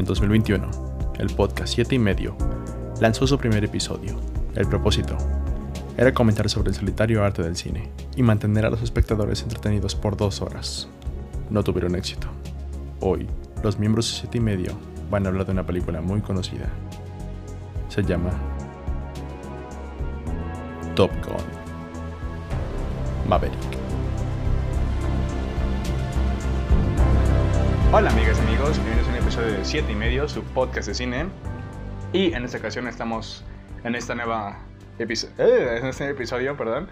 En 2021, el podcast 7 y medio lanzó su primer episodio. El propósito era comentar sobre el solitario arte del cine y mantener a los espectadores entretenidos por dos horas. No tuvieron éxito. Hoy, los miembros de 7 y medio van a hablar de una película muy conocida. Se llama Top Gun. Maverick. Hola amigas y amigos, bienvenidos a episodio de 7 y medio, su podcast de cine. Y en esta ocasión estamos en esta nueva episodio, eh, en este episodio, perdón,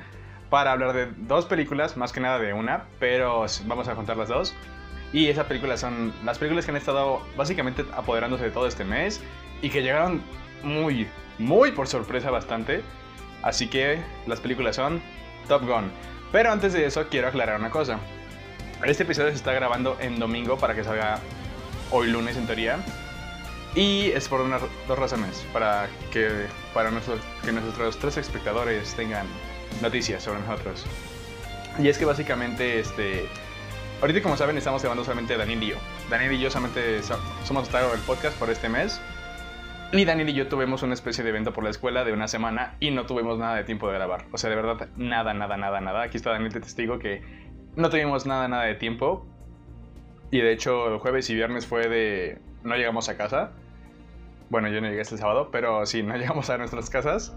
para hablar de dos películas, más que nada de una, pero vamos a contar las dos. Y esas películas son las películas que han estado básicamente apoderándose de todo este mes y que llegaron muy, muy por sorpresa bastante. Así que las películas son Top Gun. Pero antes de eso quiero aclarar una cosa. Este episodio se está grabando en domingo para que salga hoy lunes en teoría. Y es por unas dos razones. Para que, para nuestros, que nuestros tres espectadores tengan noticias sobre nosotros. Y es que básicamente, este, ahorita como saben, estamos grabando solamente Daniel y yo. Daniel y yo solamente somos hasta el podcast por este mes. Y Daniel y yo tuvimos una especie de evento por la escuela de una semana y no tuvimos nada de tiempo de grabar. O sea, de verdad, nada, nada, nada, nada. Aquí está Daniel de testigo que no tuvimos nada, nada de tiempo. Y de hecho, el jueves y viernes fue de. No llegamos a casa. Bueno, yo no llegué este sábado, pero sí, no llegamos a nuestras casas.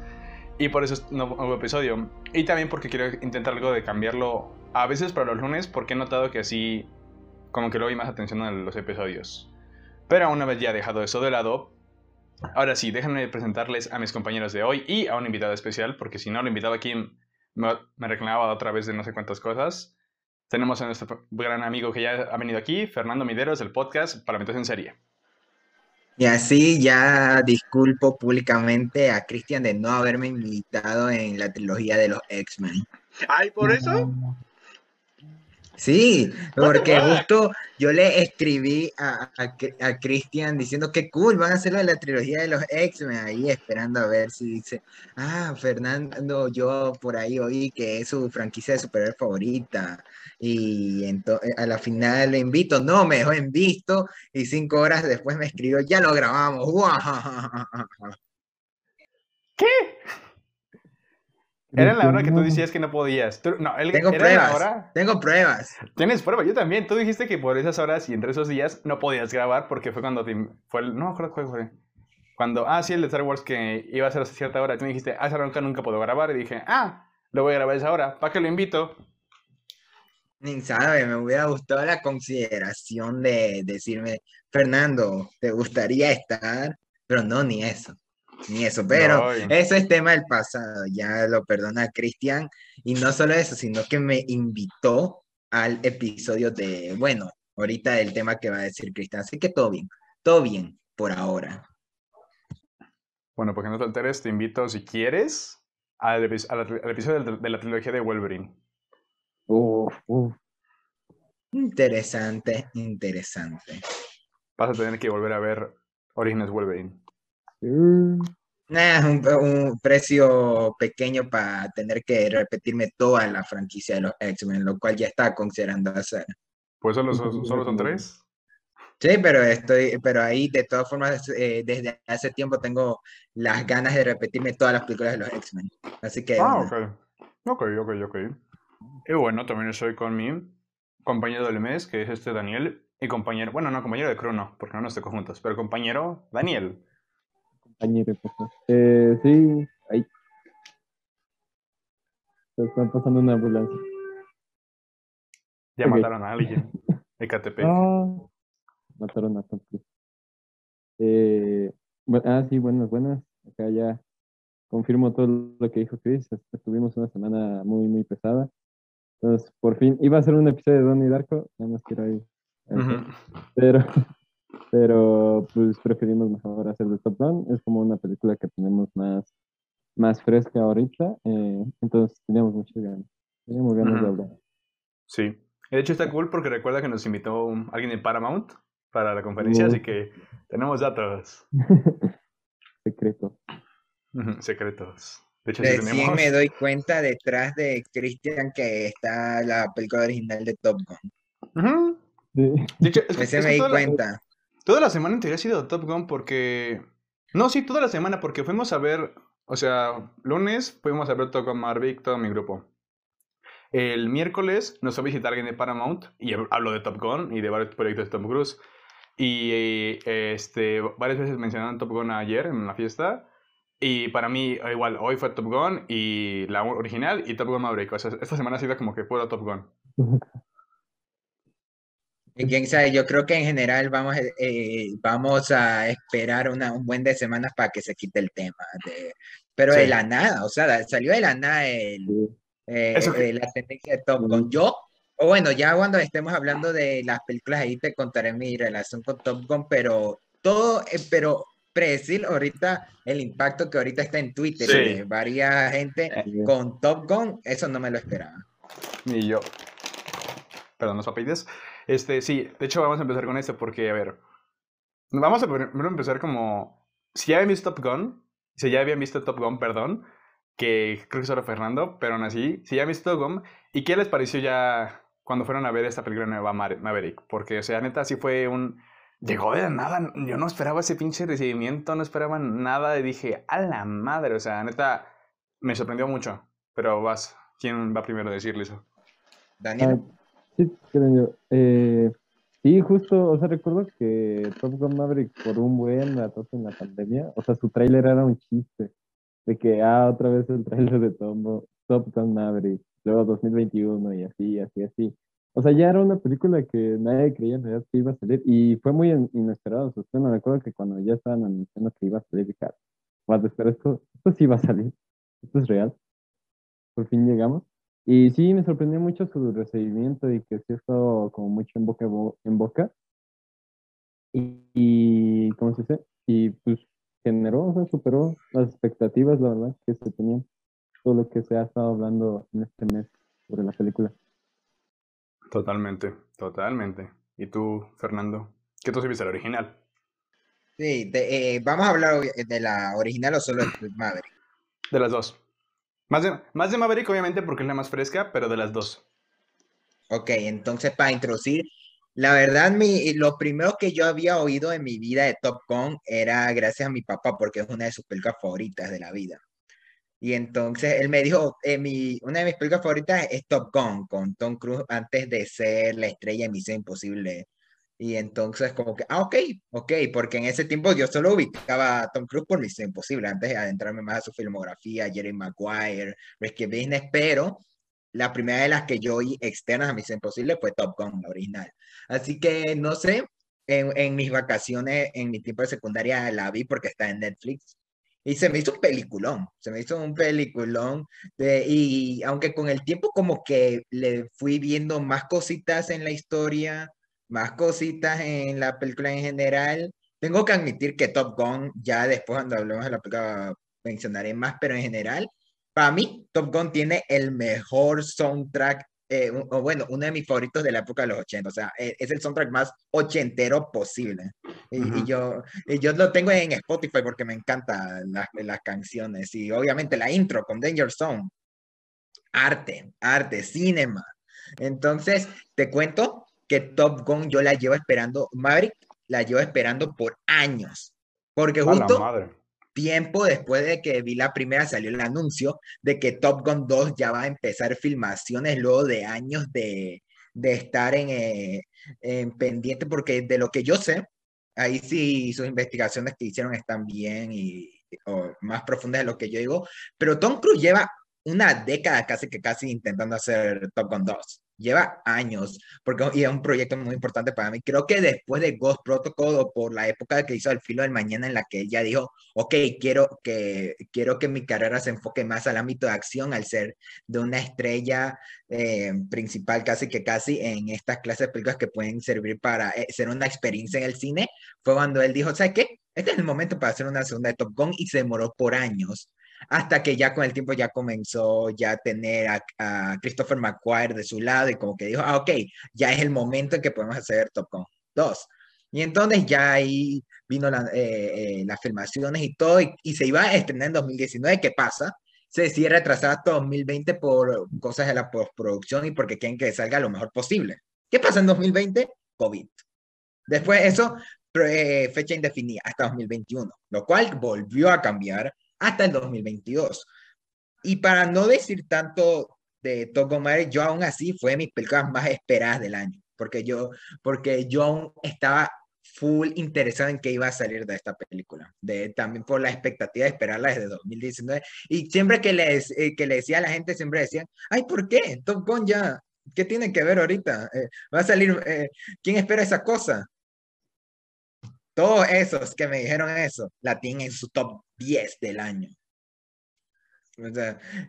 Y por eso no hubo episodio. Y también porque quiero intentar algo de cambiarlo a veces para los lunes, porque he notado que así. Como que le doy más atención a los episodios. Pero una vez ya dejado eso de lado, ahora sí, déjenme presentarles a mis compañeros de hoy y a un invitado especial, porque si no, lo invitado aquí me, me reclamaba otra vez de no sé cuántas cosas. Tenemos a nuestro gran amigo que ya ha venido aquí, Fernando Mideros, del podcast Parlamentos en Serie. Y así ya disculpo públicamente a Cristian de no haberme invitado en la trilogía de los X-Men. ¿Ay, por eso? Sí, porque justo yo le escribí a, a, Cristian diciendo que cool, van a hacerlo de la trilogía de los X-Men, ahí esperando a ver si dice, ah, Fernando, yo por ahí oí que es su franquicia de superhéroe favorita, y entonces a la final le invito, no, me dejó en visto, y cinco horas después me escribió, ya lo grabamos, ¿Qué? Era la hora que tú decías que no podías. no, tengo pruebas. Tengo pruebas. Tienes pruebas, yo también. Tú dijiste que por esas horas y entre esos días no podías grabar porque fue cuando fue el, no me acuerdo cuál fue. Cuando, ah, sí, el de Star Wars que iba a ser a cierta hora. Tú me dijiste, ah, esa nunca, nunca puedo grabar. Y dije, ah, lo voy a grabar a esa hora. ¿Para qué lo invito? Ni sabe, me hubiera gustado la consideración de decirme, Fernando, ¿te gustaría estar? Pero no, ni eso ni eso, pero eso es tema del pasado, ya lo perdona Cristian, y no solo eso, sino que me invitó al episodio de, bueno, ahorita el tema que va a decir Cristian, así que todo bien, todo bien por ahora. Bueno, porque no te alteres, te invito, si quieres, al, episodio de, la trilogía de Wolverine. Interesante, interesante. Vas a tener que volver a ver Orígenes Wolverine. Mm. un, precio pequeño para tener que repetirme toda la franquicia de los X-Men, lo cual ya está considerando hacer. Pues solo, solo son tres. Sí, pero estoy, pero ahí de todas formas eh, desde hace tiempo tengo las ganas de repetirme todas las películas de los X-Men. Así que. Ah, ok. Ok, ok, ok. Y bueno, también estoy con mi compañero del mes, que es este Daniel, y compañero, bueno, no, compañero de Crono, porque no nos tocó juntos, pero compañero Daniel. Eh, sí, ahí. Se están pasando una ambulancia. Ya mataron a alguien. Ecatepec. Ah, mataron a Santos. Eh, ah, sí, buenas, buenas. Acá ya confirmo todo lo que dijo Chris. Estuvimos una semana muy, muy pesada. Entonces, por fin, iba a ser un episodio de Donnie Darko, nada más quiero ahí. Pero pero pues preferimos mejor hacer de Top Gun. Es como una película que tenemos más, más fresca ahorita, eh, entonces teníamos muchas ganas. Teníamos ganas de hablar. Sí. De hecho está cool porque recuerda que nos invitó alguien de Paramount para la conferencia, así que tenemos datos. Secretos. secretos. De hecho, Recién me doy cuenta detrás de Christian que está la película original de Top Gun. De hecho, es, me di cuenta. Toda la semana en teoría ha sido Top Gun porque... No, sí, toda la semana porque fuimos a ver... O sea, lunes fuimos a ver Top Gun Marvick, todo mi grupo. El miércoles nos fue a visitar alguien de Paramount y hablo de Top Gun y de varios proyectos de Tom Cruise. Y este, varias veces mencionaron Top Gun ayer en la fiesta. Y para mí, igual, hoy fue Top Gun y la original y Top Gun Maverick. O sea, esta semana ha sido como que puro Top Gun. Quién sabe, yo creo que en general vamos, eh, vamos a esperar una, un buen de semanas para que se quite el tema. De, pero de la nada, o sea, salió de la nada el, eh, eh, la tendencia de Top Gun. Yo, o bueno, ya cuando estemos hablando de las películas ahí te contaré mi relación con Top Gun, pero todo, pero predecir ahorita el impacto que ahorita está en Twitter de varias gente con Top Gun, eso no me lo esperaba. Ni yo. Perdón, los papites. Este, sí, de hecho vamos a empezar con esto porque, a ver, vamos a primero empezar como, si ya habían visto Top Gun, si ya habían visto Top Gun, perdón, que creo que solo Fernando, pero aún así, si ya han visto Top Gun, ¿y qué les pareció ya cuando fueron a ver esta película nueva Maverick? Porque, o sea, neta, sí fue un... Llegó de nada, yo no esperaba ese pinche recibimiento, no esperaba nada y dije, a la madre, o sea, neta, me sorprendió mucho. Pero vas, ¿quién va primero a decirle eso? Daniel. Sí, creo. Eh, sí, justo, o sea, recuerdo que Top Gun Maverick por un buen rato en la pandemia, o sea, su tráiler era un chiste, de que, ah, otra vez el tráiler de Top, Top Gun Maverick, luego 2021 y así, así, así. O sea, ya era una película que nadie creía en realidad que iba a salir y fue muy inesperado. O sea, me recuerdo que cuando ya estaban anunciando que iba a salir, dije, bueno, ah, esto, esto sí va a salir, esto es real. Por fin llegamos. Y sí, me sorprendió mucho su recibimiento y que sí estado como mucho en boca en boca. Y, y ¿cómo se dice? Y pues generó, o sea, superó las expectativas, la verdad, que se tenían. Todo lo que se ha estado hablando en este mes sobre la película. Totalmente, totalmente. ¿Y tú, Fernando? ¿Qué tú sí viste la original? Sí, eh, vamos a hablar de la original o solo de madre. De las dos. Más de, más de Maverick, obviamente, porque es la más fresca, pero de las dos. Ok, entonces para introducir, la verdad, mi, lo primero que yo había oído en mi vida de Top Gun era gracias a mi papá, porque es una de sus películas favoritas de la vida. Y entonces él me dijo, eh, mi, una de mis películas favoritas es Top Gun, con Tom Cruise antes de ser la estrella de Misión Imposible y entonces como que, ah, ok, ok, porque en ese tiempo yo solo ubicaba a Tom Cruise por Misión Imposible, antes de adentrarme más a su filmografía, Jerry Maguire, Rescue Business, pero la primera de las que yo oí externas a Misión Imposible fue Top Gun, la original. Así que, no sé, en, en, mis vacaciones, en mi tiempo de secundaria la vi porque está en Netflix. Y se me hizo un peliculón, se me hizo un peliculón. De, y aunque con el tiempo como que le fui viendo más cositas en la historia, más cositas en la película en general. Tengo que admitir que Top Gun, ya después cuando hablemos de la película mencionaré más, pero en general, para mí Top Gun tiene el mejor soundtrack, eh, o bueno, uno de mis favoritos de la época de los 80, o sea, e, es el soundtrack más ochentero posible. Y, yo, y yo lo tengo en Spotify porque me encantan las, las canciones y obviamente la intro con Danger Zone. Arte, arte, cinema. Entonces, te cuento que Top Gun yo la llevo esperando, Maverick la llevo esperando por años, porque justo tiempo después de que vi la primera salió el anuncio de que Top Gun 2 ya va a empezar filmaciones luego de años de, de estar en, eh, en pendiente, porque de lo que yo sé, ahí sí sus investigaciones que hicieron están bien y o más profundas de lo que yo digo, pero Tom Cruise lleva una década casi que casi intentando hacer Top Gun 2 lleva años, porque y es un proyecto muy importante para mí. Creo que después de Ghost Protocol o por la época que hizo El Filo del Mañana en la que él ya dijo, ok, quiero que, quiero que mi carrera se enfoque más al ámbito de acción, al ser de una estrella eh, principal casi que casi en estas clases de películas que pueden servir para eh, ser una experiencia en el cine, fue cuando él dijo, ¿sabes qué? Este es el momento para hacer una segunda de Top Gun y se demoró por años hasta que ya con el tiempo ya comenzó ya a tener a, Christopher McQuarrie de su lado y como que dijo, ah, ok, ya es el momento en que podemos hacer Top Gun 2. Y entonces ya ahí vino la, eh, eh, las filmaciones y todo, y, se iba a estrenar en 2019. ¿Qué pasa? Se decide retrasar hasta 2020 por cosas de la postproducción y porque quieren que salga lo mejor posible. ¿Qué pasa en 2020? COVID. Después eso fecha indefinida hasta 2021, lo cual volvió a cambiar hasta el 2022. Y para no decir tanto de Gun Maverick, yo aún así fue de mis películas más esperadas del año, porque yo, porque yo aún estaba full interesado en qué iba a salir de esta película, de, también por la expectativa de esperarla desde 2019. Y siempre que le, eh, que le decía a la gente, siempre decían, ay, ¿por qué? Top Gun ya, ¿qué tiene que ver ahorita? Eh, va a salir, eh, ¿quién espera esa cosa? Todos esos que me dijeron eso, la tienen en su top 10 del año.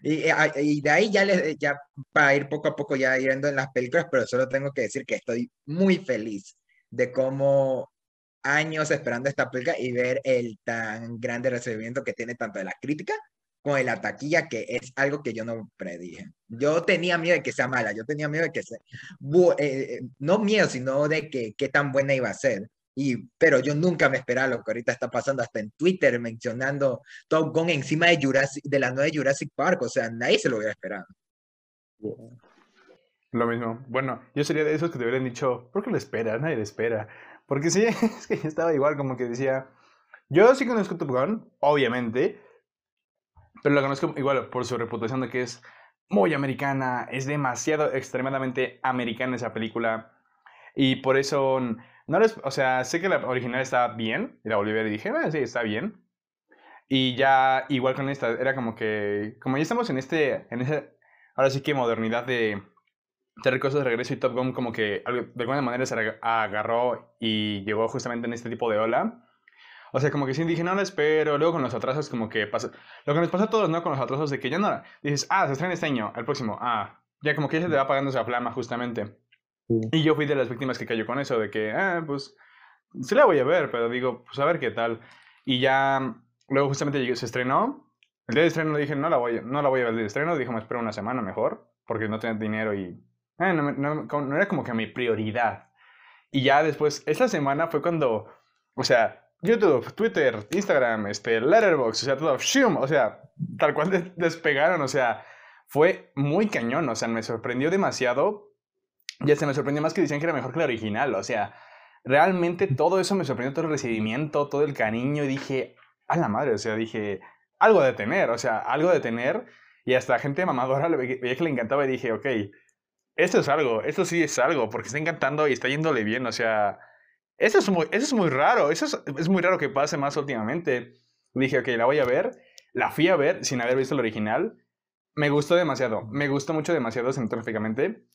y, y, de ahí ya, les, ya para ir poco a poco ya yendo en las películas, pero solo tengo que decir que estoy muy feliz de cómo años esperando esta película y ver el tan grande recibimiento que tiene tanto de la crítica como de la taquilla, que es algo que yo no predije. Yo tenía miedo de que sea mala, yo tenía miedo de que sea, eh, no miedo, sino de que qué tan buena iba a ser. Y, pero yo nunca me esperaba lo que ahorita está pasando, hasta en Twitter mencionando Top Gun encima de, Jurassic, de la nueva Jurassic Park, o sea, nadie se lo hubiera esperado. Lo mismo. Bueno, yo sería de esos que te hubieran dicho, ¿por qué lo esperas? Nadie lo espera. Porque sí, es que estaba igual, como que decía, yo sí conozco Top Gun, obviamente, pero lo conozco igual por su reputación de que es muy americana, es demasiado extremadamente americana esa película. Y por eso, no les, o sea, sé que la original está bien, y la volví a ver y dije, ah, sí, está bien. Y ya, igual con esta, era como que, como ya estamos en este, en ese, ahora sí que modernidad de Terry Cosas de regreso y Top Gun como que de alguna manera se agarró y llegó justamente en este tipo de ola. O sea, como que sí dije, no lo espero. Luego con los atrasos, como que pasa. Lo que nos pasa a todos, ¿no? Con los atrasos de que ya no. Dices, ah, se estrena este año, el próximo. Ah, ya como que ya se te va apagando esa flama, justamente. Y yo fui de las víctimas que cayó con eso, de que, ah, pues. Sí la voy a ver, pero digo, pues a ver qué tal. Y ya. Luego justamente se estrenó. El día de estreno dije, no la voy, no la voy a ver el día de estreno. Dije, me espero una semana mejor, porque no tenía dinero y eh, no, no, era como que mi prioridad. Y ya después, esa semana fue cuando, o sea, YouTube, Twitter, Instagram, este, Letterboxd, o sea, todo, shum, o sea, tal cual despegaron, o sea, fue muy cañón, o sea, me sorprendió demasiado. Ya se me sorprendió más que decían que era mejor que la original, o sea, realmente todo eso me sorprendió, todo el recibimiento, todo el cariño, y dije, a la madre, o sea, dije, algo de tener, o sea, algo de tener, y hasta gente mamadora veía que le encantaba y dije, ok, esto es algo, esto sí es algo, porque está encantando y está yéndole bien, o sea, eso es muy, eso es muy raro, eso es, muy raro que pase más últimamente. Dije, ok, la voy a ver, la fui a ver sin haber visto el original, me gustó demasiado, me gustó mucho demasiado cinematográficamente.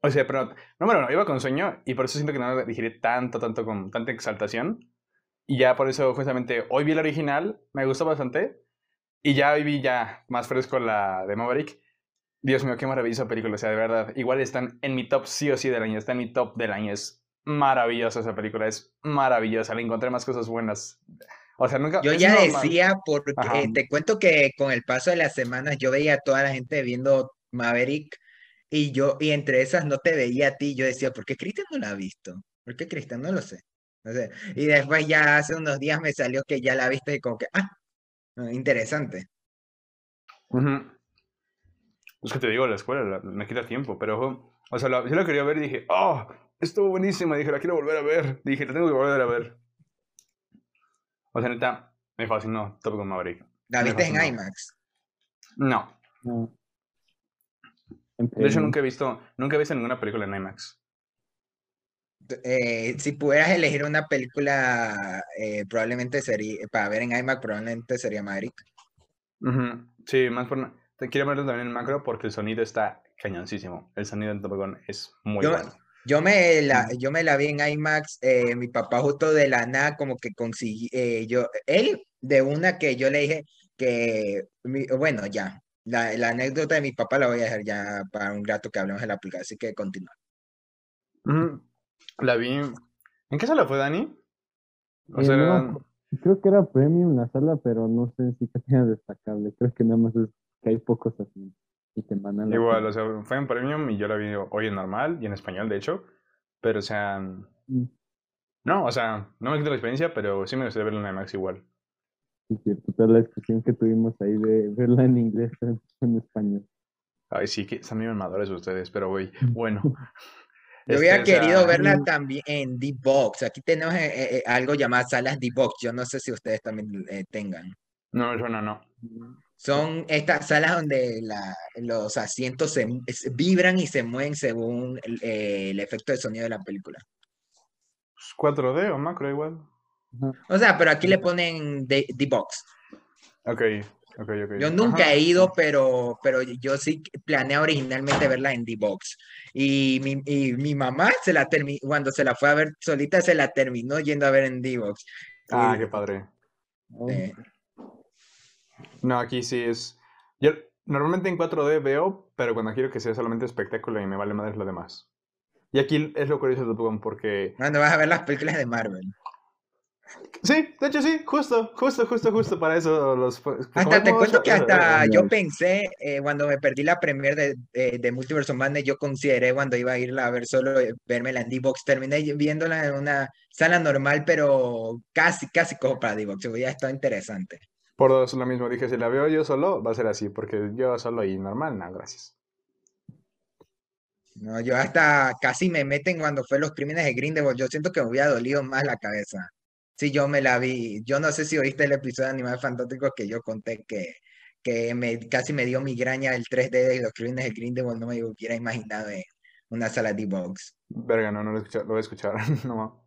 O sea, pero, no, bueno, iba con sueño y por eso siento que no la digerí tanto, tanto con tanta exaltación. Y ya por eso justamente hoy vi el original, me gustó bastante. Y ya hoy vi ya más fresco la de Maverick. Dios mío, qué maravillosa película, o sea, de verdad. Igual están en mi top sí o sí del año, está en mi top del año. Es maravillosa esa película, es maravillosa. Le encontré más cosas buenas. O sea, nunca. Yo ya decía, porque te cuento que con el paso de las semanas yo veía a toda la gente viendo Maverick y yo, y entre esas no te veía a ti. Yo decía, ¿por qué Cristian no la ha visto? ¿Por qué Cristian? No lo sé. No sé. Y después ya hace unos días me salió que ya la viste y como que, ah, interesante. Es que te digo, la escuela me quita tiempo, pero, o sea, yo la quería ver y dije, oh, estuvo buenísima. Dije, la quiero volver a ver. Dije, la tengo que volver a ver. O sea, neta, me fascinó Top Gun Maverick. ¿La viste en IMAX? No. De hecho, nunca he visto, nunca he visto ninguna película en IMAX. Eh, si pudieras elegir una película, eh, probablemente sería, para ver en IMAX, probablemente sería Maverick. Sí, más por te quiero verlo también en macro porque el sonido está cañoncísimo. El sonido en Top Gun es muy bueno. Yo me, la, yo me la vi en IMAX, eh, mi papá justo de la nada como que consiguió, eh, yo, él de una que yo le dije que, bueno, ya, la, la, anécdota de mi papá la voy a dejar ya para un rato que hablemos de la aplicación, así que continúa. La vi, ¿en qué sala fue Dani? O sea, creo que era premium la sala, pero no sé si que sea destacable, creo que nada más es que hay pocos así. Y te mandan Igual, o sea, fue en premium y yo la vi hoy en normal y en español, de hecho. Pero, o sea. Mm. No, o sea, no me quito la experiencia, pero sí me gustaría verla en IMAX igual. Es cierto, toda la discusión que tuvimos ahí de verla en inglés en, español. Ay, sí, que están bien mamadores ustedes, pero güey, bueno. Yo había este, querido verla también en D-Box. Aquí tenemos eh, eh, algo llamado salas D-Box. Yo no sé si ustedes también tengan. No, no, no. Son estas salas donde los asientos se vibran y se mueven según el, efecto de sonido de la película. 4D pues, o macro igual. O sea, pero aquí le ponen D-Box. Ok, ok, ok. Yo nunca he ido, pero, pero yo sí planeé originalmente verla en D-Box. Y mi, y mi mamá se la terminó, cuando se la fue a ver solita, se la terminó yendo a ver en D-Box. Ah, qué padre. No, aquí sí es. Yo normalmente en 4D veo, pero cuando quiero que sea solamente espectáculo y me vale madre lo demás. Y aquí es lo curioso de porque. Cuando vas a ver las películas de Marvel. Sí, de hecho sí, justo, justo, justo, justo para eso los... Hasta te cuento que hasta yo pensé, eh, cuando me perdí la premiere de, de, Multiverse of Madness, yo consideré cuando iba a irla a ver solo, eh, verme la en D-Box, terminé viéndola en una sala normal, pero casi, casi como para D-Box, ya está interesante. Por dos, lo mismo, dije, si la veo yo solo, va a ser así, porque yo solo y normal, no, gracias. No, yo hasta casi me meten cuando fue los crímenes de Grindelwald, yo siento que me hubiera dolido más la cabeza. Sí, yo me la vi. Yo no sé si oíste el episodio de Animales Fantásticos que yo conté que, que me, casi me dio migraña el 3D de los crímenes de Grindelwald. No me hubiera imaginado en una sala de box. Verga, no, no lo, lo voy a escuchar. no.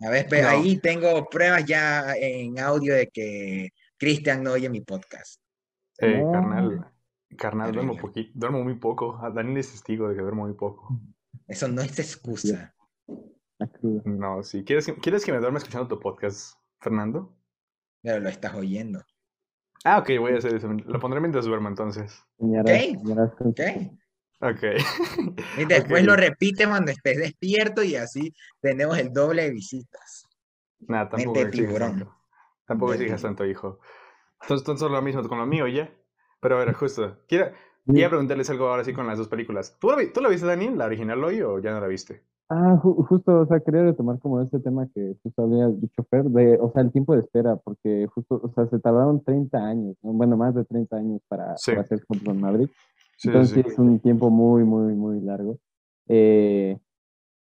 A ver, pero ahí tengo pruebas ya en audio de que Cristian no oye mi podcast. Eh, carnal, carnal, duermo, duermo muy poco. Daniel es testigo de que duermo muy poco. Eso no es excusa. No, sí. ¿Quieres que, ¿Quieres que me duerma escuchando tu podcast, Fernando? Pero lo estás oyendo. Ah, ok, voy a hacer eso. Lo pondré mientras duermo entonces. ¿Qué? Ok. Y después lo repite cuando estés despierto y así tenemos el doble de visitas. Nada, tampoco tiburón. Tampoco exijas tanto, hijo. Entonces, entonces lo mismo con lo mío ya. Pero a ver, justo. Quiero, Quería preguntarles algo ahora sí con las dos películas. ¿Tú la, ¿Tú la viste, Daniel, la original hoy o ya no la viste? Ah, justo, o sea, quería retomar como ese tema que justo había dicho Fer, de, o sea, el tiempo de espera, porque justo, o sea, se tardaron 30 años, bueno, más de 30 años para, para hacer con Maverick. Entonces es un tiempo muy, muy, muy largo. Eh,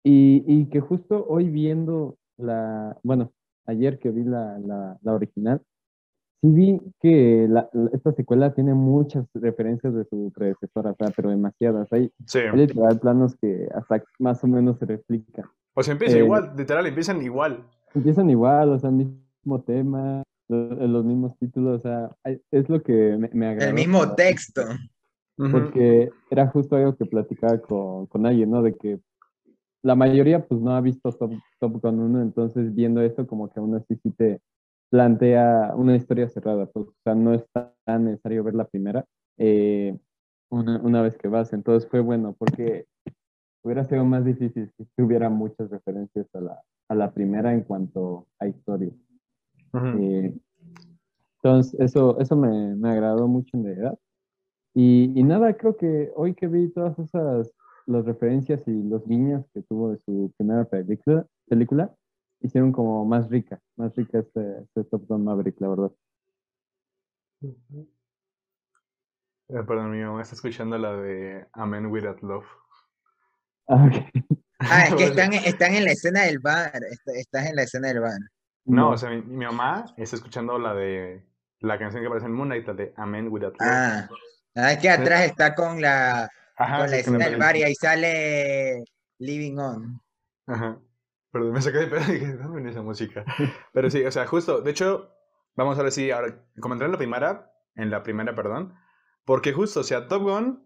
y, y, que justo hoy viendo la, bueno, ayer que vi la, la, la original, sí vi que la, esta secuela tiene muchas referencias de su predecesora, o sea, pero demasiadas. Hay, sí. hay planos que hasta más o menos se replican. O sea, empieza eh, igual, literal, empiezan igual. Empiezan igual, o sea, mismo tema, los, mismos títulos, o sea, es lo que me, me El mismo texto. Porque era justo algo que platicaba con, con alguien, ¿no? De que la mayoría pues no ha visto Top, Top Gun 1, entonces viendo esto como que aún así sí te, plantea una historia cerrada, pues, o sea, no es tan necesario ver la primera eh, una, una, vez que vas. Entonces fue bueno, porque hubiera sido más difícil si hubiera muchas referencias a la, a la primera en cuanto a historia. Eh, entonces, eso, eso me, me, agradó mucho en realidad. Y, y, nada, creo que hoy que vi todas esas las referencias y los guiños que tuvo de su primera película, película hicieron como más rica, más rica este, este Top Gun Maverick, la verdad. Eh, perdón, mi mamá está escuchando la de Amen Without Love. Ah, ah es que están, están en la escena del bar, estás en la escena del bar. No, o sea, mi, mamá está escuchando la de la canción que aparece en Moonlight, la de Amen Without Love. Ah, ah que atrás está con la, con la escena del bar y ahí sale Living On. Ajá. Perdón, me saqué de pedo y dije, ¿dónde viene esa música? Pero sí, o sea, justo, de hecho, vamos a ver si ahora, comentaré en la primera, en la primera, perdón, porque justo, o sea, Top Gun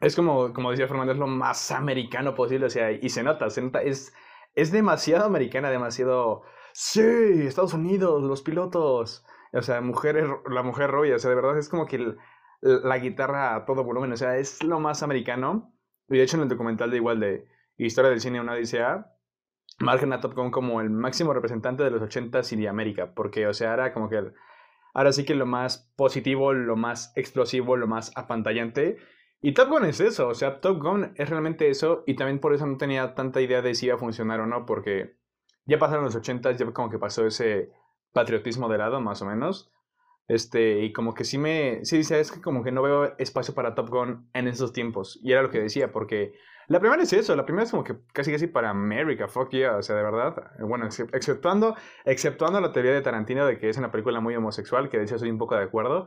es como, como decía Fernando, es lo más americano posible, o sea, y se nota, se nota, es, es demasiado americana, demasiado, sí, Estados Unidos, los pilotos, o sea, mujeres, la mujer rubia, o sea, de verdad es como que la guitarra a todo volumen, o sea, es lo más americano, y de hecho en el documental de igual de Historia del Cine, una odisea, marcan a Top Gun como el máximo representante de los 80s y de América, porque, o sea, era como que, ahora sí que lo más positivo, lo más explosivo, lo más apantallante. Y Top Gun es eso, o sea, Top Gun es realmente eso, y también por eso no tenía tanta idea de si iba a funcionar o no, porque ya pasaron los 80s, ya como que pasó ese patriotismo de lado, más o menos. Este, y como que sí me, sí, dice, es que como que no veo espacio para Top Gun en esos tiempos. Y era lo que decía, porque La primera es eso, la primera es como que casi casi para América, fuck yeah, o sea, de verdad. Bueno, exceptuando, exceptuando la teoría de Tarantino de que es una película muy homosexual, que de hecho soy un poco de acuerdo.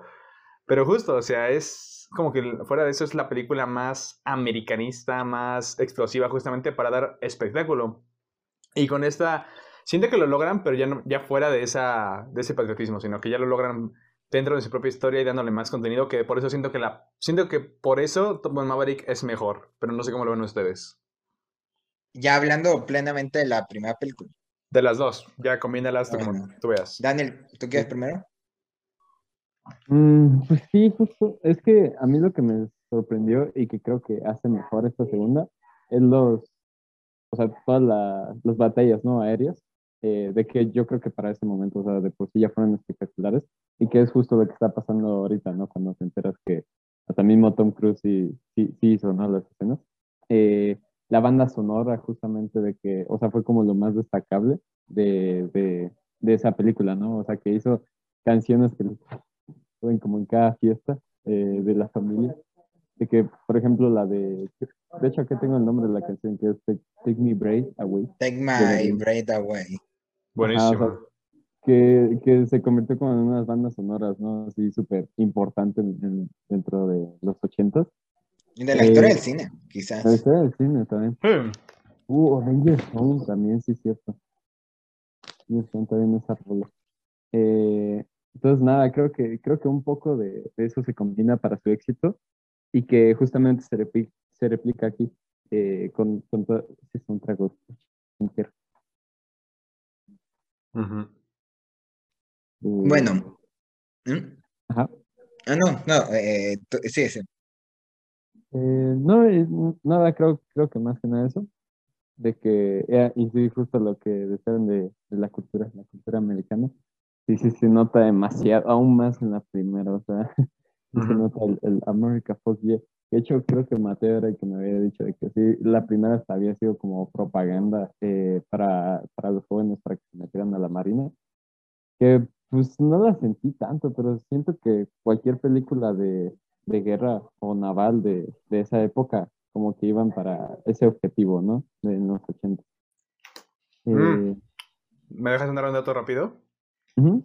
Pero justo, o sea, es como que fuera de eso es la película más americanista, más explosiva justamente para dar espectáculo. Y con esta, siento que lo logran, pero ya, no, ya fuera de, esa, de ese patriotismo, sino que ya lo logran dentro de su propia historia y dándole más contenido, que por eso siento que la siento que por eso Top Gun Maverick es mejor, pero no sé cómo lo ven ustedes. Ya hablando plenamente de la primera película. De las dos, ya combínalas tú como tú veas. Daniel, ¿tú quieres primero? Mm, pues sí, justo, es que a mí lo que me sorprendió y que creo que hace mejor esta segunda es los, o sea, todas las batallas, ¿no? Aéreas, eh, de que yo creo que para ese momento, o sea, de por sí ya fueron espectaculares y que es justo lo que está pasando ahorita, ¿no? Cuando te enteras que hasta mismo Tom Cruise sí, sí, sí hizo, ¿no? Las escenas. Eh, la banda sonora justamente de que, o sea, fue como lo más destacable de, de, de esa película, ¿no? O sea, que hizo canciones que pueden como en cada fiesta eh, de la familia. De que, por ejemplo, la de, de hecho aquí tengo el nombre de la canción que es Take, Me Breath Away. Take My Breath Away. Buenísimo. que, que, se convirtió como en unas bandas sonoras, ¿no? Así súper importante dentro de los ochentas. Y de la historia del cine, quizás. De la historia del cine también. Uh, Avengers también, sí, cierto. Avengers Stone también esa rola. Eh, entonces, nada, creo que, creo que un poco de, eso se combina para su éxito y que justamente se replica, se replica aquí eh, con, con todo. Sí, tragos. Bueno. ¿Mm? Ajá. Ah, no, no, eh, sí, sí. Eh, no, nada, creo, creo que más que nada eso, de que, eh, y sí, justo lo que desean de, de, la cultura, la cultura americana, sí, sí, se nota demasiado, aún más en la primera, o sea, se nota el, America Folk De hecho, creo que Mateo era el que me había dicho de que sí, la primera hasta había sido como propaganda eh, para, para los jóvenes para que se metieran a la marina, que pues no la sentí tanto, pero siento que cualquier película de, de guerra o naval de, de, esa época, como que iban para ese objetivo, ¿no? De los 80. Mm. Eh, ¿Me dejas andar un dato rápido? Mm.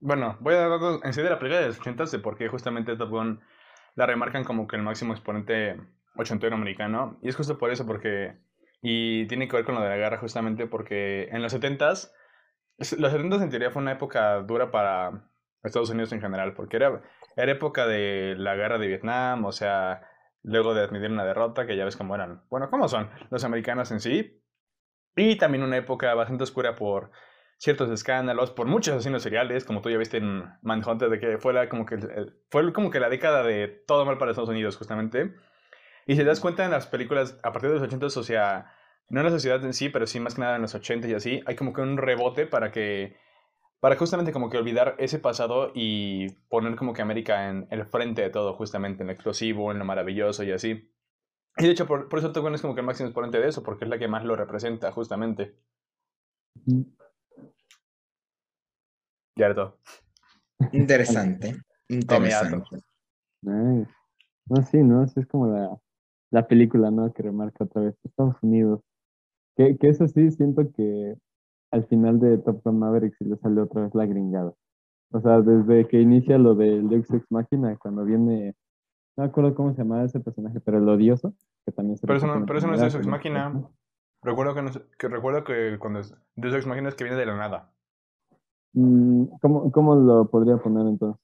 Bueno, voy a dar en sí de la película de los 80 de por qué justamente Top Gun la remarcan como que el máximo exponente ochentero americano. Y es justo por eso, porque. Y tiene que ver con lo de la guerra, justamente porque en los 70s los 70 en teoría fue una época dura para Estados Unidos en general, porque era, era época de la guerra de Vietnam, o sea, luego de admitir una derrota, que ya ves cómo eran, bueno, cómo son los americanos en sí, y también una época bastante oscura por ciertos escándalos, por muchos asesinos seriales, como tú ya viste en Manhunter, de que fue, la, como, que, fue como que la década de todo mal para Estados Unidos, justamente. Y si te das cuenta en las películas, a partir de los 80, o sea, no en la sociedad en sí, pero sí más que nada en los 80 y así, hay como que un rebote para que, para justamente como que olvidar ese pasado y poner como que América en el frente de todo, justamente en lo explosivo, en lo maravilloso y así. Y de hecho, por, por eso Top es como que el máximo exponente de eso, porque es la que más lo representa, justamente. Ya todo. Interesante. Interesante. No, sí, ¿no? es como la, la película, ¿no? Que remarca otra vez Estados Unidos. Que, que eso sí, siento que al final de Top Gun Maverick sí le sale otra vez la gringada. O sea, desde que inicia lo del Deus Ex Machina, cuando viene, no me acuerdo cómo se llamaba ese personaje, pero el odioso, que también se Pero eso no, pero eso no es Deus Ex Machina. Recuerdo que, no, que recuerdo que cuando es Deus Ex Machina es que viene de la nada. Mm, ¿Cómo, cómo lo podría poner entonces?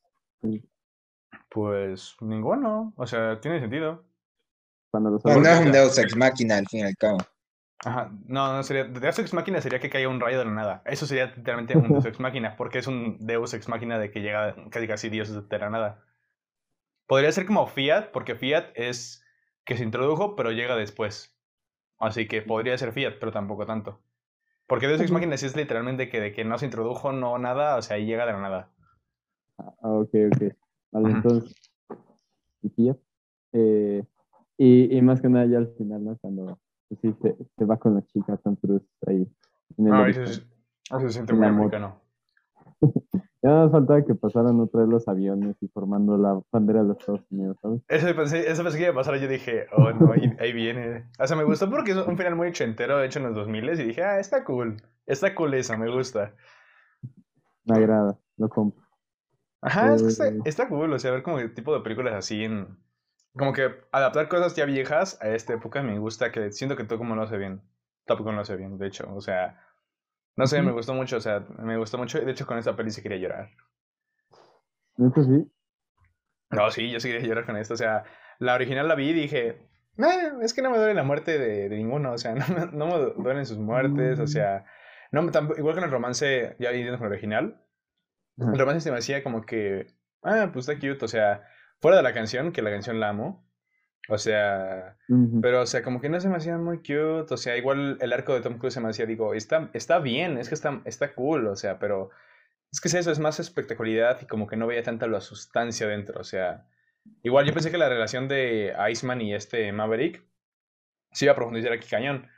Pues ninguno. O sea, tiene sentido. Cuando no es un Deus Ex Machina al fin y al cabo. Ajá, no, no sería. Deus Ex Máquina sería que caiga un rayo de la nada. Eso sería literalmente un Deus Ex Máquina, porque es un Deus Ex Máquina de que llega casi casi Dios de la nada. Podría ser como Fiat, porque Fiat es que se introdujo, pero llega después. Así que podría ser Fiat, pero tampoco tanto. Porque Deus Ex sí es literalmente que de que no se introdujo, no nada, o sea, ahí llega de la nada. Ah, ok, ok. Vale, entonces. Eh, y, y más que nada ya al final, ¿no? Cuando sí se, se, va con la chica Tom Cruise ahí. En el ah, eso, se siente muy americano. Ya nos faltaba que pasaran otra vez los aviones y formando la bandera de los Estados Unidos, ¿sabes? Eso pensé, eso pensé que iba a pasar, yo dije, oh no, ahí, viene. O sea, me gustó porque es un final muy ochentero hecho en los 2000 y dije, ah, está cool, está cool eso, me gusta. Me agrada, lo compro. Ajá, es que está, eh, está, cool, o sea, ver como el tipo de películas así en... Como que adaptar cosas ya viejas a esta época me gusta, que siento que todo como lo hace bien. Tampoco lo hace bien, de hecho, o sea... No sé, me gustó mucho, o sea, me gustó mucho. De hecho, con esta peli sí quería llorar. ¿Neta sí? No, sí, yo sí quería llorar con esto. O sea, la original la vi y dije, es que no me duele la muerte de, de ninguno. O sea, no, me, no me duelen sus muertes. O mm. sea, no, igual que en el romance, ya viendo con el original, el romance se me hacía como que, ah, pues está cute. O sea, fuera de la canción, que la canción la amo. O sea, pero o sea, como que no se me hacían muy cute, o sea, igual el arco de Tom Cruise se me hacía, digo, está, está bien, es que está, está cool, o sea, pero es que es eso, es más espectacularidad y como que no veía tanta la sustancia dentro, o sea, igual yo pensé que la relación de Iceman y este Maverick se iba a profundizar aquí cañón,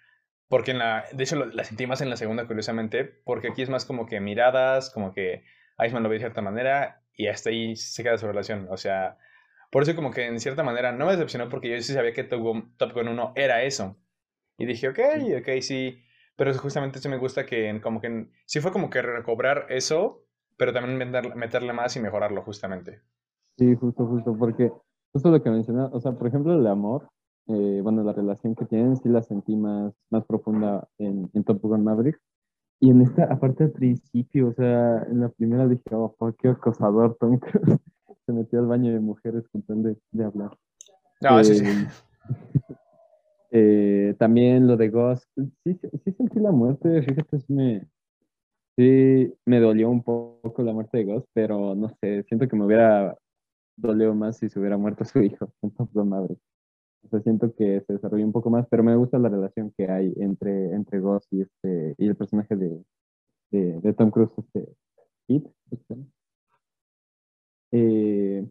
porque en la, de hecho la sentí más en la segunda curiosamente, porque aquí es más como que miradas, como que Iceman lo ve de cierta manera y hasta ahí se queda su relación, o sea por eso como que en cierta manera no me decepcionó porque yo sí sabía que Top Gun, 1 era eso. Y dije, ok, ok, sí. Pero justamente eso me gusta que como que sí fue como que recobrar eso, pero también meterle, más y mejorarlo justamente. Sí, justo, justo, porque justo lo que mencionaba, o sea, por ejemplo, el amor, eh, bueno, la relación que tienen, sí la sentí más, más profunda en, en Top Gun Maverick. Y en esta, aparte al principio, o sea, en la primera dije, oh, qué acosador Tom se metió al baño de mujeres con tal de, hablar. No, sí, sí. Eh, eh, también lo de Ghost, sí, sí, sentí la muerte, fíjate, sí me, sí me dolió un poco la muerte de Ghost, pero no sé, siento que me hubiera dolido más si se hubiera muerto su hijo, entonces madre. O sea, siento que se desarrolló un poco más, pero me gusta la relación que hay entre, entre Ghost y, este, y el personaje de, de, Tom Cruise, este, Pete, eh,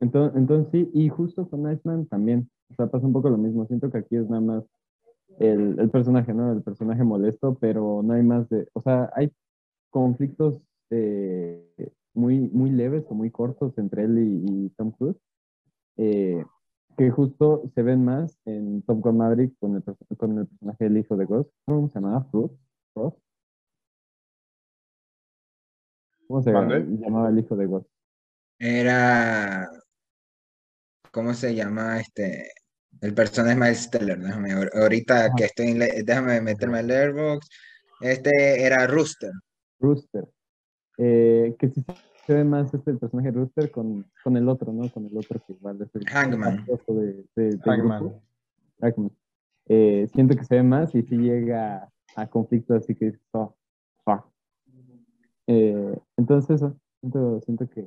entonces, entonces sí, y justo con Iceman también, o sea, pasa un poco lo mismo, siento que aquí es nada más el, el personaje, ¿no? El personaje molesto, pero no hay más de, o sea, hay conflictos eh, muy, muy leves o muy cortos entre él y, Tom Cruise, eh, que justo se ven más en Top Gun Maverick con el, con el personaje del hijo de Ghost. ¿Cómo se llamaba? ¿Cómo se llamaba el hijo de Ghost? Era, ¿cómo se llama este? El personaje Miles Teller, déjame, ahorita que estoy en, déjame meterme en Airbox. Este era Rooster. Rooster. Eh, que si se ve más este el personaje Rooster con, con el otro, ¿no? Con el otro que igual es el Hangman. Hangman. Hangman. Eh, siento que se ve más y si llega a conflicto así que oh, eh, entonces eso, siento, siento que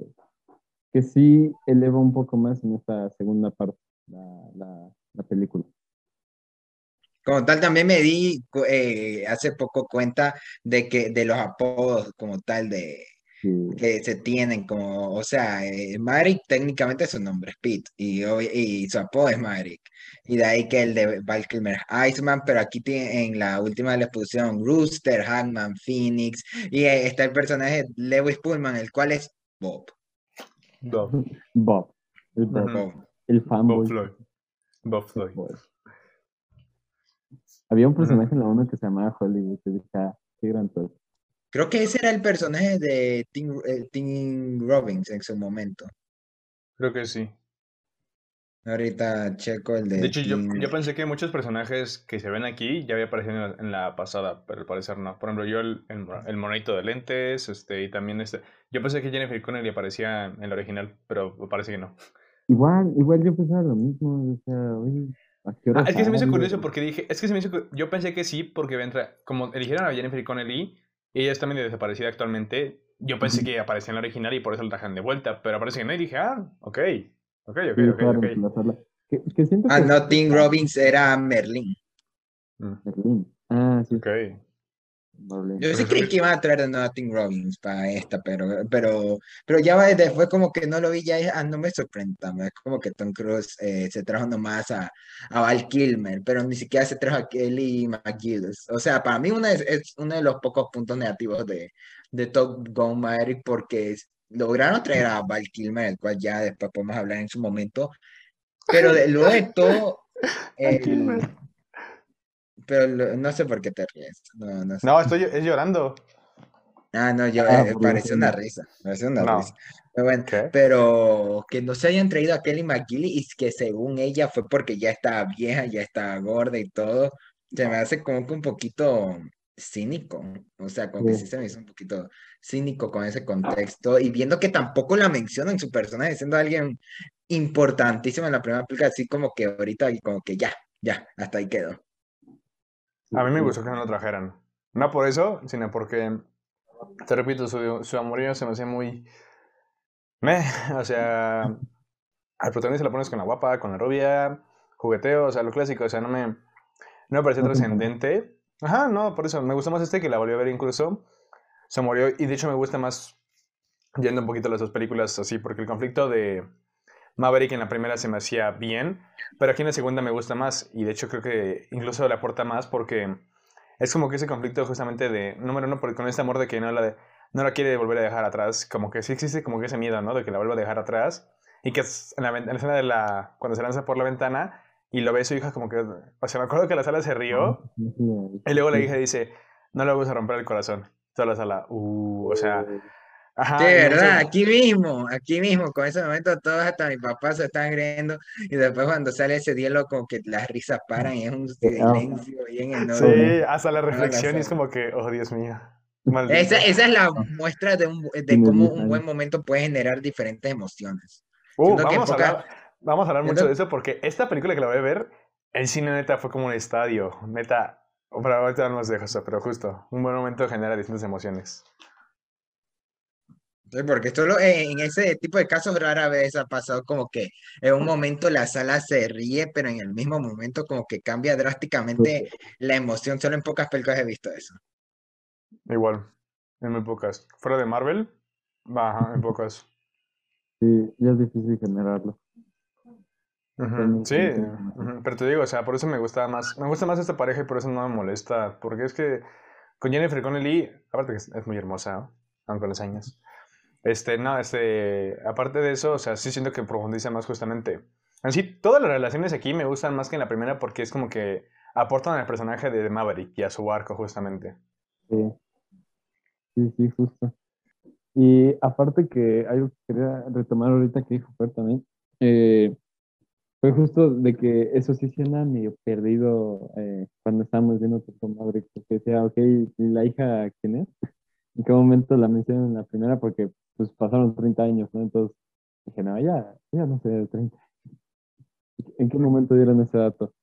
que sí eleva un poco más en esta segunda parte la, la, película. Como tal, también me di eh, hace poco cuenta de que de los apodos como tal de que se tienen como, o sea, eh, técnicamente su nombre es Pete y, y su apodo es Maverick. Y de ahí que el de Val Kilmer Iceman, pero aquí tiene, en la última le pusieron Rooster, Hangman, Phoenix y eh, está el personaje Lewis Pullman, el cual es Bob. Bob. Bob. El, Bob. el fanboy. Bob Floyd. Bob Floyd. Había un personaje en la 1 que se llamaba Hollywood, que dije, ah, qué gran todo. Creo que ese era el personaje de Tim, eh, Tim Robbins en su momento. Creo que sí. Ahorita checo el de. De hecho, yo, yo, pensé que muchos personajes que se ven aquí ya había aparecido en la, pasada, pero al parecer no. Por ejemplo, yo el, el, monito de lentes, este, y también este. Yo pensé que Jennifer Connelly aparecía en la original, pero parece que no. Igual, igual yo pensaba lo mismo. O sea, ¿a qué hora ah, es que se me hizo curioso porque dije, es que se me hizo. Yo pensé que sí, porque como eligieron a Jennifer Connelly, y ella está medio desaparecida actualmente. Yo pensé que aparecía en la original y por eso la trajan de vuelta, pero aparece que no, y dije, ah, ok. Ok, ok, ok. ah, no, Tim Robbins era Merlin. Mm. Merlin. Ah, sí. Ok. Yo sí creí que iban a traer de Nothing Robbins para esta, pero, pero, pero ya después como que no lo vi, ya ah, no me sorprende Es como que Tom Cruise eh, se trajo nomás a, a Val Kilmer, pero ni siquiera se trajo a Kelly McGillis. O sea, para mí una es, es, uno de los pocos puntos negativos de, de Top Gun Maverick porque lograron traer a Val Kilmer, el cual ya después podemos hablar en su momento, pero de, luego de todo... Pero no sé por qué te ríes. No, no, no estoy es llorando. Ah, no, yo, ah, eh, parece una risa. Parece una risa. Pero, bueno, pero que no se hayan traído a Kelly McGilly y que según ella fue porque ya estaba vieja, ya estaba gorda y todo. Se me hace como que un poquito cínico. O sea, como que sí se me hizo un poquito cínico con ese contexto. Y viendo que tampoco la menciona en su personaje, siendo alguien importantísimo en la primera película, así como que ahorita, como que ya, ya, hasta ahí quedó. A mí me gustó que no lo trajeran. No por eso, sino porque, te repito, su, su amorío se me hacía muy... Me, o sea, al protagonista lo pones con la guapa, con la rubia, jugueteo, o sea, lo clásico, o sea, no me, no me pareció trascendente. Ajá, no, por eso, me gustó más este que la volví a ver incluso. Se murió, y de hecho me gusta más yendo un poquito a las dos películas así, porque el conflicto de Maverick en la primera se me hacía bien, pero aquí en la segunda me gusta más y de hecho creo que incluso le aporta más porque es como que ese conflicto justamente de, número uno, con este amor de que no la, no la quiere volver a dejar atrás, como que sí existe como que ese miedo, ¿no? De que la vuelva a dejar atrás y que en la, escena de la, cuando se lanza por la ventana y lo ve su hija como que, o sea, me acuerdo que la sala se rió y luego la hija dice, no le vamos a romper el corazón, toda la sala, uh, o sea... Ajá, de verdad, aquí mismo, aquí mismo, con ese momento todos hasta mi papá se están riendo y después cuando sale ese diálogo como que las risas paran y es un silencio bien enorme. Sí, hasta la reflexión y es como que, oh Dios mío. Esa, esa, es la muestra de, un, de cómo un buen momento puede generar diferentes emociones. Uh, vamos, a hablar, vamos, a hablar, mucho de eso porque esta película que la voy a ver, el cine neta fue como un estadio, neta, para ahorita no nos dejo pero justo, un buen momento genera distintas emociones. Porque solo en ese tipo de casos rara vez ha pasado como que en un momento la sala se ríe, pero en el mismo momento como que cambia drásticamente la emoción. Solo en pocas películas he visto eso. Igual, en muy pocas. Fuera de Marvel, baja, en pocas. Sí, ya es difícil generarlo. Sí, pero te digo, o sea, por eso me gusta más, me gusta más esta pareja y por eso no me molesta, porque es que con Jennifer Connelly, aparte que es, muy hermosa, aunque los años, este, no, este, aparte de eso, o sea, sí siento que profundiza más justamente. En sí, todas las relaciones aquí me gustan más que en la primera porque es como que aportan al personaje de Maverick y a su arco justamente. Sí, sí, sí, justo. Y aparte que algo que quería retomar ahorita que dijo Fer también, eh, fue justo de que eso sí suena medio perdido eh, cuando estábamos viendo con Maverick, porque decía, ok, ¿la hija quién es? ¿En qué momento la mencionan en la primera? Porque pues pasaron 30 años, ¿no? Entonces dije, no, ya, ya no sé, 30. ¿En qué momento dieron ese dato?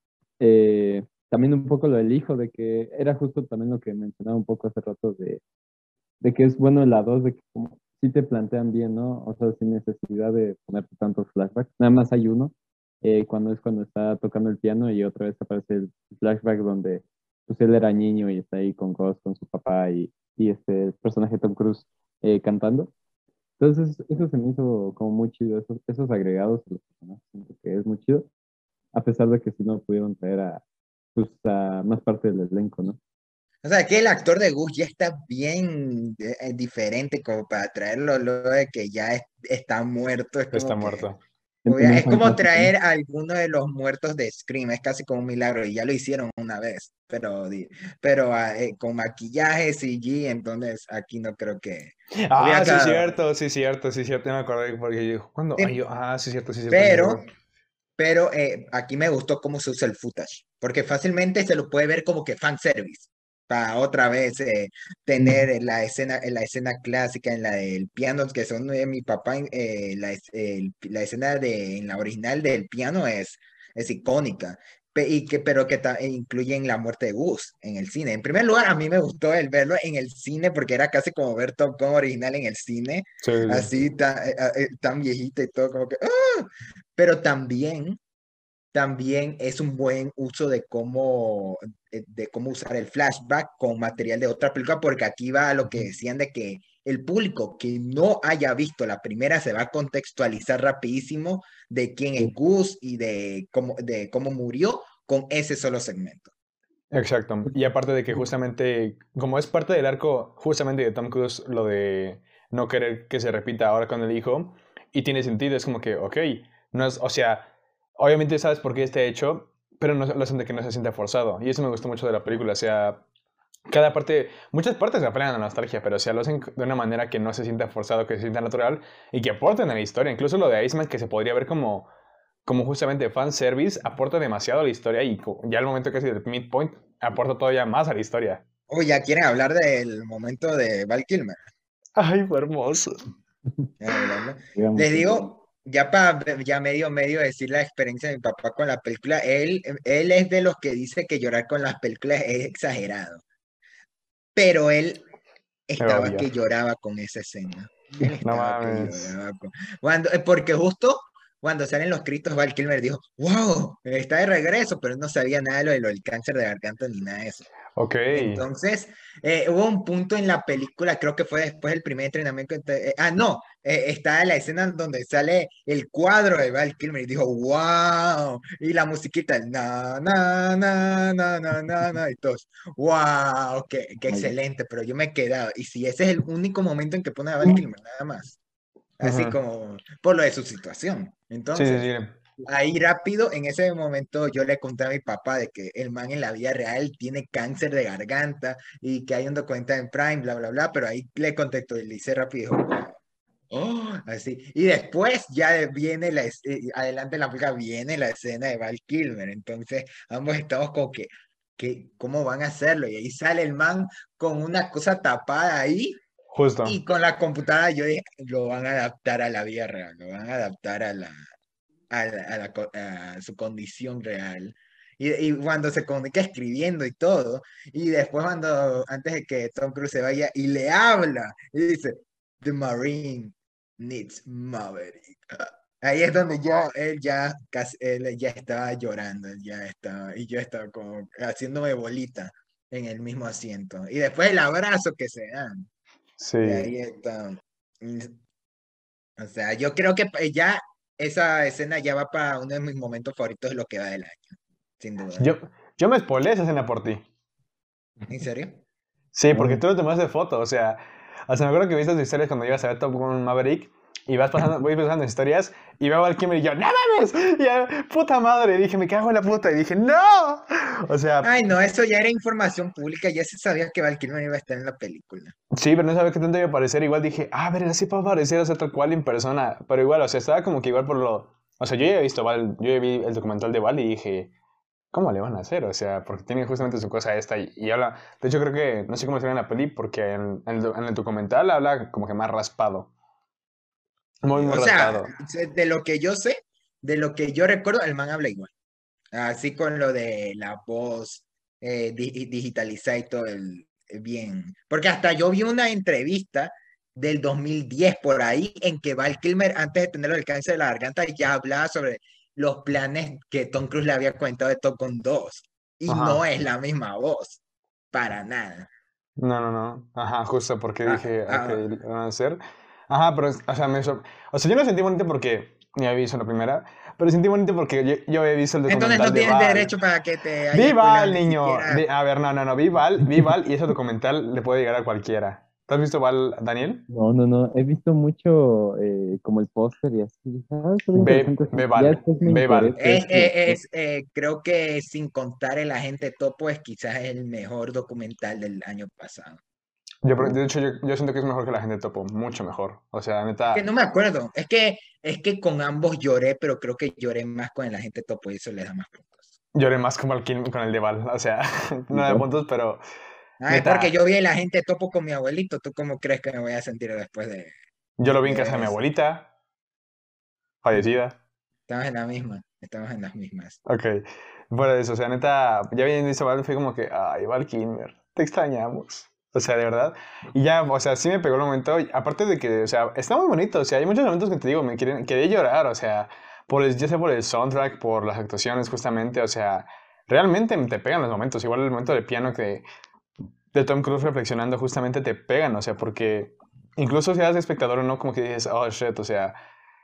Eh, también un poco lo del hijo, de que era justo también lo que mencionaba un poco hace rato, de, de que es bueno la dos, de que como sí te plantean bien, ¿no? O sea, sin necesidad de ponerte tantos flashbacks. Nada más hay uno, eh, cuando es cuando está tocando el piano y otra vez aparece el flashback donde pues él era niño y está ahí con Ghost, con su papá y, y este personaje Tom Cruise eh, cantando. Entonces, eso se me hizo como muy chido, esos, esos agregados a los personajes, siento que es muy chido, a pesar de que si no pudieron traer a, pues, a más parte del elenco, ¿no? O sea, que el actor de Gus ya está bien eh, diferente como para traerlo luego de que ya está muerto. está muerto. Es como traer a alguno de los muertos de Scream, es casi como un milagro y ya lo hicieron una vez, pero, pero ah, eh, con maquillaje, CG, entonces aquí no creo que... Ah, sí, cierto, sí, cierto, sí, cierto, me acordé porque yo, ¿cuándo? ah, sí, cierto, sí, cierto. Pero, pero eh, aquí me gustó cómo se usa el footage, porque fácilmente se lo puede ver como que fanservice para otra vez eh, tener la escena, la escena clásica en la del piano, que son de mi papá, eh, la, la, escena de, en la original del piano es, es icónica, y que, pero que e incluyen la muerte de Gus en el cine. En primer lugar, a mí me gustó el verlo en el cine porque era casi como ver Top Gun original en el cine, así tan, eh, tan viejita y todo, como que, ¡ah! pero también también es un buen uso de cómo, eh, de cómo usar el flashback con material de otra película, porque aquí va a lo que decían de que el público que no haya visto la primera se va a contextualizar rapidísimo de quién es Gus y de cómo, de cómo murió con ese solo segmento. Exacto. Y aparte de que justamente, como es parte del arco justamente de Tom Cruise, lo de no querer que se repita ahora con el hijo, y tiene sentido, es como que, ok, no es, o sea, obviamente sabes por qué está hecho, pero no lo hacen de que no se sienta forzado. Y eso me gustó mucho de la película, o sea, cada parte, muchas partes se apelan a la nostalgia, pero o sea, lo hacen de una manera que no se sienta forzado, que se sienta natural y que aporten a la historia. Incluso lo de Iceman, que se podría ver como como justamente fanservice, aporta demasiado a la historia y ya el momento que es el midpoint aporta todavía más a la historia. Uy, ya quieren hablar del momento de Val Kilmer. Ay, fue hermoso. Les digo, ya para ya medio medio decir la experiencia de mi papá con la película, él, él es de los que dice que llorar con las películas es exagerado. Pero él estaba que lloraba con esa escena. no mames. Cuando, eh, porque justo cuando salen los gritos, Val Kilmer dijo, wow, está de regreso, pero no sabía nada de lo, de lo del cáncer de garganta ni nada de eso. Ok. Entonces, eh, hubo un punto en la película, creo que fue después del primer entrenamiento. Eh, ah, no, eh, está la escena donde sale el cuadro de Val Kilmer y dijo, wow, y la musiquita, na, na, na, na, na, na, na, y todos, wow, qué, qué excelente, pero yo me he quedado. Y si ese es el único momento en que pone a Val Kilmer, nada más así como por lo de su situación. Entonces, ahí rápido, en ese momento yo le conté a mi papá de que el man en la vida real tiene cáncer de garganta y que hay un documental en Prime, bla, bla, bla, pero ahí le contestó y le hice rápido. Oh, así. Y después ya viene la, eh, adelante en la película viene la escena de Val Kilmer. Entonces, ambos estamos como que, que, ¿cómo van a hacerlo? Y ahí sale el man con una cosa tapada ahí y con la computadora yo lo van a adaptar a la vida real, lo van a adaptar a la a, la, su condición real. Y, y, cuando se comunica escribiendo y todo, y después cuando, antes de que Tom Cruise se vaya y le habla, y dice, The Marine needs Maverick. Ahí es donde yo, él ya, casi, él ya estaba llorando, ya estaba, y yo estaba como haciéndome bolita en el mismo asiento. Y después el abrazo que se dan. Sí. ahí está. O sea, yo creo que ya esa escena ya va para uno de mis momentos favoritos de lo que va del año, sin duda. Yo, yo me spoilé esa escena por ti. ¿En serio? Sí, porque tú lo tomaste foto, o sea, o sea, me acuerdo que viste las historias cuando ibas a ver Top Gun Maverick y vas pasando, voy pasando historias y veo al Kimmer y yo, ¡No mames! Y puta madre. Y dije, me cago en la puta. Y dije, ¡No! O sea. Ay, no, eso ya era información pública. Ya se sabía que Val Kilmer iba a estar en la película. Sí, pero no sabía qué tanto iba a aparecer. Igual dije, ah, a ver, así puede aparecer, o sea, tal cual en persona. Pero igual, o sea, estaba como que igual por lo. O sea, yo ya he visto Val, yo ya vi el documental de Val y dije, ¿cómo le van a hacer? O sea, porque tiene justamente su cosa esta y, habla. De hecho, creo que no sé cómo se ve en la peli porque en, en, en el documental habla como que más raspado o sea, de lo que yo sé, de lo que yo recuerdo, el man habla igual. Así con lo de la voz eh, digitalizada y todo el, eh, bien. Porque hasta yo vi una entrevista del 2010 por ahí en que Val Kilmer, antes de tener el cáncer de la garganta, ya hablaba sobre los planes que Tom Cruise le había comentado de Top Gun 2. Y no es la misma voz, para nada. No, no, no. Ajá, justo porque ah, dije, ah, van a hacer. Ajá, pero, o sea, me o sea, yo me sentí bonito porque ni había visto la primera, pero sentí bonito porque yo, yo había visto el documental Entonces no tienes derecho para que te... Viva el niño! a ver, no, no, no, Vival, Vival, y ese documental le puede llegar a cualquiera. ¿Tú has visto Val, Daniel? No, no, no. He visto mucho eh, como el póster y así. Ah, ve, Val. Es, es, eh, creo que sin contar el agente topo es quizás el mejor documental del año pasado. Yo, de hecho, yo, yo, siento que es mejor que la gente topo, mucho mejor. O sea, neta. Que no me acuerdo. Es que, es que con ambos lloré, pero creo que lloré más con la gente topo y eso le da más puntos. Lloré más con el, con el de Val. O sea, no de puntos, pero. Ah, es porque yo vi a la gente topo con mi abuelito. ¿Tú cómo crees que me voy a sentir después de.? Yo lo vi en casa de mi abuelita. Fallecida. Estamos en la misma. Estamos en las mismas. Ok. Bueno, eso, o sea, neta, ya viendo eso, Val, fue como que, ay, Val Kilmer, te extrañamos. O sea, de verdad. Y ya, o sea, sí me pegó el momento. Aparte de que, o sea, está muy bonito. O sea, hay muchos momentos que te digo, me quieren, quería llorar. O sea, por el, ya sea por el soundtrack, por las actuaciones justamente, o sea, realmente te pegan los momentos, igual el momento de piano que de Tom Cruise reflexionando justamente te pegan, o sea, porque incluso si eres espectador o no, como que dices, oh shit, o sea,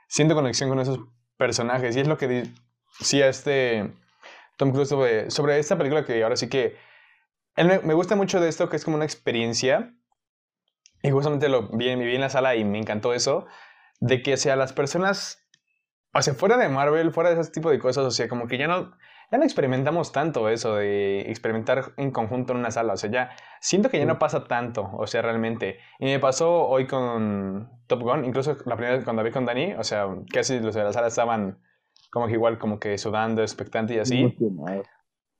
siento conexión con esos personajes y es lo que decía este Tom Cruise sobre, sobre esta película que ahora sí que me, gusta mucho de esto que es como una experiencia y justamente lo vi, vi en la sala y me encantó eso, de que sea las personas o sea, fuera de Marvel, fuera de ese tipo de cosas, o sea, como que ya no, ya no experimentamos tanto eso de experimentar en conjunto en una sala, o sea, ya siento que ya no pasa tanto, o sea, realmente. Y me pasó hoy con Top Gun, incluso la primera vez cuando vi con Dani, o sea, casi los de la sala estaban como que igual, como que sudando, expectante y así.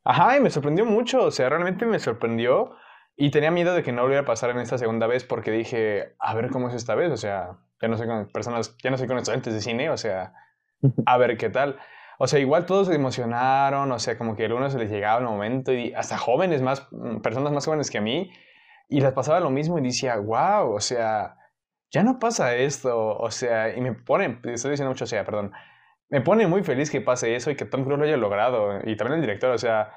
Ajá, y me sorprendió mucho, o sea, realmente me sorprendió. Y tenía miedo de que no volviera a pasar en esta segunda vez porque dije, a ver cómo es esta vez, o sea, ya no soy con personas, ya no soy con estudiantes de cine, o sea, a ver qué tal. O sea, igual todos se emocionaron, o sea, como que a algunos se les llegaba el momento y hasta jóvenes más, mm, personas más jóvenes que a mí, y les pasaba lo mismo y decía, wow, o sea, ya no pasa esto, o sea, y me pone, estoy diciendo mucho, o sea, perdón, me pone muy feliz que pase eso y que Tom Cruise lo haya logrado, y también el director, o sea,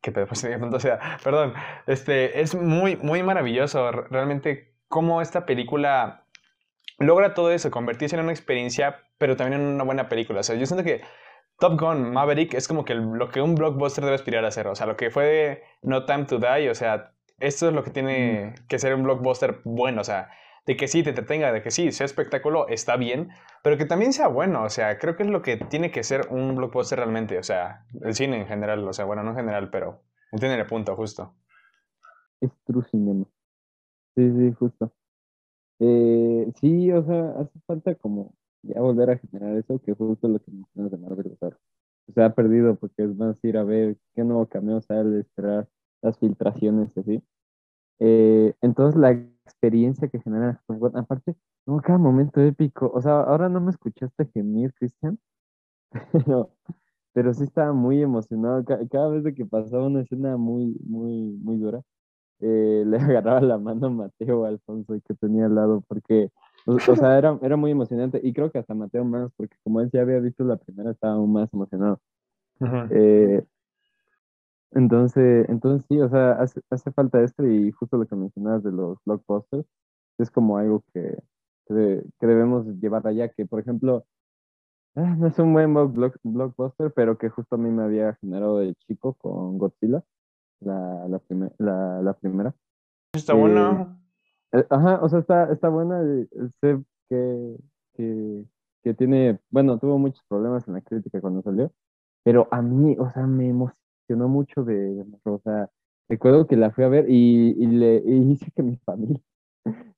que después o sea, perdón, este, es muy, muy maravilloso realmente cómo esta película logra todo eso, convertirse en una experiencia, pero también en una buena película. O sea, yo siento que Top Gun Maverick es como que lo que un blockbuster debe aspirar a hacer. O sea, lo que fue No Time to Die, o sea, esto es lo que tiene mm. que ser un blockbuster bueno. O sea, de que sí te entretenga, de que sí sea espectáculo, está bien, pero que también sea bueno. O sea, creo que es lo que tiene que ser un blockbuster realmente. O sea, el cine en general. O sea, bueno, no en general, pero entienden el punto, justo. Es true cinema. Sí, sí, justo. Eh, sí, o sea, hace falta como ya volver a generar eso, que justo lo que mencionas de Marvel, o se ha perdido porque es más ir a ver qué nuevo cameo sale, esperar las filtraciones así. Eh, entonces la experiencia que genera, bueno, aparte, no, cada momento épico, o sea, ahora no me escuchaste gemir, Cristian, pero, pero sí estaba muy emocionado, cada, vez de que pasaba una escena muy, muy, muy dura, eh, le agarraba la mano a Mateo Alfonso y que tenía al lado, porque, o, sea, era, era muy emocionante. Y creo que hasta Mateo más, porque como él ya había visto la primera, estaba aún más emocionado. Eh, entonces, entonces sí, o sea, hace, hace, falta esto y justo lo que mencionabas de los blockbusters, es como algo que, que, debemos llevar allá, que por ejemplo, ah, no es un buen blockbuster, pero que justo a mí me había generado de chico con Godzilla la, la, la, la primera. Está buena. Eh, eh, ajá, o sea, está, está buena. Sé que, que, que, tiene, bueno, tuvo muchos problemas en la crítica cuando salió, pero a mí, o sea, me emocionó mucho de, o sea, recuerdo que la fui a ver y, y le y hice que mi familia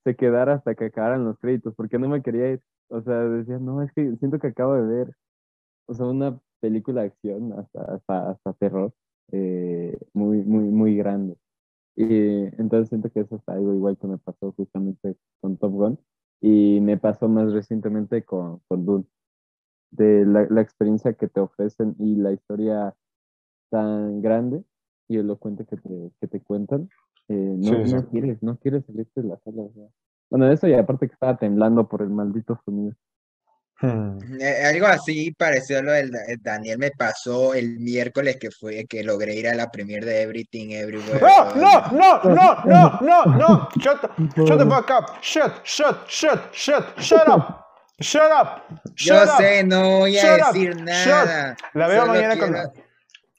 se quedara hasta que acabaran los créditos, porque no me quería ir. O sea, decía, no, es que siento que acabo de ver, o sea, una película de acción, hasta, hasta, hasta terror. Eh, muy, muy, muy grande. Y entonces siento que eso es algo igual que me pasó justamente con Top Gun y me pasó más recientemente con, con Dune. De la, la experiencia que te ofrecen y la historia tan grande y elocuente que te, que te cuentan, eh, no, no quieres, no quieres salirte de la sala. Bueno, eso y aparte que estaba temblando por el maldito sonido. Hmm. Eh, algo así parecido a lo del Daniel me pasó el miércoles que fue que logré ir a la premier de Everything Everywhere. No, no, no, no, no, no, no. Shut, shut the fuck up. Shut, shut, shut, shut, shut up. Shut up. Yo sé, no voy a decir nada. La veo mañana con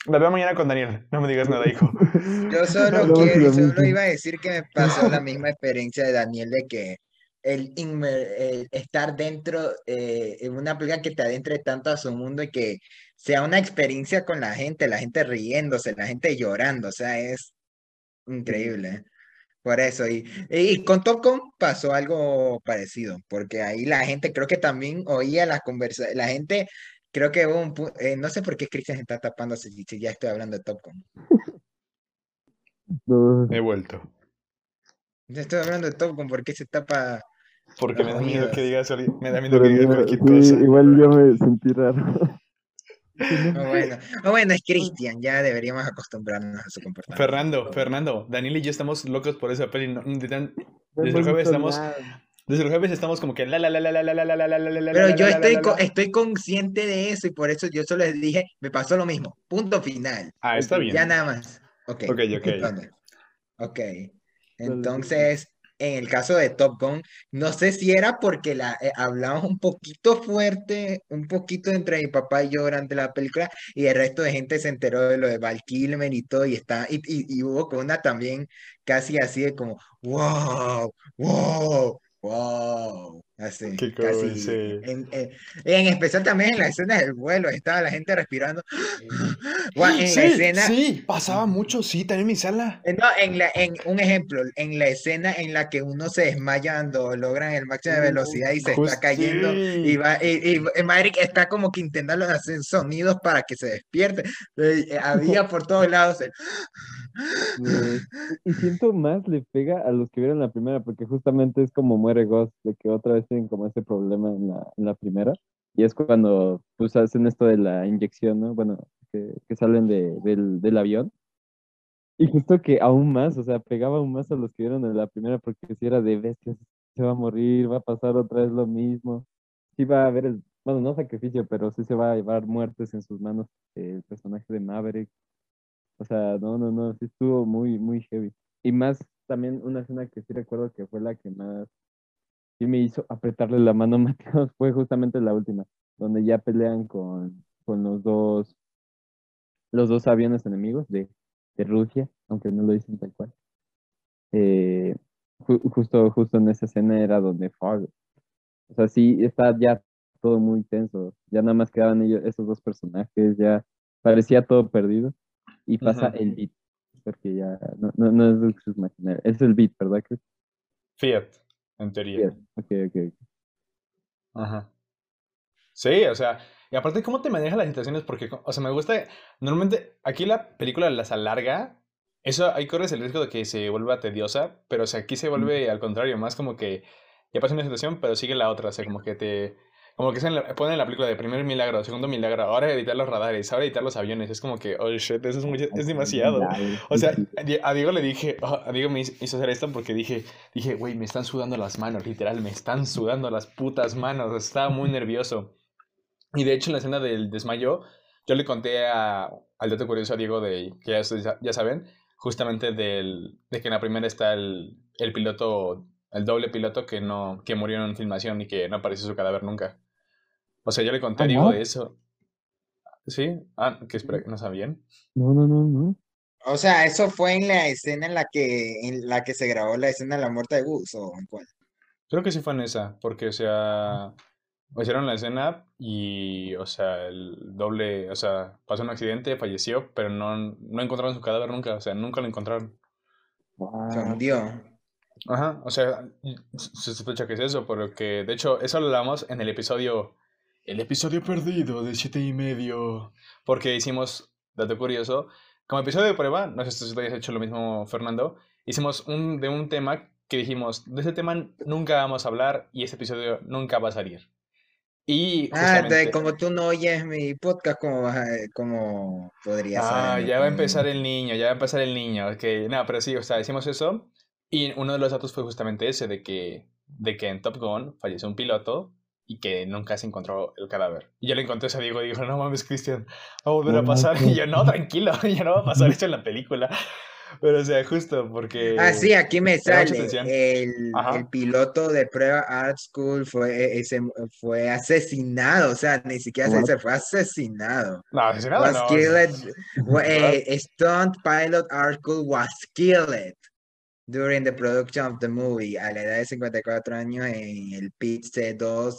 la veo mañana con Daniel. No me digas nada, hijo. Yo solo quiero, solo iba a decir que me pasó la misma experiencia de Daniel de que el, estar dentro eh, en una película que te adentre tanto a su mundo y que sea una experiencia con la gente, la gente riéndose, la gente llorando, o sea, es increíble. Por eso, y, y con Top pasó algo parecido, porque ahí la gente creo que también oía las conversaciones, la gente creo que hubo un eh, no sé por qué Cristian está tapando si, ya estoy hablando de Top He vuelto. Estoy hablando de Top Gun, ¿por qué se tapa porque me da miedo que digas, me da miedo que digas cualquier cosa. Igual yo me sentí raro. bueno. bueno, es Cristian, ya deberíamos acostumbrarnos a su comportamiento. Fernando, Fernando, Daniel y yo estamos locos por esa peli. desde el jueves estamos Desde los jueves estamos como que la la la la la la la la la la la la Pero yo estoy, estoy consciente de eso y por eso yo solo les dije, me pasó lo mismo. Punto final. Ah, está bien. Ya nada más. Ok. Ok, ok. Ok. Entonces, en el caso de Top Gun, no sé si era porque la, eh, hablamos un poquito fuerte, un poquito entre mi papá y yo durante la película, y el resto de gente se enteró de lo de Val Kilmer y todo, y, está, y, y, y hubo con una también casi así de como, wow, wow, Whoa. Así, casi. En, especial también en la escena del vuelo, estaba la gente respirando. en sí, la escena, sí, pasaba mucho, sí, también en mi sala. Eh, no, en, la, en un ejemplo, en la escena en la que uno se desmaya cuando logran el máximo de velocidad y se está cayendo, y, va, y, y, está como que intentando hacer sonidos para que se despierte. Eh, había por todos lados Y siento más le pega a los que vieron la primera, porque justamente es como muere Ghost, de que otra vez tienen como ese problema en la, en la primera. Y es cuando pues hacen esto de la inyección, ¿no? Bueno, que, que salen de, del, del, avión. Y justo que aún más, o sea, pegaba aún más a los que vieron en la primera, porque si era de bestias, se va a morir, va a pasar otra vez lo mismo. Sí va a haber el, bueno, no sacrificio, pero sí se va a llevar muertes en sus manos el personaje de Maverick. O sea, no, no, no, sí estuvo muy, muy heavy. Y más también una escena que sí recuerdo que fue la que más y me hizo apretarle la mano a Mateos fue justamente la última, donde ya pelean con, con los dos los dos aviones enemigos de, de Rusia, aunque no lo dicen tal cual. Eh, justo, justo en esa escena era donde fue, o sea, sí, está ya todo muy tenso, ya nada más quedaban ellos, esos dos personajes, ya parecía todo perdido, y pasa el beat, porque ya no, no, no es Luxus es el beat, ¿verdad, Chris? Fiat en teoría. Ok, ok. Ajá. Sí, o sea, y aparte, ¿cómo te manejas las situaciones? Porque, o sea, me gusta. Normalmente, aquí la película las alarga. Eso ahí corres el riesgo de que se vuelva tediosa, pero o sea, aquí se vuelve al contrario, más como que ya pasa una situación, pero sigue la otra, o sea, como que te como que se ponen en la película de primer milagro, segundo milagro, ahora editar los radares, ahora editar los aviones. Es como que, oh shit, eso es, es demasiado. O sea, a Diego le dije, oh, a Diego me hizo hacer esto porque dije, dije, güey, me están sudando las manos, literal, me están sudando las putas manos. Estaba muy nervioso. Y de hecho, en la escena del desmayo, yo le conté a, al dato curioso a Diego de, que ya, ya saben, justamente del, de que en la primera está el, el piloto, el doble piloto que no, que murió en filmación y que no apareció su cadáver nunca. O sea, yo le conté, ah, digo, de eso. ¿Sí? Ah, que espera, ¿no sabían? No, no, no, no. O sea, ¿eso fue en la escena en la que, en la que se grabó la escena de la muerte de Gus o en cuál? Creo que sí fue en esa, porque, o sea, hicieron la escena y, o sea, el doble, o sea, pasó un accidente, falleció, pero no, no encontraron su cadáver nunca, o sea, nunca lo encontraron. Se hundió. Ajá, o sea, se sospecha que es eso, porque, de hecho, eso lo hablamos en el episodio el episodio perdido de siete y medio. Porque hicimos, dato curioso, como episodio de prueba, no sé si tú hayas hecho lo mismo, Fernando, hicimos un, de un tema que dijimos, de ese tema nunca vamos a hablar y ese episodio nunca va a salir. Y ah, como tú no oyes mi podcast, como, como podría ser. Ah, ya va a empezar el niño, ya va a empezar el niño. Ok, no, pero sí, o sea, hicimos eso. Y uno de los datos fue justamente ese, de que, de que en Top Gun falleció un piloto y que nunca se encontró el cadáver. Y yo le encontré a Diego y dijo, no mames, Cristian, va a volver a pasar. Y yo, no, tranquilo, ya no va a pasar esto en la película. Pero o sea, justo porque... Ah, sí, aquí me sale. El, el, piloto de prueba Art School fue, ese, fue asesinado, o sea, ni siquiera se, fue asesinado. No, asesinado was no. Killed, eh, stunt pilot Art School was killed during the production of the movie a la edad de 54 años en el pit C2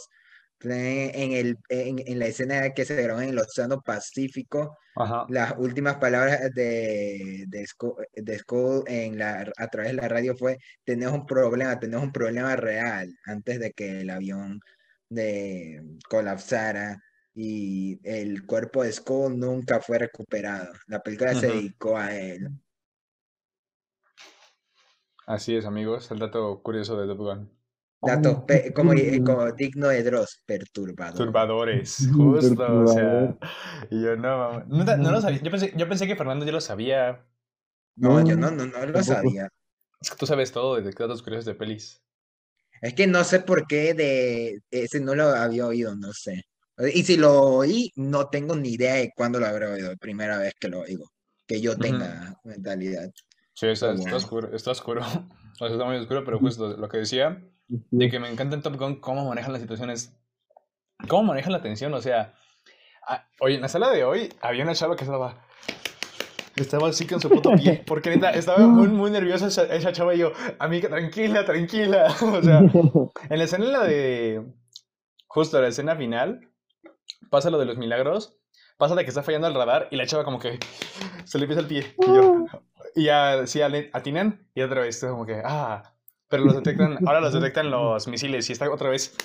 en, el, en, la escena que se grabó en el Océano Pacífico, las últimas palabras de, de, Skull, en la, a través de la radio fue, tenemos un problema, tenemos un problema real, antes de que el avión de, colapsara y el cuerpo de Skull nunca fue recuperado. La película se dedicó a él. Así es, amigos, el dato curioso de Top Gun. Datos como, como, digno de Dross, perturbador. Perturbadores, justo, o sea. Yo no, no, no, lo sabía. Yo pensé, yo pensé que Fernando ya lo sabía. No, yo no, no, no lo sabía. Es que tú sabes todo de datos curiosos de pelis. Es que no sé por qué de ese no lo había oído, no sé. Y si lo oí, no tengo ni idea de cuándo lo habré oído, primera vez que lo oigo, que yo tenga mentalidad. Sí, está, oscuro, está oscuro. está muy oscuro, pero justo lo que decía, de que me encanta en Top Gun cómo manejan las situaciones, cómo manejan la tensión, o sea, oye, en la sala de hoy había una chava que estaba... Estaba así con su puto pie, porque neta, estaba muy, muy nerviosa esa, esa chava y yo, amiga, tranquila, tranquila. O sea, en la escena la de, justo la escena final, pasa lo de los milagros, pasa de que está fallando el radar y la chava como que se le pisa el pie. Y yo, y ya, sí, atinan y otra vez, como que, ah, pero los detectan, ahora los detectan los misiles y está otra vez.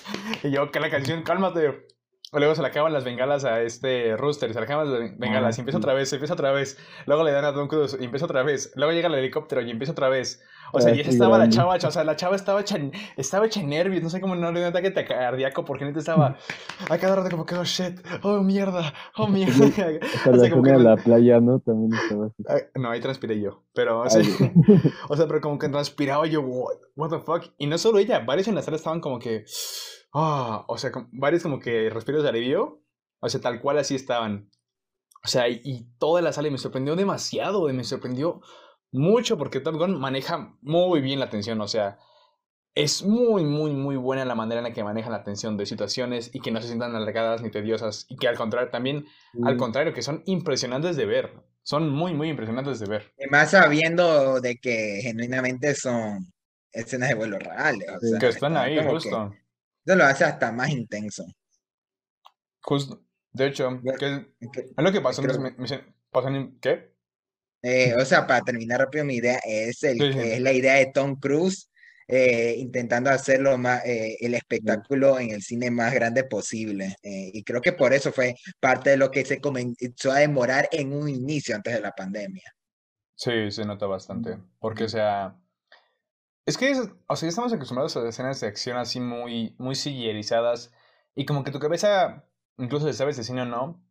Y yo, que la canción, cálmate. Luego se le acaban las bengalas a este Rooster, se le acaban las bengalas y empieza otra vez, empieza otra vez. Luego le dan a Don Cruise y empieza otra vez. Luego llega el helicóptero y empieza otra vez. O sea, y esa estaba la chava, o sea, la chava estaba hecha, estaba hecha nervios, no sé cómo no le dio un ataque cardíaco porque neta estaba a cada rato como que, oh shit, oh mierda, oh mierda. O sea, como que la playa, ¿no? También estaba así. No, ahí transpiré yo, pero o sea, pero como que transpiraba yo, what, what the fuck. Y no solo ella, varios en la sala estaban como que Ah, o sea, varios como que respiros de alivio, o sea, tal cual así estaban. O sea, y, toda la sala me sorprendió demasiado, me sorprendió mucho porque Top Gun maneja muy bien la tensión, o sea, es muy, muy, muy buena la manera en la que maneja la tensión de situaciones y que no se sientan alargadas ni tediosas y que al contrario, también, al contrario, que son impresionantes de ver, son muy, muy impresionantes de ver. Y más sabiendo de que genuinamente son escenas de vuelo reales. O sea, que están ahí, justo. Eso lo hace hasta más intenso. Justo, de hecho, ¿qué es lo que pasó? en, ¿Qué? Eh, o sea, para terminar rápido, mi idea es, el, es la idea de Tom Cruise eh, intentando hacerlo más, eh, el espectáculo en el cine más grande posible. y creo que por eso fue parte de lo que se comenzó a demorar en un inicio antes de la pandemia. Sí, se nota bastante. Porque, o sea, es que, o sea, estamos acostumbrados a escenas de acción así muy, muy sillerizadas y como que tu cabeza, incluso si sabes de cine o no,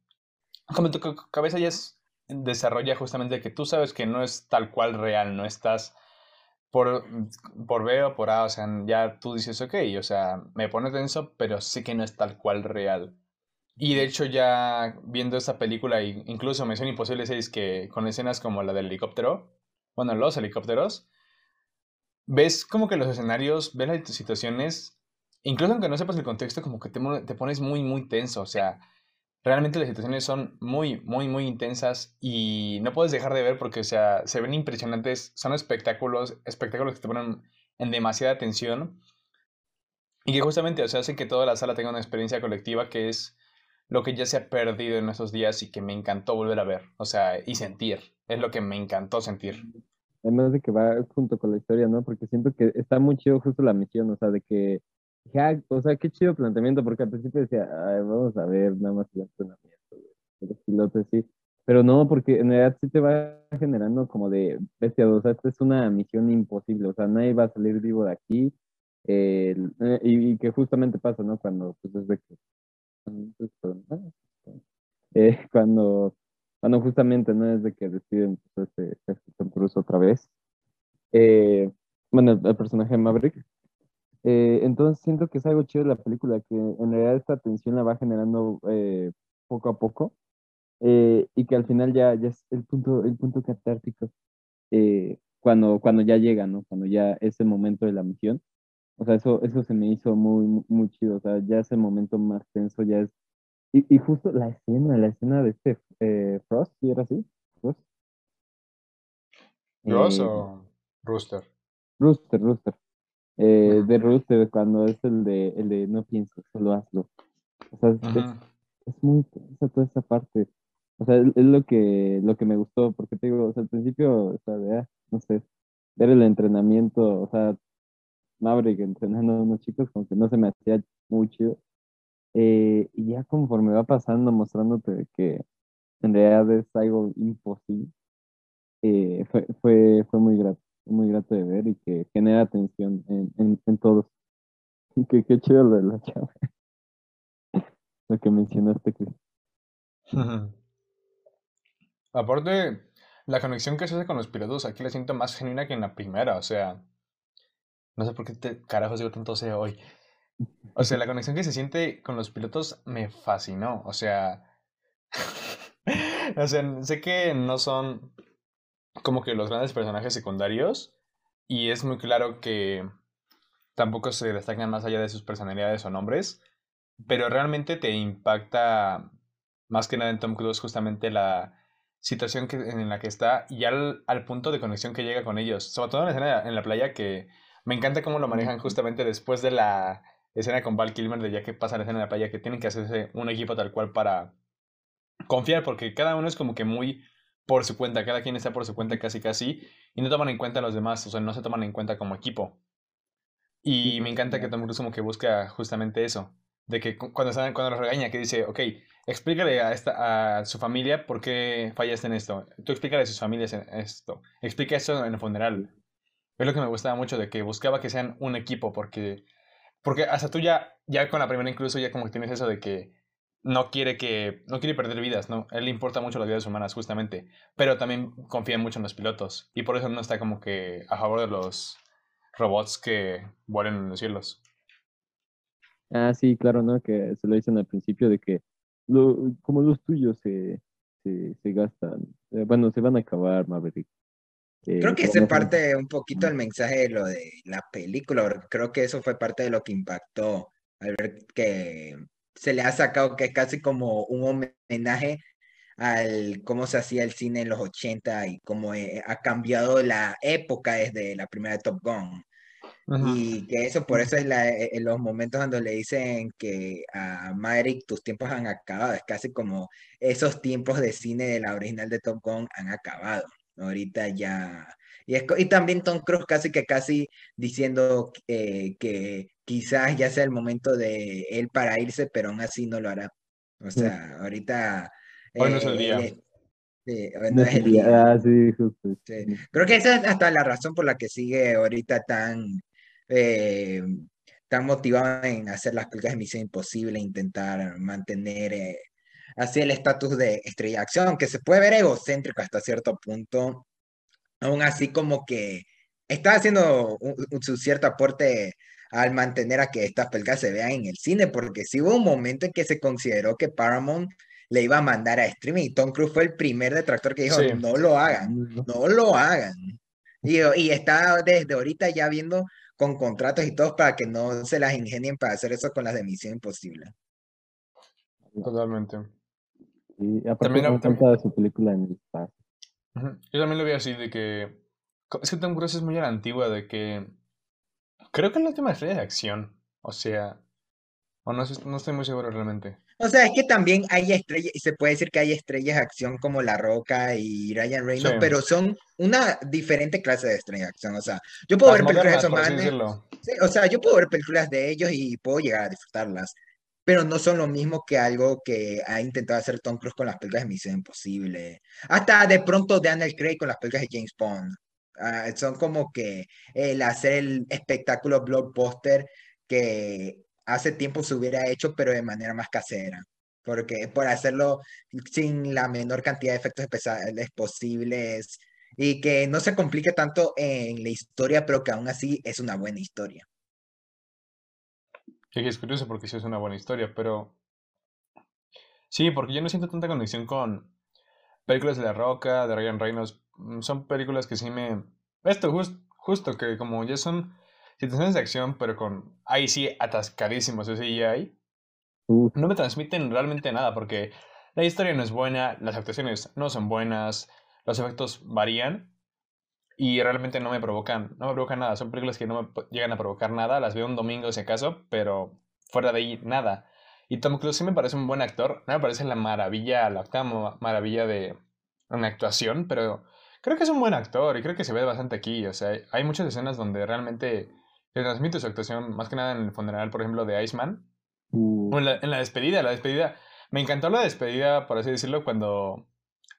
como tu cabeza ya es, desarrolla justamente que tú sabes que no es tal cual real, no estás por, por B o por A, o sea, ya tú dices, ok, o sea, me pone tenso, pero sí que no es tal cual real. Y de hecho ya viendo esta película, incluso Misión Imposible 6, que con escenas como la del helicóptero, bueno, los helicópteros, ves como que los escenarios, ves las situaciones, incluso aunque no sepas el contexto, como que te, te pones muy, muy tenso. O sea, realmente las situaciones son muy, muy, muy intensas y no puedes dejar de ver porque, o sea, se ven impresionantes, son espectáculos, espectáculos que te ponen en demasiada tensión y que justamente, o sea, hacen que toda la sala tenga una experiencia colectiva que es lo que ya se ha perdido en esos días y que me encantó volver a ver, o sea, y sentir, es lo que me encantó sentir. Además de que va junto con la historia, ¿no? Porque siento que está muy chido justo la misión, o sea, de que, ya, o sea, qué chido planteamiento, porque al principio decía, Ay, vamos a ver nada más el entrenamiento, los pilotos, sí. Pero no, porque en realidad sí te va generando como de bestia, o sea, esta es una misión imposible, o sea, nadie va a salir vivo de aquí. Eh, y, que justamente pasa, ¿no? Cuando, pues desde que, eh, cuando cuando justamente no es de que deciden pues, este, este otra vez. Eh, bueno, el, personaje Maverick. Eh, entonces siento que es algo chido de la película, que en realidad esta tensión la va generando eh, poco a poco y que al final ya, ya es el punto, el punto catártico cuando, cuando ya llega, ¿no? Cuando ya es el momento de la misión. O sea, eso, eso se me hizo muy, muy chido. O sea, ya ese momento más tenso, ya es y, y, justo la escena, la escena de este eh, Frost, ¿sí era así? ¿Frost? ¿Ross eh, o Rooster? Rooster, Rooster. Eh, de Rooster, cuando es el de, el de no pienses, solo hazlo. O sea, es, es, muy tensa toda esa parte. O sea, es, lo que, lo que me gustó, porque te digo, o sea, al principio, o sea, de, ah, no sé, ver el entrenamiento, o sea, Maverick entrenando a unos chicos, como que no se me hacía muy chido. Eh, y ya conforme va pasando, mostrándote que en realidad es algo imposible, eh, fue, fue, fue muy grato, muy grato de ver y que genera atención en, en, en todos. que qué chido lo de la chava. lo que mencionaste, Chris. Aparte, la conexión que se hace con los pilotos aquí la siento más genuina que en la primera, o sea, No sé por qué te carajos digo tanto sé hoy. O sea, la conexión que se siente con los pilotos me fascinó. O sea, o sea, sé que no son como que los grandes personajes secundarios y es muy claro que tampoco se destacan más allá de sus personalidades o nombres, pero realmente te impacta más que nada en Tom Cruise justamente la situación que, en la que está y al, al punto de conexión que llega con ellos, sobre todo en la escena en la playa que me encanta cómo lo manejan justamente después de la escena con Val Kilmer de ya que pasa la escena en la playa que tienen que hacerse un equipo tal cual para confiar porque cada uno es como que muy por su cuenta, cada quien está por su cuenta casi casi y no toman en cuenta a los demás, o sea, no se toman en cuenta como equipo. Y me encanta que Tom Cruise como que busca justamente eso, de que cuando, cuando los regaña, que dice, ok, explícale a, esta, a su familia por qué fallaste en esto, tú explícale a sus familias en esto, explica esto en el funeral, es lo que me gustaba mucho de que buscaba que sean un equipo, porque, porque hasta tú ya, ya con la primera incluso ya como que tienes eso de que no quiere que, no quiere perder vidas, ¿no? Él le importa mucho las vidas humanas, justamente, pero también confía mucho en los pilotos, y por eso no está como que a favor de los robots que vuelen en los cielos. Ah, sí, claro, ¿no? Que se lo dicen al principio de que como los tuyos se, se, se gastan, eh, bueno, se van a acabar, Maverick. Creo que ese parte un poquito el mensaje de lo de la película. Creo que eso fue parte de lo que impactó al ver que se le ha sacado que es casi como un homenaje al cómo se hacía el cine en los 80 y cómo eh, ha cambiado la época desde la primera Top Gun. Y que eso, por eso es la, en eh, los momentos cuando le dicen que a Maverick tus tiempos han acabado, es casi como esos tiempos de cine de la original de Top Gun han acabado. Ahorita ya. Y, y también Tom Cruise casi que casi diciendo eh, que quizás ya sea el momento de él para irse, pero aún así no lo hará. O sea, ahorita. Hoy no es el día. sí, no es el día. Ah, Creo que esa es hasta la razón por la que sigue ahorita tan, eh, tan motivado en hacer las películas de Misión Imposible, intentar mantener eh, así el estatus de estrella de acción, que se puede ver egocéntrico hasta cierto punto, aún así como que está haciendo su cierto aporte al mantener a que estas películas se vean en el cine, porque sí hubo un momento en que se consideró que Paramount le iba a mandar a streaming y Tom Cruise fue el primer detractor que dijo, no lo hagan, no lo hagan. Y, y está desde ahorita ya viendo con contratos y todo para que no se las ingenien para hacer eso con las de Misión Imposible. Totalmente. Y aparte también, también, su película en el espacio. Yo también lo vi así, de que... Es que Tom Cruise es muy a la antigua, de que... Creo que es la última estrella de acción. O sea... O no, no estoy muy seguro realmente. O sea, es que también hay estrellas, y se puede decir que hay estrellas de acción como La Roca y Ryan Reynolds, pero son una diferente clase de estrellas de acción. O sea, yo puedo ver películas de esos manes. o sea, yo puedo ver películas de ellos y puedo llegar a disfrutarlas pero no son lo mismo que algo que ha intentado hacer Tom Cruise con las películas de Misión Imposible. Hasta de pronto Daniel Craig con las películas de James Bond. Ah, son como que el hacer el espectáculo blockbuster que hace tiempo se hubiera hecho, pero de manera más casera. Porque por hacerlo sin la menor cantidad de efectos especiales posibles y que no se complique tanto en la historia, pero que aún así es una buena historia. Que es curioso porque sí es una buena historia, pero. Sí, porque yo no siento tanta conexión con películas de La Roca, de Ryan Reynolds. Mm, son películas que sí me. Esto, justo que como ya son situaciones de acción, pero con. Ahí sí, atascadísimos ese CGI. No me transmiten realmente nada porque la historia no es buena, las actuaciones no son buenas, los efectos varían y realmente no me provocan, no me provocan nada. Son películas que no me llegan a provocar nada. Las veo un domingo si acaso, pero fuera de ahí nada. Y Tom Cruise sí me parece un buen actor. No me parece la maravilla, la octava maravilla de una actuación, pero creo que es un buen actor y creo que se ve bastante aquí. O sea, hay muchas escenas donde realmente le transmite su actuación, más que nada en el funeral, por ejemplo, de Iceman. Uh. O en la, en la despedida, la despedida. Me encantó la despedida, por así decirlo, cuando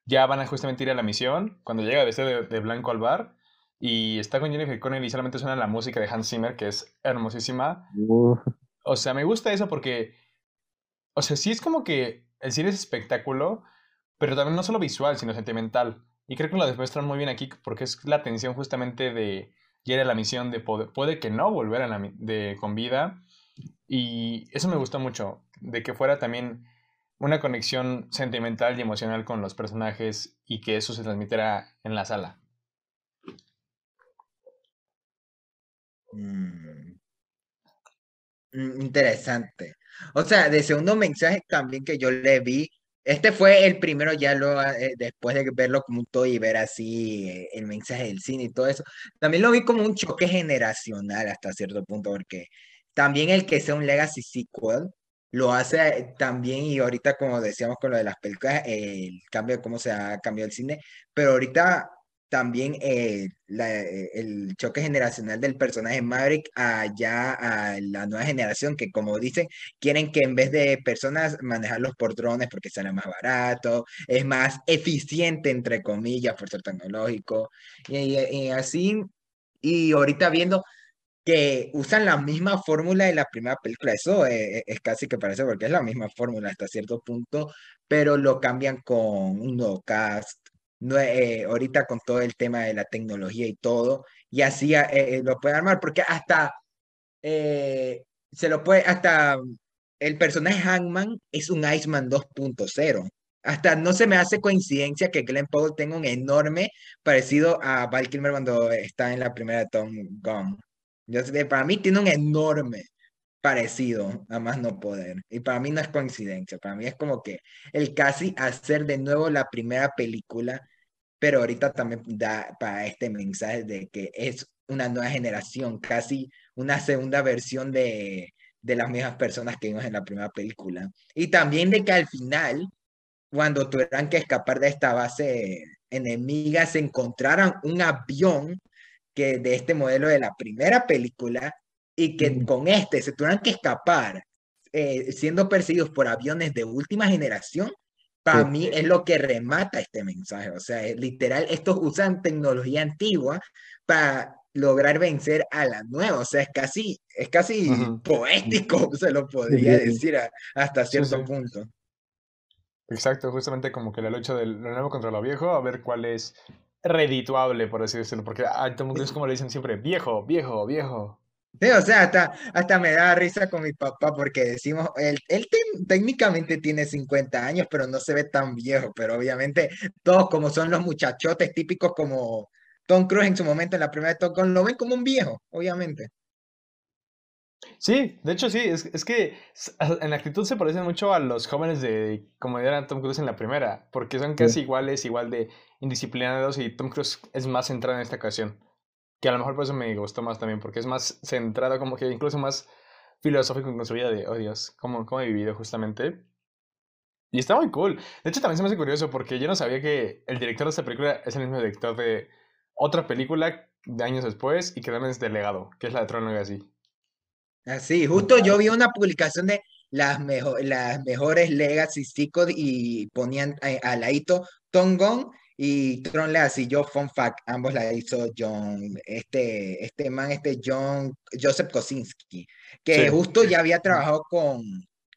ya van a justamente ir a la misión, cuando llega vestido de, de blanco al bar y está con Jennifer Connelly y solamente suena la música de Hans Zimmer, que es hermosísima. O sea, me gusta eso porque, o sea, sí es como que el cine es espectáculo, pero también no solo visual, sino sentimental. Y creo que lo demuestran muy bien aquí porque es la tensión justamente de era la misión de poder, puede que no volver a la, de, con vida. Y eso me gustó mucho, de que fuera también una conexión sentimental y emocional con los personajes y que eso se transmitiera en la sala. Mm. Mm, interesante. O sea, de segundo mensaje también que yo le vi, este fue el primero ya lo, eh, después de verlo como todo y ver así eh, el mensaje del cine y todo eso, también lo vi como un choque generacional hasta cierto punto, porque también el que sea un legacy sequel lo hace también y ahorita como decíamos con lo de las películas, el cambio de cómo se ha cambiado el cine, pero ahorita también eh, eh, el choque generacional del personaje Maverick allá a la nueva generación que como dicen quieren que en vez de personas manejarlos por drones porque sale más barato, es más eficiente entre comillas por ser tecnológico y, así y ahorita viendo que usan la misma fórmula de la primera película, eso es, es casi que parece porque es la misma fórmula hasta cierto punto, pero lo cambian con un nuevo cast, no, eh, ahorita con todo el tema de la tecnología y todo, y así eh, eh, lo puede armar, porque hasta se lo puede, hasta el personaje Hangman es un Iceman 2.0. Hasta no se me hace coincidencia que Glenn Powell tenga un enorme parecido a Val Kilmer cuando está en la primera Tom Gunn. Yo, para mí tiene un enorme parecido a más no poder. Y para mí no es coincidencia, para mí es como que el casi hacer de nuevo la primera película pero ahorita también da para este mensaje de que es una nueva generación, casi una segunda versión de, de las mismas personas que vimos en la primera película. Y también de que al final, cuando tuvieran que escapar de esta base enemiga, se encontraran un avión que de este modelo de la primera película y que con este se tuvieran que escapar eh, siendo perseguidos por aviones de última generación para mí es lo que remata este mensaje. O sea, literal, estos usan tecnología antigua para lograr vencer a la nueva. O sea, es casi, es casi poético, se lo podría decir hasta cierto punto. Exacto, justamente como que la lucha de lo nuevo contra lo viejo, a ver cuál es redituable, por así decirlo. Porque a es como le dicen siempre, viejo, viejo, viejo. Sí, o sea, hasta, hasta me da risa con mi papá porque decimos, él, él técnicamente tiene 50 años, pero no se ve tan viejo, pero obviamente todos como son los muchachotes típicos como Tom Cruise en su momento en la primera de Top Gun, lo ven como un viejo, obviamente. Sí, de hecho sí, es, es que en la actitud se parecen mucho a los jóvenes de como era Tom Cruise en la primera, porque son casi iguales, igual de indisciplinados y Tom Cruise es más centrado en esta ocasión que a lo mejor por eso me gustó más también, porque es más centrado, como que incluso más filosófico con su vida de, oh Dios, cómo, cómo he vivido justamente. Y está muy cool. De hecho, también se me hace curioso porque yo no sabía que el director de esta película es el mismo director de otra película de años después y que también es de legado, que es la de Tron Legacy. Así, justo yo vi una publicación de las, mejor, las mejores Legacy y ponían al ladito Tongon y Tron Legacy, yo, fun fact, ambos la hizo John, este, este man, este John, Joseph Kosinski, que justo ya había trabajado con,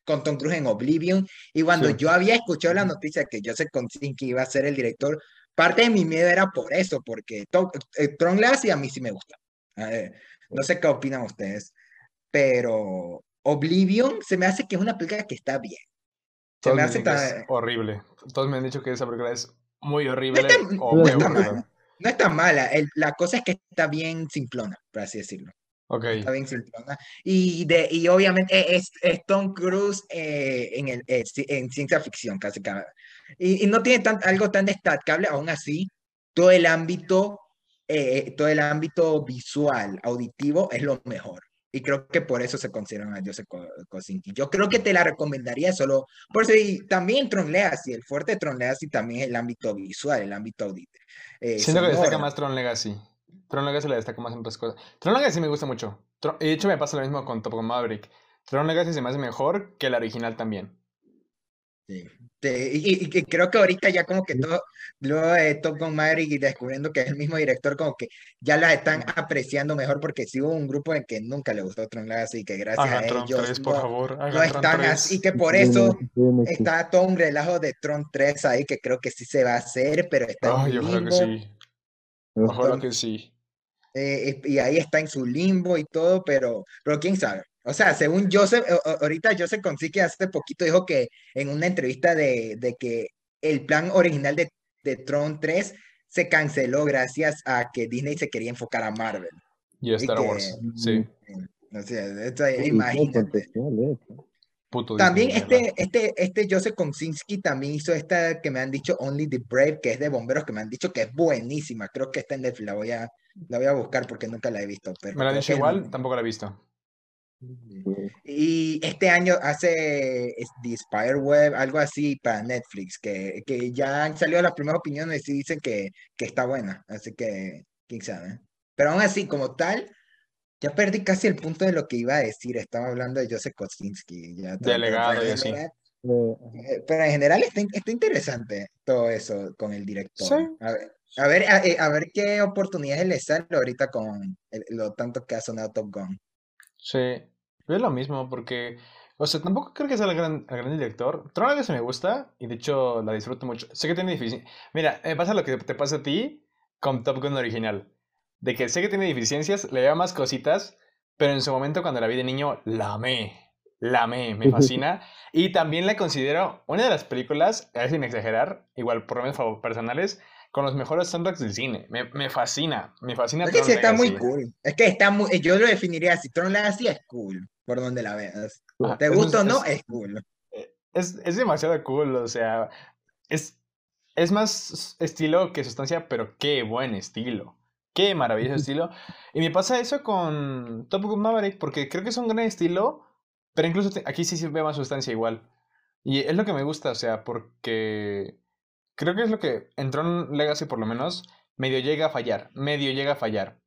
con Tom Cruise en Oblivion, y cuando yo había escuchado la noticia que Joseph Kosinski iba a ser el director, parte de mi miedo era por eso, porque eh, Tron Legacy a mí sí me gusta. no sé qué opinan ustedes, pero Oblivion se me hace que es una película que está bien. Se me hace tan... horrible. Todos me han dicho que esa película es muy horrible. No está, mala. la cosa es que está bien simplona, por así decirlo. Okay. Está bien simplona. Y, de, y obviamente es, es Tom Cruise eh, en, el, eh, en ciencia ficción, casi. Y, y no tiene tan, algo tan destacable, aún así, todo el ámbito, eh, todo el ámbito visual, auditivo, es lo mejor. Y creo que por eso se consideran a Joseph Kosinski. Yo creo que te la recomendaría solo por si también Tron Legacy, el fuerte de Tron Legacy también es el ámbito visual, el ámbito auditivo. Eh, Siento que destaca más Tron Legacy. Tron Legacy le destaca más en otras cosas. Tron Legacy me gusta mucho. De hecho, me pasa lo mismo con Top Gun Maverick. Tron Legacy se me hace mejor que el original también. Sí. y, creo que ahorita ya como que todo, luego de Top Gun Maverick y descubriendo que es el mismo director, como que ya la están apreciando mejor porque sí hubo un grupo en que nunca le gustó Tron Legacy y que gracias a ellos por no, favor, no están así, y que por eso está todo un relajo de Tron 3 ahí que creo que sí se va a hacer, pero está Ay, ojalá que sí. Ojalá que sí. eh, y ahí está en su limbo y todo, pero, pero quién sabe. O sea, según Joseph, ahorita Joseph que hace poquito dijo que en una entrevista de, de que el plan original de, de Tron 3 se canceló gracias a que Disney se quería enfocar a Marvel. Y a Star Wars, sí. No sé, imagínate. también este, este, este Joseph Konsinski también hizo esta que me han dicho Only the Brave, que es de bomberos, que me han dicho que es buenísima. Creo que está en Netflix, la voy a, la voy a buscar porque nunca la he visto. Pero me la han dicho igual, tampoco la he visto. Y este año hace The Web, algo así para Netflix, que, que ya han salido las primeras opiniones y dicen que, que está buena, así que quién sabe. Pero aún así, como tal, ya perdí casi el punto de lo que iba a decir. Estaba hablando de Joseph Kosinski. Ya Delegado y así. Eh, pero en general está, está, interesante todo eso con el director. A ver, a ver, eh, a, ver qué oportunidades le sale ahorita con lo tanto que ha sonado Top Gun. Sí, es lo mismo porque, o sea, tampoco creo que sea el gran, el gran director. Tron se me gusta y de hecho la disfruto mucho. Sé que tiene difícil. Mira, me pasa lo que te pasa a ti con Top Gun original de que sé que tiene deficiencias, le veo más cositas, pero en su momento cuando la vi de niño, la amé, la amé, me fascina. y también la considero una de las películas, sin exagerar, igual por lo menos personales, con los mejores soundtracks del cine. Me, me fascina, me fascina. Es que sí está muy cool. Es que está muy, yo lo definiría así, Tron Legacy es cool, por donde la veas. Ah, ¿Te gusta o no? Es, cool. Eh, es, es demasiado cool, o sea, es, es más estilo que sustancia, pero qué buen estilo. Qué maravilloso estilo. Y me pasa eso con Top Gun Maverick, porque creo que es un gran estilo, pero incluso aquí sí se ve más sustancia igual. Y es lo que me gusta, o sea, porque creo que es lo que en Tron Legacy por lo menos medio llega a fallar, medio llega a fallar.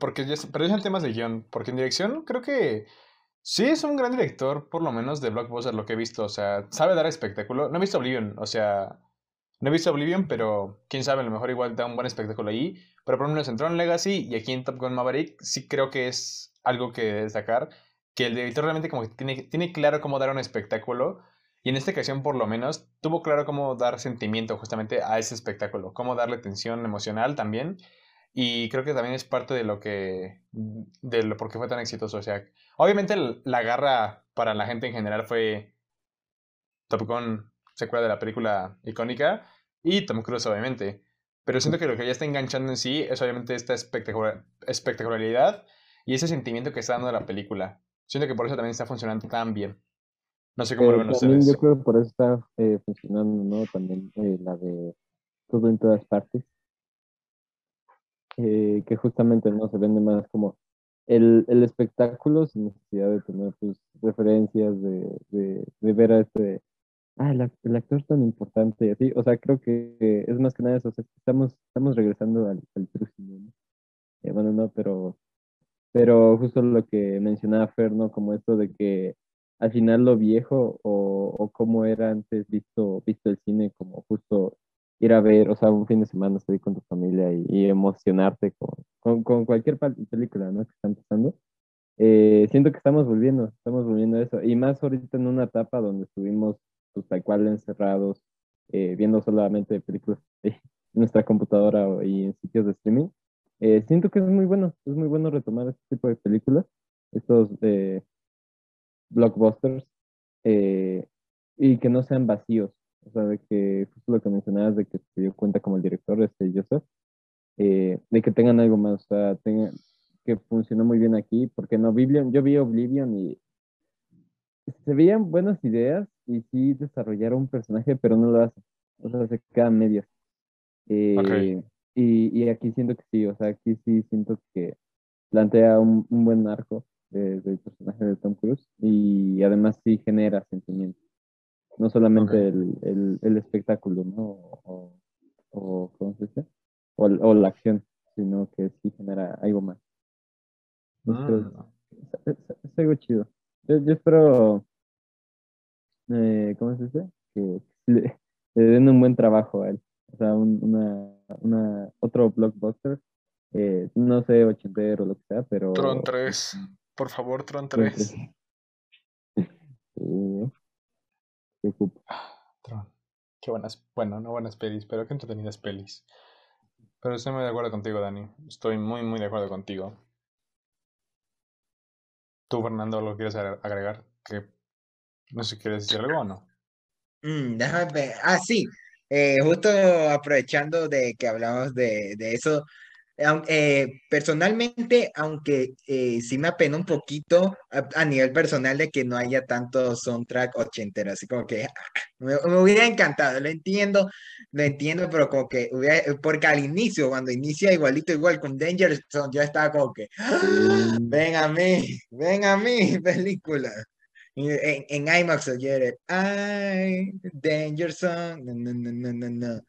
Porque pero es en temas de guion, porque en dirección creo que sí es un gran director, por lo menos de blockbuster, lo que he visto, o sea, sabe dar espectáculo. No he visto Oblivion, o sea, no he visto Oblivion, pero quién sabe, a lo mejor igual da un buen espectáculo ahí. Pero por lo menos en Tron Legacy y aquí en Top Gun Maverick sí creo que es algo que destacar. Que el director realmente como tiene, tiene claro cómo dar un espectáculo. Y en esta ocasión por lo menos tuvo claro cómo dar sentimiento justamente a ese espectáculo. Cómo darle tensión emocional también. Y creo que también es parte de lo que... De lo por qué fue tan exitoso. Obviamente la garra para la gente en general fue Top Gun secuela de la película icónica, y Tom Cruise, obviamente. Pero siento que lo que ya está enganchando en sí es obviamente esta espectacular, espectacularidad y ese sentimiento que está dando la película. Siento que por eso también está funcionando tan bien. No sé cómo lo ven ustedes. Yo creo que por eso está eh, funcionando, ¿no? También eh, la de todo en todas partes. Eh, que justamente no se vende más como el, el espectáculo sin necesidad de tener pues, referencias, de, de, de ver a este ah, el, el, actor tan importante, así, o sea, creo que es más que nada eso, estamos, estamos regresando al, al ¿no? Eh, bueno, no, pero, pero justo lo que mencionaba Fer, ¿no? Como esto de que al final lo viejo o, o cómo era antes visto, visto el cine, como justo ir a ver, o sea, un fin de semana salir con tu familia y, emocionarte con, con, con, cualquier película, ¿no? Que están pasando. Eh, siento que estamos volviendo, estamos volviendo a eso. Y más ahorita en una etapa donde estuvimos pues, tal cual encerrados, eh, viendo solamente películas en nuestra computadora y en sitios de streaming. Eh, siento que es muy bueno, es muy bueno retomar este tipo de películas, estos eh, blockbusters, y que no sean vacíos. O sea, de que justo lo que mencionabas, de que se dio cuenta como el director, este Joseph, de que tengan algo más, o sea, tengan, que funcionó muy bien aquí, porque en Oblivion, yo vi Oblivion y se veían buenas ideas y sí desarrollaron un personaje, pero no lo hace. O sea, se queda medias. Eh, y, y, aquí siento que sí, o sea, aquí sí siento que plantea un, un buen arco del personaje de Tom Cruise y además sí genera sentimientos. No solamente el, el, el, espectáculo, ¿no? O, o ¿cómo se dice? O, o, la acción, sino que sí genera algo más. Entonces, ah. es, es, algo chido. Yo, yo espero eh, ¿cómo se dice? Que le, den un buen trabajo a él. O sea, un, una, una, otro blockbuster, eh, no sé, ochentero o lo que sea, pero... Tron 3, por favor, Tron 3. qué Tron. Qué buenas, bueno, no buenas pelis, pero qué entretenidas pelis. Pero estoy muy de acuerdo contigo, Dani. Estoy muy, muy de acuerdo contigo. ¿Tú, Fernando, lo quieres agregar? Que no sé si quieres decir algo o no. Mm, déjame ver. Ah, sí. Eh, justo aprovechando de que hablamos de, de eso, eh, personalmente, aunque eh, sí me apena un poquito a, nivel personal de que no haya tanto soundtrack ochentero, así como que me, hubiera encantado, lo entiendo, lo entiendo, pero como que porque al inicio, cuando inicia igualito igual con Danger Zone, yo estaba como que, ven a mí, ven a mí, película. En, en IMAX oye, ay, Danger Zone, no, no, no, no, no.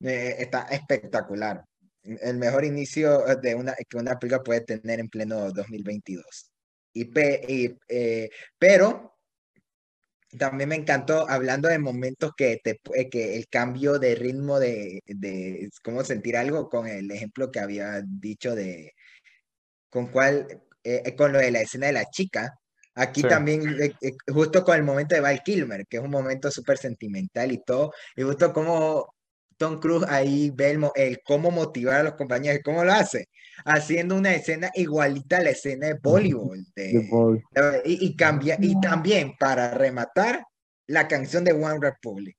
Eh, está espectacular el mejor inicio eh, de una, que una película puede tener en pleno 2022. Y, eh, pero también me encantó hablando de momentos que, te, eh, que el cambio de ritmo de, de cómo sentir algo con el ejemplo que había dicho de con cuál con lo de la escena de la chica. Aquí también justo con el momento de Val Kilmer que es un momento súper sentimental y todo y justo como Tom Cruise ahí ve el, cómo motivar a los compañeros, cómo lo hace, haciendo una escena igualita a la escena de voleibol. y, cambia, y también para rematar la canción de One Republic.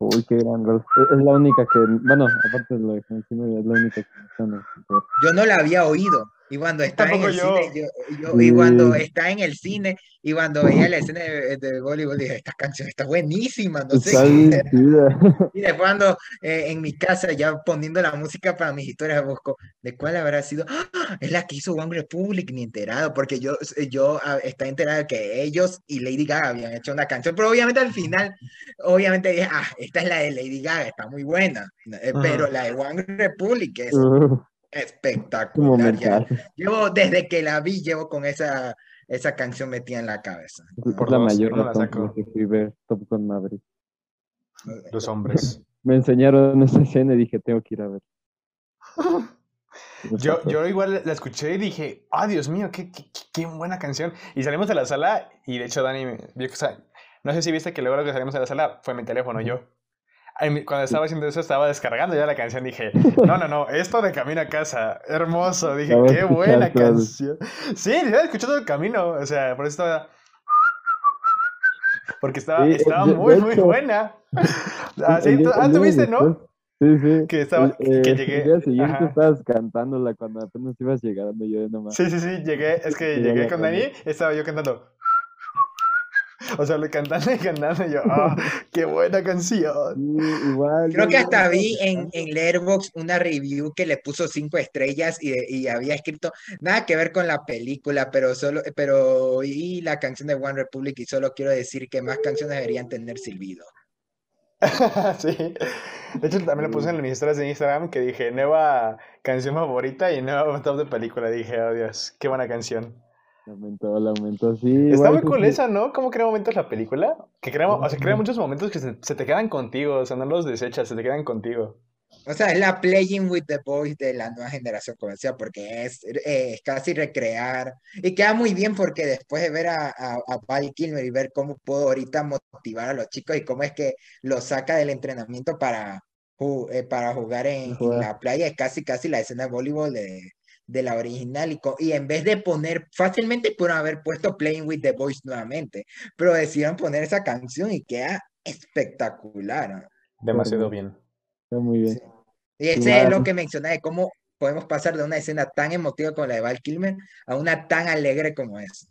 Uy, qué gran Es la única que, bueno, aparte de lo de es la única que Yo no la había oído. Y cuando está en el cine, y cuando está en el cine, y cuando veía la escena de, de voleibol, dije, esta canción está buenísima, no sé. y después cuando eh, en mi casa, ya poniendo la música para mis historias, busco, ¿de cuál habrá sido? ¡Ah! Es la que hizo One Republic, ni enterado, porque yo, yo ah, estaba enterado de que ellos y Lady Gaga habían hecho una canción, pero obviamente al final, obviamente dije, ah, esta es la de Lady Gaga, está muy buena, eh, pero la de One Republic es espectacular. Llevo, desde que la vi, llevo con esa, esa canción metida en la cabeza. Por la mayor razón que fui ver Top Gun Maverick. Los hombres. Me enseñaron esa escena y dije, tengo que ir a ver. Yo, yo igual la escuché y dije, ah, Dios mío, qué, qué, qué, buena canción. Y salimos de la sala y de hecho Dani vio que, no sé si viste que luego que salimos de la sala fue mi teléfono yo cuando estaba haciendo eso, estaba descargando ya la canción. Dije, no, no, no, esto de camino a casa, hermoso. Dije, qué buena canción. Sí, estaba escuchando el camino. O sea, por eso estaba. Porque estaba, estaba muy, muy buena. Así, ah, ah tuviste, ¿no? Sí, sí. Que, estaba, que eh, llegué. El día siguiente estabas cantándola cuando apenas ibas llegando yo nomás. Sí, sí, sí, llegué. Es que llegué con Dani, estaba yo cantando. O sea, le cantando y cantando y yo, ¡ah, qué buena canción! igual, Creo que hasta vi en, en Letterboxd una review que le puso cinco estrellas y, y, había escrito nada que ver con la película, pero solo, pero y la canción de One Republic y solo quiero decir que más canciones deberían tener silbido. sí. De hecho, también le puse en mis historias de Instagram que dije nueva canción favorita y nueva top de película. Dije, oh Dios, qué buena canción. Aumentó, la aumentó, sí. Está muy cool esa, ¿no? ¿Cómo crea momentos la película? Que crea, o sea, crea muchos momentos que se, te quedan contigo, o sea, no los desechas, se te quedan contigo. O sea, es la playing with the boys de la nueva generación comercial, porque es, es, casi recrear. Y queda muy bien porque después de ver a, a, a Val Kilmer y ver cómo puedo ahorita motivar a los chicos y cómo es que lo saca del entrenamiento para, eh, para jugar en, en, la playa, es casi, casi la escena de voleibol de, de la original y, y en vez de poner, fácilmente pudieron haber puesto Playing with the Voice nuevamente, pero decidieron poner esa canción y queda espectacular. Demasiado bien. Está muy bien. Y ese es lo que mencioné, de cómo podemos pasar de una escena tan emotiva como la de Val Kilmer a una tan alegre como esa.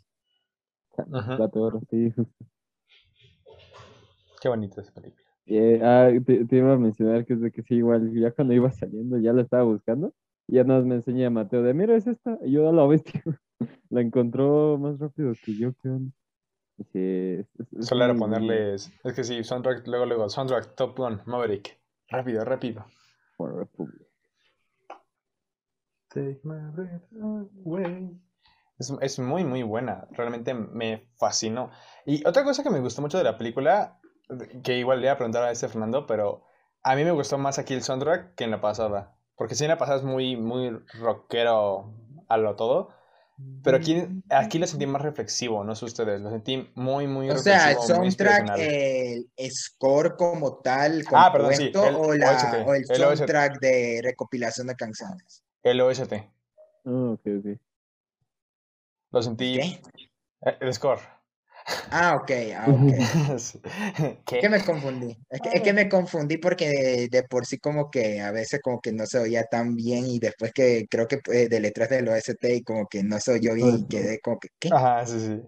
Qué bonita esa película. Eh, ah, te, iba a mencionar que es de que sí, igual ya cuando iba saliendo ya la estaba buscando ya nos me enseña Mateo de, mira, es esta. Y yo a la bestia la encontró más rápido que yo, ¿qué onda? Sí, Solo era ponerles, es que sí, soundtrack, luego, luego, soundtrack, Top Gun, Maverick. Rápido, rápido. Take my breath away. Es, es, muy, muy buena. Realmente me fascinó. Y otra cosa que me gustó mucho de la película, que igual le iba a preguntar a este Fernando, pero a mí me gustó más aquí el soundtrack que en la pasada. Porque si la pasada es muy, muy rockero a lo todo. Pero aquí, aquí lo sentí más reflexivo, no sé ustedes, lo sentí muy, muy O sea, el soundtrack, el score como tal, ah, perdón, sí, el o, la, o, el, soundtrack de recopilación de canciones. El OST. Oh, ok, ok. Lo sentí. ¿Qué? Eh, el score. Ah, ok, ah, ok. ¿Qué? me confundí. Es que, es que, me confundí porque de, por sí como que a veces como que no se oía tan bien y después que creo que eh, de letras del OST y como que no se oyó bien y quedé como que, ¿qué? Ajá, sí, sí.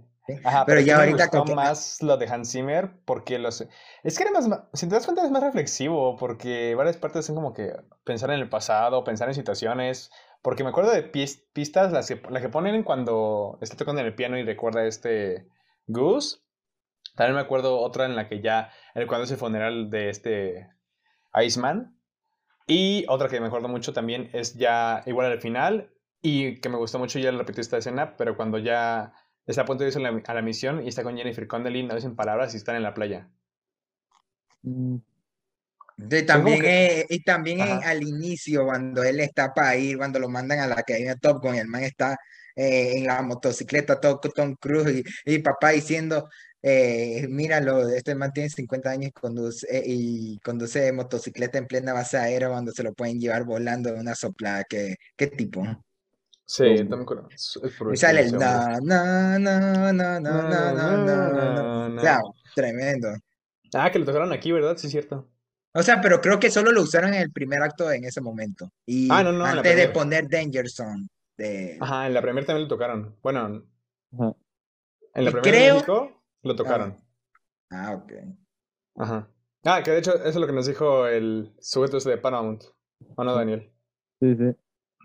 Ajá, pero, ya ahorita me gustó más lo de Hans Zimmer porque los es que era más si te das cuenta es más reflexivo porque varias partes son como que pensar en el pasado, pensar en situaciones, porque me acuerdo de pistas las que, las que ponen cuando está tocando el piano y recuerda este Goose. También me acuerdo otra en la que ya, cuando es el funeral de este Iceman. Y otra que me acuerdo mucho también es ya igual al final y que me gustó mucho, ya repetí esta escena, pero cuando ya está a punto de irse a la, misión y está con Jennifer Connelly, no dicen palabras y están en la playa. Mm. De, también, y también al inicio, cuando él está para ir, cuando lo mandan a la academia Top Gun, el man está eh, en la motocicleta, todo Tom Cruise y, papá diciendo, eh, míralo, este man tiene 50 años y conduce, eh, y conduce motocicleta en plena base aérea cuando se lo pueden llevar volando en una soplada. ¿Qué, qué tipo? Sí, Tom Cruise. Y sale el no, no, no, no, no, no, no, no, O sea, tremendo. Ah, que lo tocaron aquí, ¿verdad? Sí, es cierto. O sea, pero creo que solo lo usaron en el primer acto en ese momento. Y ah, no, no, antes de poner Danger Zone. Ajá, en la primera también lo tocaron. Bueno, en la primera de México lo tocaron. Ah. ah, ok. Ajá. Ah, que de hecho eso es lo que nos dijo el sujeto ese de Paramount. ¿O no, Daniel? Sí, sí.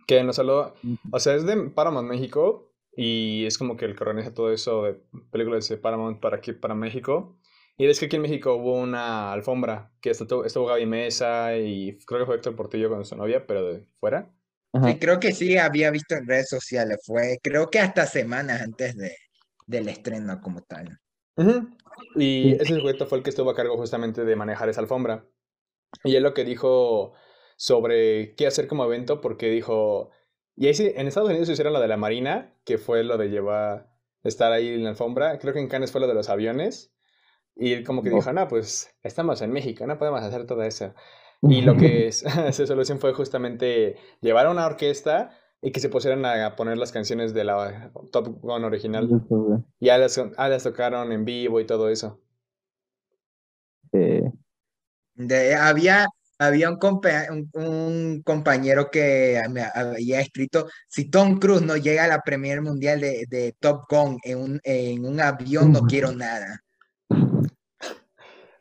Que nos habló, o sea, es de Paramount México y es como que el que organiza todo eso de películas de Paramount para aquí, para México. Y es que aquí en México hubo una alfombra que estuvo, estuvo Gaby Mesa y creo que fue Héctor Portillo con su novia, pero de fuera. Sí, creo que sí había visto en redes sociales, fue creo que hasta semanas antes de, del estreno como tal. Y ese sujeto fue el que estuvo a cargo justamente de manejar esa alfombra. Y él lo que dijo sobre qué hacer como evento, porque dijo, y ahí sí, en Estados Unidos hicieron lo de la Marina, que fue lo de llevar, estar ahí en la alfombra, creo que en Cannes fue lo de los aviones, y él como que dijo, no, pues estamos en México, no podemos hacer todo eso. Y lo que es, esa solución fue justamente llevar a una orquesta y que se pusieran a poner las canciones de la Top Gun original. Y ya las, las tocaron en vivo y todo eso. De, había, había un, un, compañero que me había escrito, si Tom Cruise no llega a la Premier Mundial de, de Top Gun en un, en un avión, no quiero nada.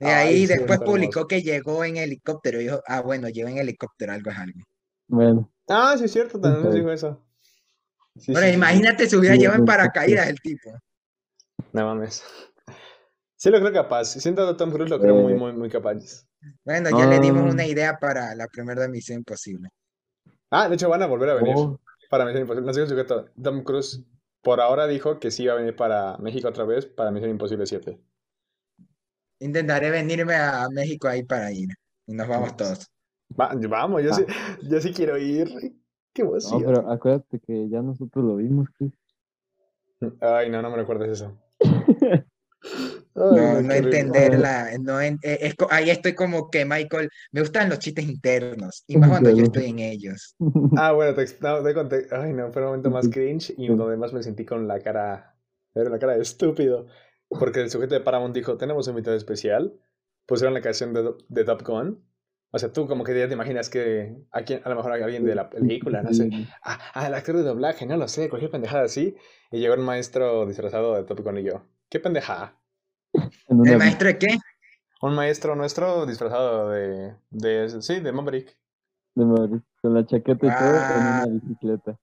Y ahí después publicó que llegó en helicóptero. Y dijo, ah, bueno, llegó en helicóptero, algo es algo. Bueno. Ah, sí, es cierto, también dijo eso. bueno, imagínate si hubiera llevado en paracaídas el tipo. No mames. Sí lo creo capaz. Siento a Tom Cruise lo creo muy, muy, muy capaz. Bueno, ya le dimos una idea para la primera de Misión Imposible. Ah, de hecho van a volver a venir oh. para Misión Imposible. No sé sujeto. Tom Cruise por ahora dijo que sí va a venir para México otra vez para Misión Imposible 7. Intentaré venirme a México ahí para ir. Y nos vamos todos. vamos, yo, sí, yo sí quiero ir. Qué emoción. No, pero acuérdate que ya nosotros lo vimos, Chris. Ay, no, no me recuerdes eso. no, no entenderla. No eh, ahí estoy como que, Michael, me gustan los chistes internos. Y más cuando yo estoy en ellos. Ah, bueno, te, no, te Ay, no, fue un momento más cringe y uno más me sentí con la cara. Era la cara de estúpido. Porque el sujeto de Paramount dijo, tenemos un invitado especial. Pusieron la canción de, de Top Gun. O sea, tú como que ya te imaginas que a, a lo mejor alguien de la película, no sé. Ah, ah, el actor de doblaje, no lo sé, cualquier pendejada así. Y llegó un maestro disfrazado de Top Gun y yo. ¿Qué pendejada? ¿El maestro de qué? Un maestro nuestro disfrazado de, de sí, de Maverick. De Maverick, con la chaqueta y todo en una ah. bicicleta.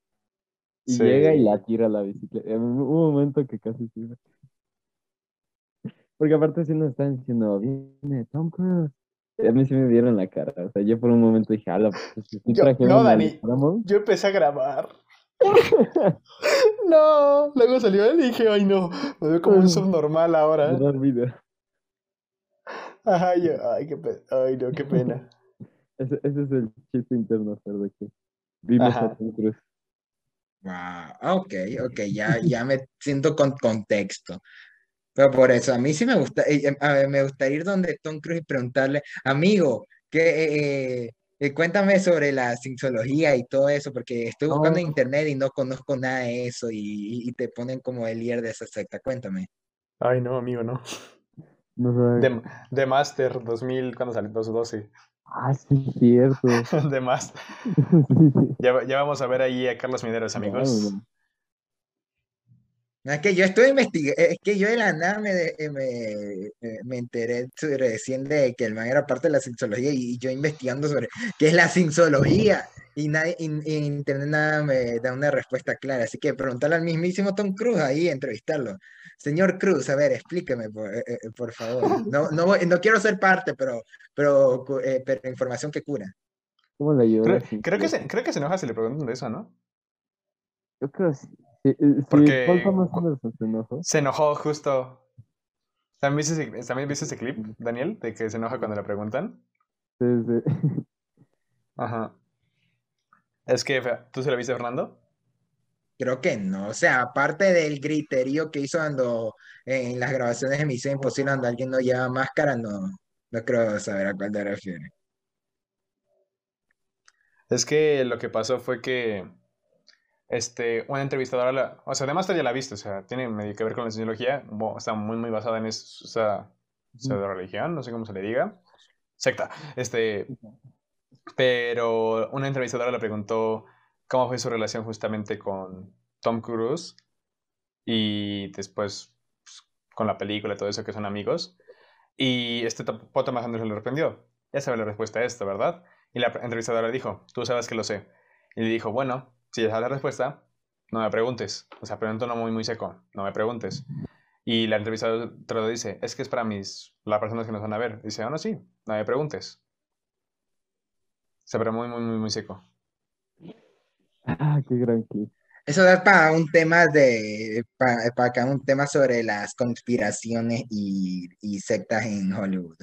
Y llega y la tira la bicicleta. Un momento que casi se porque aparte si nos están diciendo, viene Tom Cruise. A mí sí me vieron la cara. O sea, yo por un momento dije, ala, pues si yo, No, Dani, yo empecé a grabar. no, luego salió y dije, ay no, me veo como un subnormal ahora. Ay, ay, qué pena. Ay, no, qué pena. ese, ese, es el chiste interno, de que vimos a Tom Cruise. Wow, ok, ok, ya, ya me siento con contexto. Pero por eso, a mí sí me gusta, eh, eh, me gustaría ir donde Tom Cruise y preguntarle, amigo, ¿qué, eh, cuéntame sobre la cienciología y todo eso, porque estoy buscando en internet y no conozco nada de eso y, te ponen como el líder de esa secta. Cuéntame. Ay, no, amigo, no. de, de Master 2000, ¿cuándo salió? 2012. Ah, sí, cierto. de Master. Ya, ya, vamos a ver ahí a Carlos Mineros, amigos. Es que yo estoy investigando, es que yo de la nada me, eh, me, eh, me, enteré recién de que el man era parte de la cienciología y, yo investigando sobre qué es la cienciología y nadie, en internet nada me da una respuesta clara, así que preguntarle al mismísimo Tom Cruise ahí, entrevistarlo. Señor Cruz, a ver, explíqueme, por, eh, por favor. No, no, no, quiero ser parte, pero, pero, pero información que cura. ¿Cómo le ayuda? Creo, creo, que se, creo que se enoja si le preguntan de eso, ¿no? Yo creo que sí. Sí, Porque se enojó. Se enojó justo. ¿También viste, ese, ¿También viste ese clip, Daniel? De que se enoja cuando le preguntan. Sí, sí. Ajá. Es que, ¿tú se lo viste, Fernando? Creo que no. O sea, aparte del griterío que hizo cuando en las grabaciones de Misión Imposible, cuando alguien no lleva máscara, no, no creo saber a cuál te refieres. Es que lo que pasó fue que este, una entrevistadora, o sea, además ya la ha visto, o sea, tiene medio que ver con la sociología, está muy, muy basada en esa pseudo religión, no sé cómo se le diga, secta, este, pero una entrevistadora le preguntó cómo fue su relación justamente con Tom Cruise y después pues, con la película y todo eso que son amigos, y este Poto más le respondió, ya sabe la respuesta a esto, ¿verdad? Y la entrevistadora le dijo, tú sabes que lo sé. Y le dijo, bueno, si ya sabes la respuesta, no me preguntes. O sea, pero en tono muy, muy seco, no me preguntes. Y la entrevistadora te lo dice, es que es para mis, las personas que nos van a ver. Dice, oh, no, sí, no me preguntes. O sea, pero muy, muy, muy, muy seco. Ah, qué gran clip. Eso da para un tema de, para, para un tema sobre las conspiraciones y, y, sectas en Hollywood.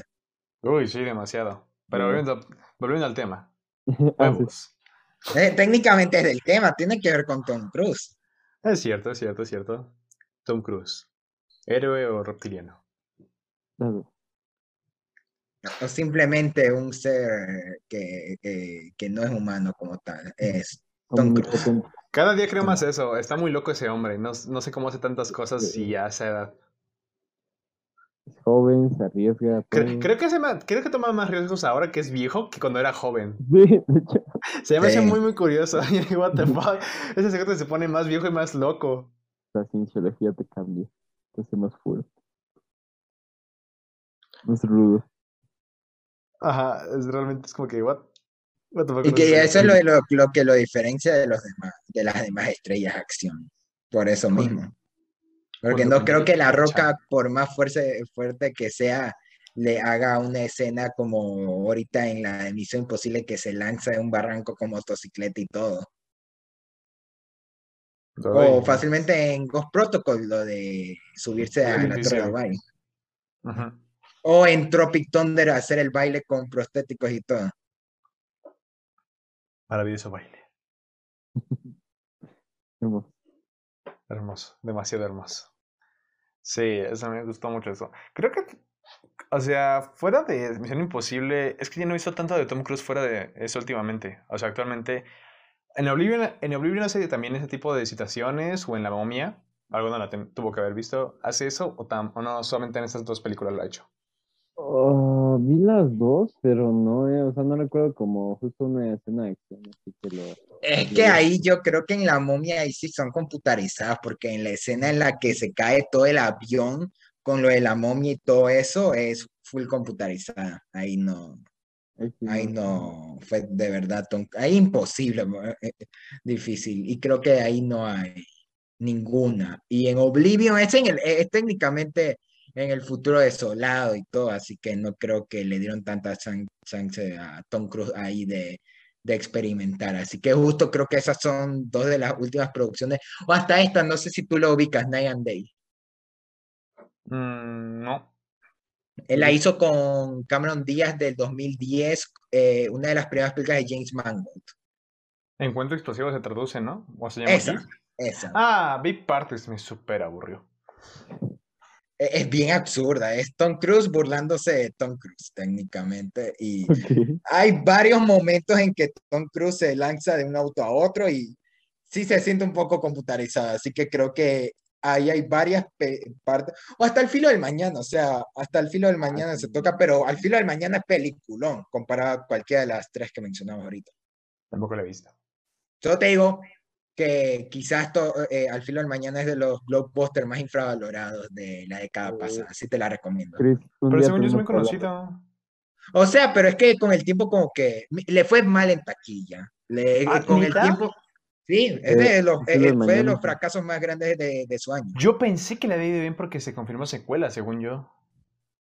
Uy, sí, demasiado. Pero volviendo, volviendo al tema. Vamos. Eh, técnicamente es del tema, tiene que ver con Tom Cruise. Es cierto, es cierto, es cierto. Tom Cruise. ¿Héroe o reptiliano? O simplemente un ser que, que, no es humano como tal. Es Tom Cruise. Cada día creo más eso. Está muy loco ese hombre. No, no sé cómo hace tantas cosas y a esa edad joven, se arriesga. Creo, que se creo que toma más riesgos ahora que es viejo que cuando era joven. Sí, Se me hace muy, muy curioso. What the fuck? Ese secreto se pone más viejo y más loco. La cienciología te cambia, te hace más fuerte. Más rudo. Ajá, es realmente es como que, what? y que eso es lo, lo, que lo diferencia de los demás, de las demás estrellas de acción. Por eso mismo. Porque no creo que La Roca, por más fuerte, fuerte que sea, le haga una escena como ahorita en la emisión imposible que se lanza en un barranco con motocicleta y todo. O fácilmente en Ghost Protocol, lo de subirse a la Torre de baile. O en Tropic Thunder hacer el baile con prostéticos y todo. Maravilloso baile. Hermoso, demasiado hermoso. Sí, eso me gustó mucho eso. Creo que, o sea, fuera de Misión Imposible, es que yo no he visto tanto de Tom Cruise fuera de eso últimamente. O sea, actualmente, en Oblivion, en Oblivion hace también ese tipo de citaciones, o en La Momia, algo no la tuvo que haber visto, ¿hace eso o, o no solamente en estas dos películas lo ha hecho? Oh, vi las dos, pero no, eh, o sea, no recuerdo como justo una escena de acción, así que lo... Es que ahí yo creo que en la momia ahí sí son computarizadas, porque en la escena en la que se cae todo el avión con lo de la momia y todo eso es full computarizada. Ahí no, ahí no fue de verdad, ahí imposible, eh, eh, difícil. Y creo que ahí no hay ninguna. Y en Oblivion es, en el, es técnicamente en el futuro desolado y todo, así que no creo que le dieron tanta chance a Tom Cruise ahí de, de experimentar. Así que justo creo que esas son dos de las últimas producciones, o hasta esta, no sé si tú lo ubicas, Night and Day. Mm, no. Él la hizo con Cameron Díaz del 2010, eh, una de las primeras películas de James Mangold. Encuentro explosivo se traduce, ¿no? ¿O se llama esa, esa. Ah, Big Parties me súper aburrió. E, es bien absurda. Es Tom Cruise burlándose de Tom Cruise, técnicamente. Y hay varios momentos en que Tom Cruise se lanza de un auto a otro y sí se siente un poco computarizada. Así que creo que ahí hay varias partes. O hasta el filo del mañana, o sea, hasta el filo del mañana se toca, pero al filo del mañana es peliculón comparado a cualquiera de las tres que mencionamos ahorita. Tampoco la he visto. Yo te digo que quizás eh, al filo del mañana es de los blockbusters más infravalorados de la década pasada, así te la recomiendo. pero según yo es muy conocida. O sea, pero es que con el tiempo como que le fue mal en taquilla. Le, ah, con el tiempo... Sí, es de los, eh, fue de los fracasos más grandes de, de, su año. Yo pensé que le había ido bien porque se confirmó secuela, según yo.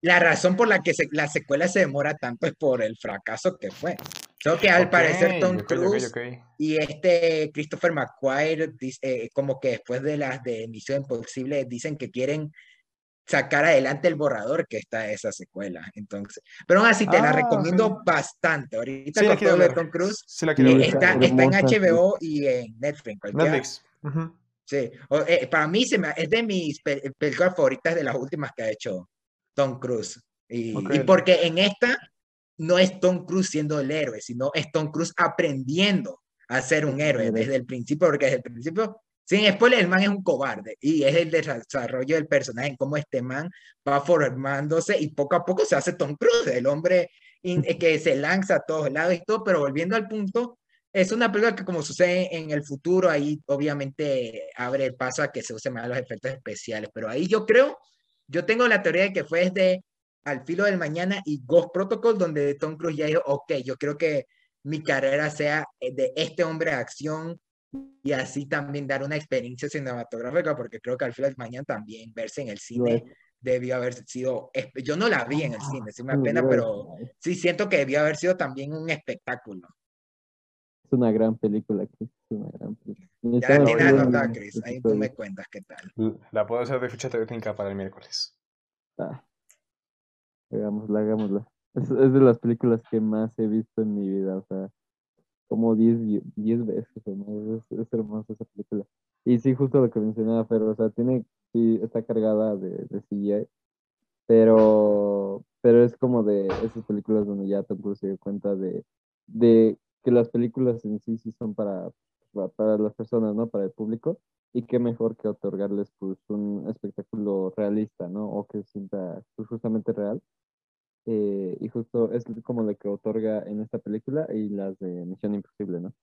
La razón por la que la secuela se demora tanto es por el fracaso que fue. Solo que al parecer Tom Cruise y este Christopher McQuarrie, eh, como que después de las de Misión Imposible, dicen que quieren sacar adelante el borrador que está esa secuela. Entonces, pero aún así te la ah, recomiendo bastante. Ahorita con todo de Tom Cruise eh, está, está, en HBO y en Netflix. Netflix. Sí, eh, para mí se me, es de mis películas favoritas de las últimas que ha hecho Tom Cruise. Y, y porque en esta no es Tom Cruise siendo el héroe, sino es Tom Cruise aprendiendo a ser un héroe desde el principio, porque desde el principio, sin spoiler, el man es un cobarde y es el desarrollo del personaje, en cómo este man va formándose y poco a poco se hace Tom Cruise, el hombre que se lanza a todos lados y todo, pero volviendo al punto, es una película que como sucede en el futuro, ahí obviamente abre el paso a que se usen más los efectos especiales, pero ahí yo creo, yo tengo la teoría de que fue desde al filo del mañana y Ghost Protocol, donde Tom Cruise ya dijo, ok, yo creo que mi carrera sea eh, de este hombre de acción y así también dar una experiencia cinematográfica, porque creo que al filo del mañana también verse en el cine debió haber sido, yo no la vi en el cine, sí me pena, pero sí siento que debió haber sido también un espectáculo. Es una gran película, Chris. Es una gran película. Ya tiene anotada, Chris. Ahí tú me cuentas qué tal. La puedo hacer de ficha técnica para el miércoles. Ah. Hagámosla, hagámosla. Es, es, de las películas que más he visto en mi vida, o sea, como 10 veces, Es, es, hermosa esa película. Y sí, justo lo que mencionaba pero o sea, tiene, sí, está cargada de, de CGI, pero, pero es como de esas películas donde ya Tom Cruise se dio cuenta de, de que las películas en sí sí son para, para las personas, ¿no? Para el público. Y qué mejor que otorgarles pues un espectáculo realista, ¿no? O que se sienta pues, justamente real. Eh, y justo es como lo que otorga en esta película y las de Misión Imposible, ¿no?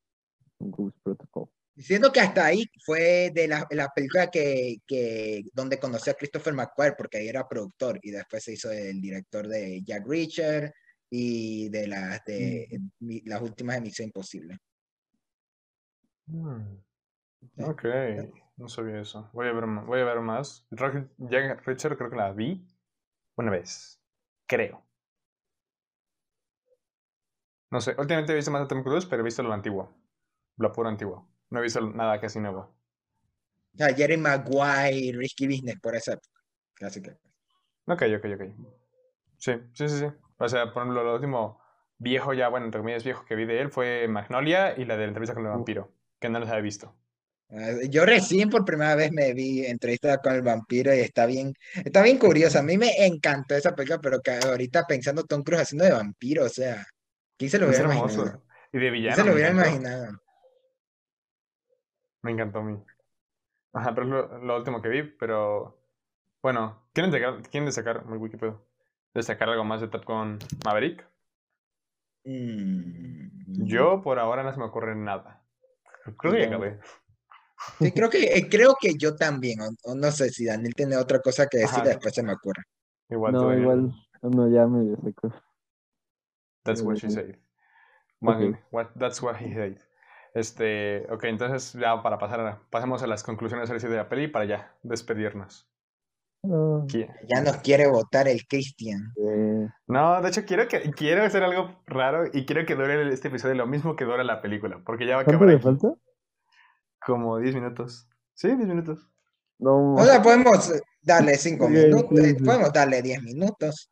Un Goose Protocol. Diciendo que hasta ahí fue de la, la película que, que, donde conocí a Christopher McQuarrie, porque ahí era productor y después se hizo el director de Jack Reacher y de las, de, mm. las últimas de Misión Imposible. Mm. Ok, no sabía eso. Voy a ver, voy a ver más. Jack Reacher creo que la vi una vez. Creo. No sé, últimamente he visto más a Tom Cruise, pero he visto lo antiguo. Lo puro antiguo. No he visto nada casi nuevo. sea, Jerry Maguire, Risky Business, por esa Casi que. Ok, ok, ok. Sí, sí, sí, sí. O sea, por ejemplo, lo último viejo ya, bueno, entre comillas viejo que vi de él fue Magnolia y la de la entrevista con el vampiro, que no los había visto. Ah, yo recién por primera vez me vi entrevista con el vampiro y está bien, está bien curioso. A mí me encantó esa película, pero que ahorita pensando Tom Cruise haciendo de vampiro, o sea, ¿Quién se lo hubiera imaginado? Y de villano. ¿Quién se lo hubiera imaginado? Me encantó a mí. Ajá, pero es lo, último que vi, pero... Bueno, ¿quieren, sacar, ¿quieren destacar, muy Wikipedia, destacar algo más de Top Gun Maverick? Mm, Yo por ahora no se me ocurre nada. Creo que ya acabé. Sí, creo que, eh, creo que yo también, o, no sé si Daniel tiene otra cosa que decir, después se me ocurre. Igual no, igual, no, ya me secó. That's what she said. what, that's what he said. Este, ok, entonces ya para pasar, a, pasemos a las conclusiones de la peli para ya despedirnos. Ya nos quiere votar el Christian. No, de hecho quiero que quiero hacer algo raro y quiero que dure este episodio lo mismo que dura la película, porque ya va a acabar. ¿Cuánto le falta? Como 10 minutos. Sí, 10 minutos. No. O sea, podemos darle 5 minutos, podemos darle 10 minutos.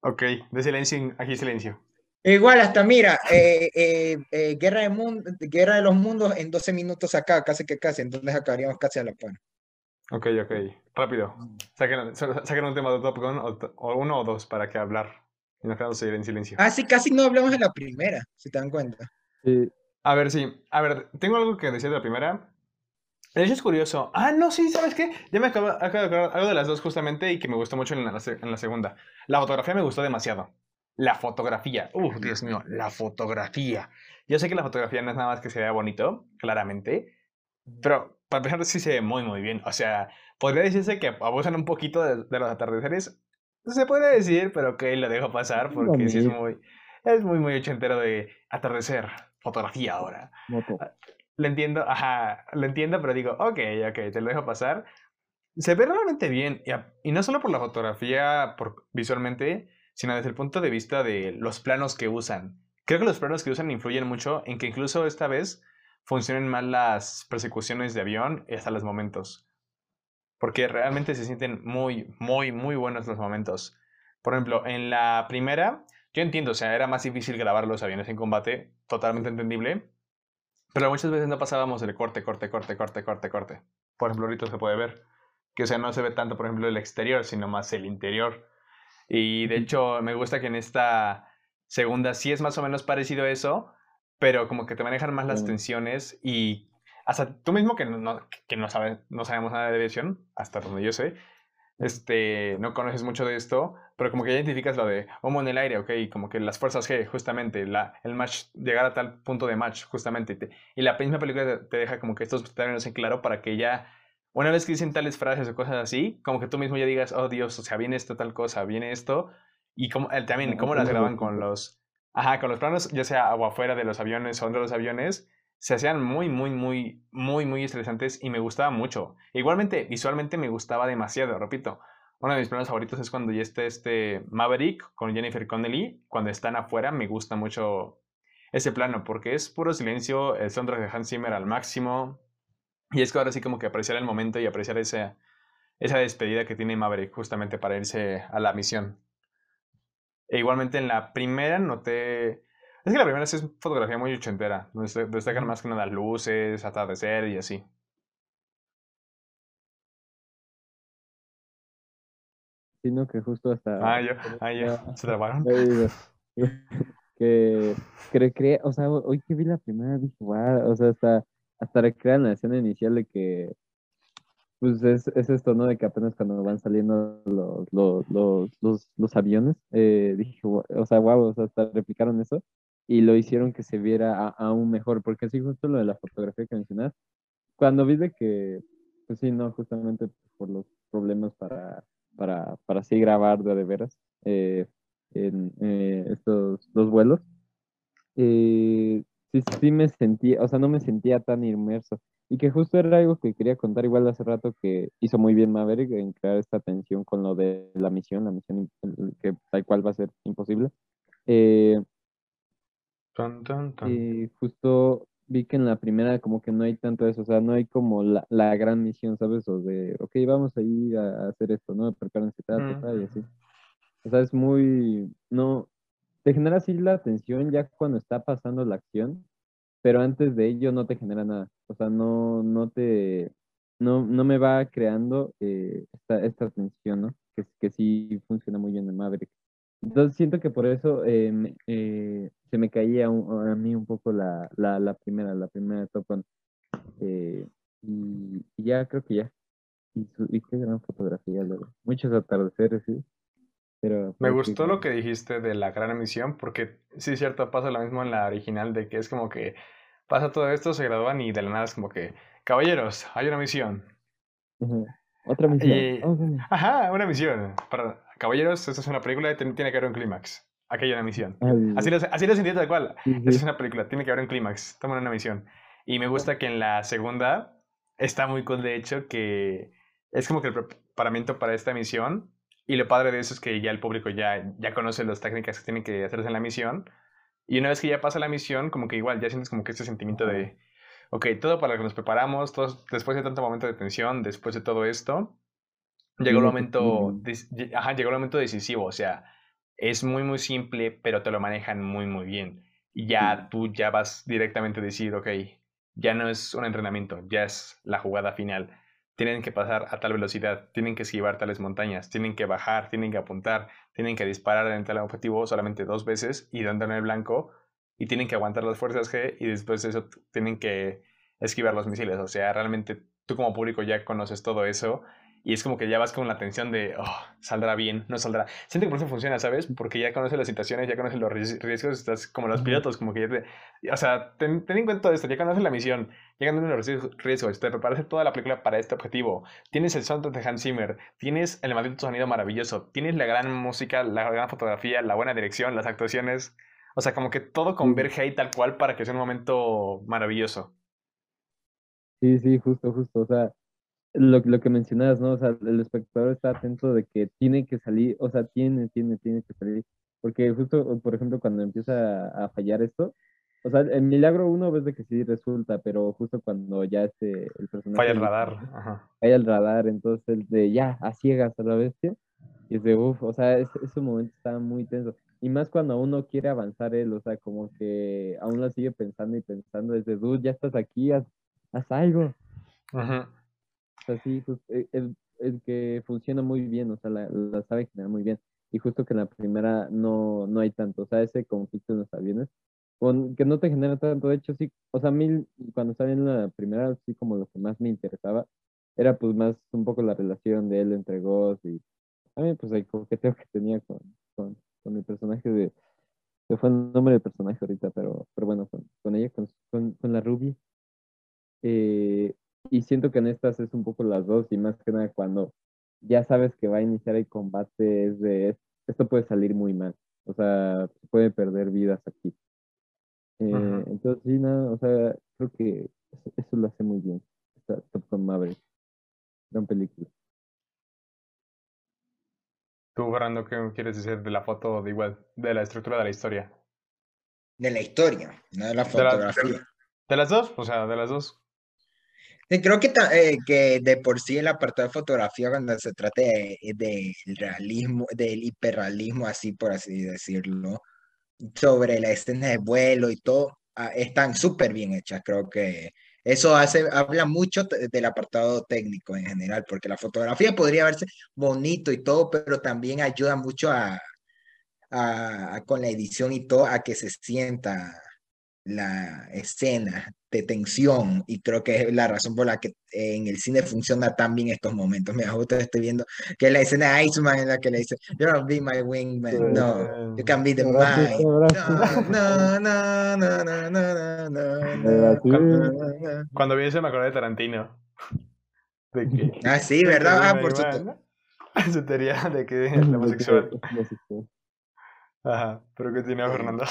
Ok, de silencio, aquí silencio. Igual, hasta mira, eh, eh, eh, Guerra, de Mundo, Guerra de los Mundos en 12 minutos acá, casi que casi, entonces acabaríamos casi a la par. Ok, ok, rápido. Saquen, saquen un tema de Top Gun o, uno o dos para que hablar y nos quedamos en silencio. Ah, sí, casi no hablamos de la primera, si te dan cuenta. Sí. A ver, sí, a ver, tengo algo que decir de la primera. De hecho es curioso. Ah, no, sí, ¿sabes qué? Ya me acabo, de acordar algo de las dos justamente y que me gustó mucho en la, en la segunda. La fotografía me gustó demasiado. La fotografía. Uf, Dios mío, la fotografía. Yo sé que la fotografía no es nada más que se vea bonito, claramente. Pero para empezar, sí se ve muy, muy bien. O sea, podría decirse que abusan un poquito de, los atardeceres. Se puede decir, pero que lo dejo pasar porque sí es muy, es muy, muy ochentero de atardecer. Fotografía ahora. Ah, lo entiendo, ajá, lo entiendo, pero digo, ok, ok, te lo dejo pasar. Se ve realmente bien, y, y no solo por la fotografía por, visualmente, sino desde el punto de vista de los planos que usan. Creo que los planos que usan influyen mucho en que incluso esta vez funcionen mal las persecuciones de avión y hasta los momentos. Porque realmente se sienten muy, muy, muy buenos los momentos. Por ejemplo, en la primera, yo entiendo, o sea, era más difícil grabar los aviones en combate, totalmente entendible. Pero muchas veces no pasábamos el corte, corte, corte, corte, corte, corte. Por ejemplo, ahorita se puede ver que, o sea, no se ve tanto, por ejemplo, el exterior, sino más el interior. Y de hecho, me gusta que en esta segunda sí es más o menos parecido a eso, pero como que te manejan más las tensiones y hasta tú mismo que no, que no, sabes, no sabemos nada de aviación, hasta donde yo sé, este, no conoces mucho de esto, pero como que identificas lo de homo en el aire, ok, como que las fuerzas G, justamente, la, el match, llegar a tal punto de match, justamente, y la misma película te, deja como que estos términos en claro para que ya una vez que dicen tales frases o cosas así, como que tú mismo ya digas, oh Dios, o sea, viene esto, tal cosa, viene esto. Y como, también, cómo las graban con los, ajá, con los planos, ya sea agua afuera de los aviones o dentro de los aviones, se hacían muy, muy, muy, muy, muy estresantes y me gustaba mucho. Igualmente, visualmente me gustaba demasiado, repito. Uno de mis planos favoritos es cuando ya está este Maverick con Jennifer Connelly. Cuando están afuera, me gusta mucho ese plano porque es puro silencio, el soundtrack de Hans Zimmer al máximo. Y es que ahora sí como que apreciar el momento y apreciar esa, esa despedida que tiene Maverick justamente para irse a la misión. E igualmente en la primera noté... Es que la primera es fotografía muy ochentera, donde destacan más que nada luces, atardecer y así. Sino que justo hasta... Ah, yo, ah, se trabaron. que, que, o sea, hoy que vi la primera dije, wow, o sea, hasta hasta recrean la escena inicial de que pues es, es, esto, ¿no? De que apenas cuando van saliendo los, los, los, los, aviones, eh, dije, o sea, wow, o sea, hasta replicaron eso y lo hicieron que se viera aún mejor, porque así justo lo de la fotografía que mencionas, cuando vi de que, pues sí, no, justamente por los problemas para, para, para así grabar de, de veras eh, en eh, estos dos vuelos, eh, sí, sí me sentía, o sea, no me sentía tan inmerso. Y que justo era algo que quería contar igual hace rato que hizo muy bien Maverick en crear esta tensión con lo de la misión, la misión que tal cual va a ser imposible. Eh, y justo vi que en la primera como que no hay tanto eso, o sea, no hay como la, la gran misión, ¿sabes? O de, ok, vamos a ir a, hacer esto, ¿no? Prepárense, tal, tal, y así. O sea, es muy, no, te genera así la atención ya cuando está pasando la acción, pero antes de ello no te genera nada. O sea, no, no te, no, no me va creando eh, esta, esta atención, ¿no? Que, que sí funciona muy bien en Maverick. Entonces siento que por eso eh, eh, se me caía a mí un poco la, la, la, primera, la primera Top Gun. y, ya creo que ya. Y, y qué gran fotografía, luego. Muchos atardeceres, sí. Me pues, gustó lo que dijiste de la gran emisión, porque sí cierto, pasa lo mismo en la original, de que es como que pasa todo esto, se gradúan y de la nada es como que, caballeros, hay una misión. Otra misión. Ajá, una misión. Para, caballeros, esta es una película, tiene que haber un clímax. Aquí hay una misión. Así, lo, así lo sentí tal cual. Esta es una película, tiene que haber un clímax. Toman una misión. Y me gusta que en la segunda está muy cool, de hecho, que es como que el preparamiento para esta misión y lo padre de eso es que ya el público ya, ya conoce las técnicas que tienen que hacerse en la misión. Y una vez que ya pasa la misión, como que igual ya sientes como que este sentimiento de, ok, todo para lo que nos preparamos, todos, después de tanto momento de tensión, después de todo esto, llegó el momento, ajá, llegó el momento decisivo, o sea, es muy, muy simple, pero te lo manejan muy, muy bien. Y ya tú ya vas directamente a decir, ok, ya no es un entrenamiento, ya es la jugada final. Tienen que pasar a tal velocidad, tienen que esquivar tales montañas, tienen que bajar, tienen que apuntar, tienen que disparar en tal objetivo solamente dos veces y dando en el blanco, y tienen que aguantar las fuerzas G y después de eso tienen que esquivar los misiles. O sea, realmente tú como público ya conoces todo eso y es como que ya vas con la tensión de, oh, saldrá bien, no saldrá. Siento que por eso funciona, ¿sabes? Porque ya conoces las situaciones, ya conoces los riesgos, estás como los pilotos, como que ya te... O sea, ten, en cuenta todo esto, ya conoces la misión, ya conoces los riesgos, te preparas toda la película para este objetivo. Tienes el soundtrack de Hans Zimmer, tienes el maldito sonido maravilloso, tienes la gran música, la gran fotografía, la buena dirección, las actuaciones. O sea, como que todo converge ahí tal cual para que sea un momento maravilloso. Sí, sí, justo, justo. O sea, lo, lo que mencionabas, ¿no? O sea, el espectador está atento de que tiene que salir, o sea, tiene, tiene, tiene que salir. Porque justo, por ejemplo, cuando empieza a fallar esto, o sea, el milagro uno ves de que sí resulta, pero justo cuando ya este, el personaje... Falla el radar. Ajá. Falla el radar, entonces el de ya, a ciegas a la bestia. Y es de, uff, o sea, ese momento está muy tenso. Y más cuando uno quiere avanzar él, o sea, como que aún lo sigue pensando y pensando, es de, dude, ya estás aquí, haz, haz algo. Ajá así, pues, e, el, el, que funciona muy bien, o sea, la, la sabe generar muy bien. Y justo que en la primera no, no hay tanto, o sea, ese conflicto en los aviones, con, que no te genera tanto, de hecho, sí, o sea, a mí cuando estaba en la primera, sí, como lo que más me interesaba, era pues más un poco la relación de él entre Ghost y también pues el coqueteo que tenía con, con, con el personaje de, que fue el nombre del personaje ahorita, pero, pero bueno, con, con ella, con, con, con la Ruby. Eh, y siento que en estas es un poco las dos y más que nada cuando ya sabes que va a iniciar el combate es de esto puede salir muy mal, o sea, se puede perder vidas aquí. Eh, entonces, sí, nada, o sea, creo que eso, lo hace muy bien. Está Top Gun Maverick. Gran película. Tú, Fernando, ¿qué quieres decir de la foto de igual, de la estructura de la historia? De la historia, no de la fotografía. de las dos, o sea, de las dos. Creo que, eh, que de por sí el apartado de fotografía, cuando se trate del realismo, del hiperrealismo, así por así decirlo, sobre la escena de vuelo y todo, ah, están súper bien hechas. Creo que eso hace, habla mucho del apartado técnico en general, porque la fotografía podría verse bonito y todo, pero también ayuda mucho a, a con la edición y todo a que se sienta la escena de tensión y creo que es la razón por la que en el cine funciona tan bien estos momentos. Mira, justo estoy viendo que la escena de Iceman en la que le dice, You're be my wingman, no, you can be the mine. No, no, no, no, no, no, no, Cuando vi eso me acordé de Tarantino. ah, sí, ¿verdad? Ah, por supuesto. Su teoría de que es homosexual. Ajá, pero que tiene Fernando.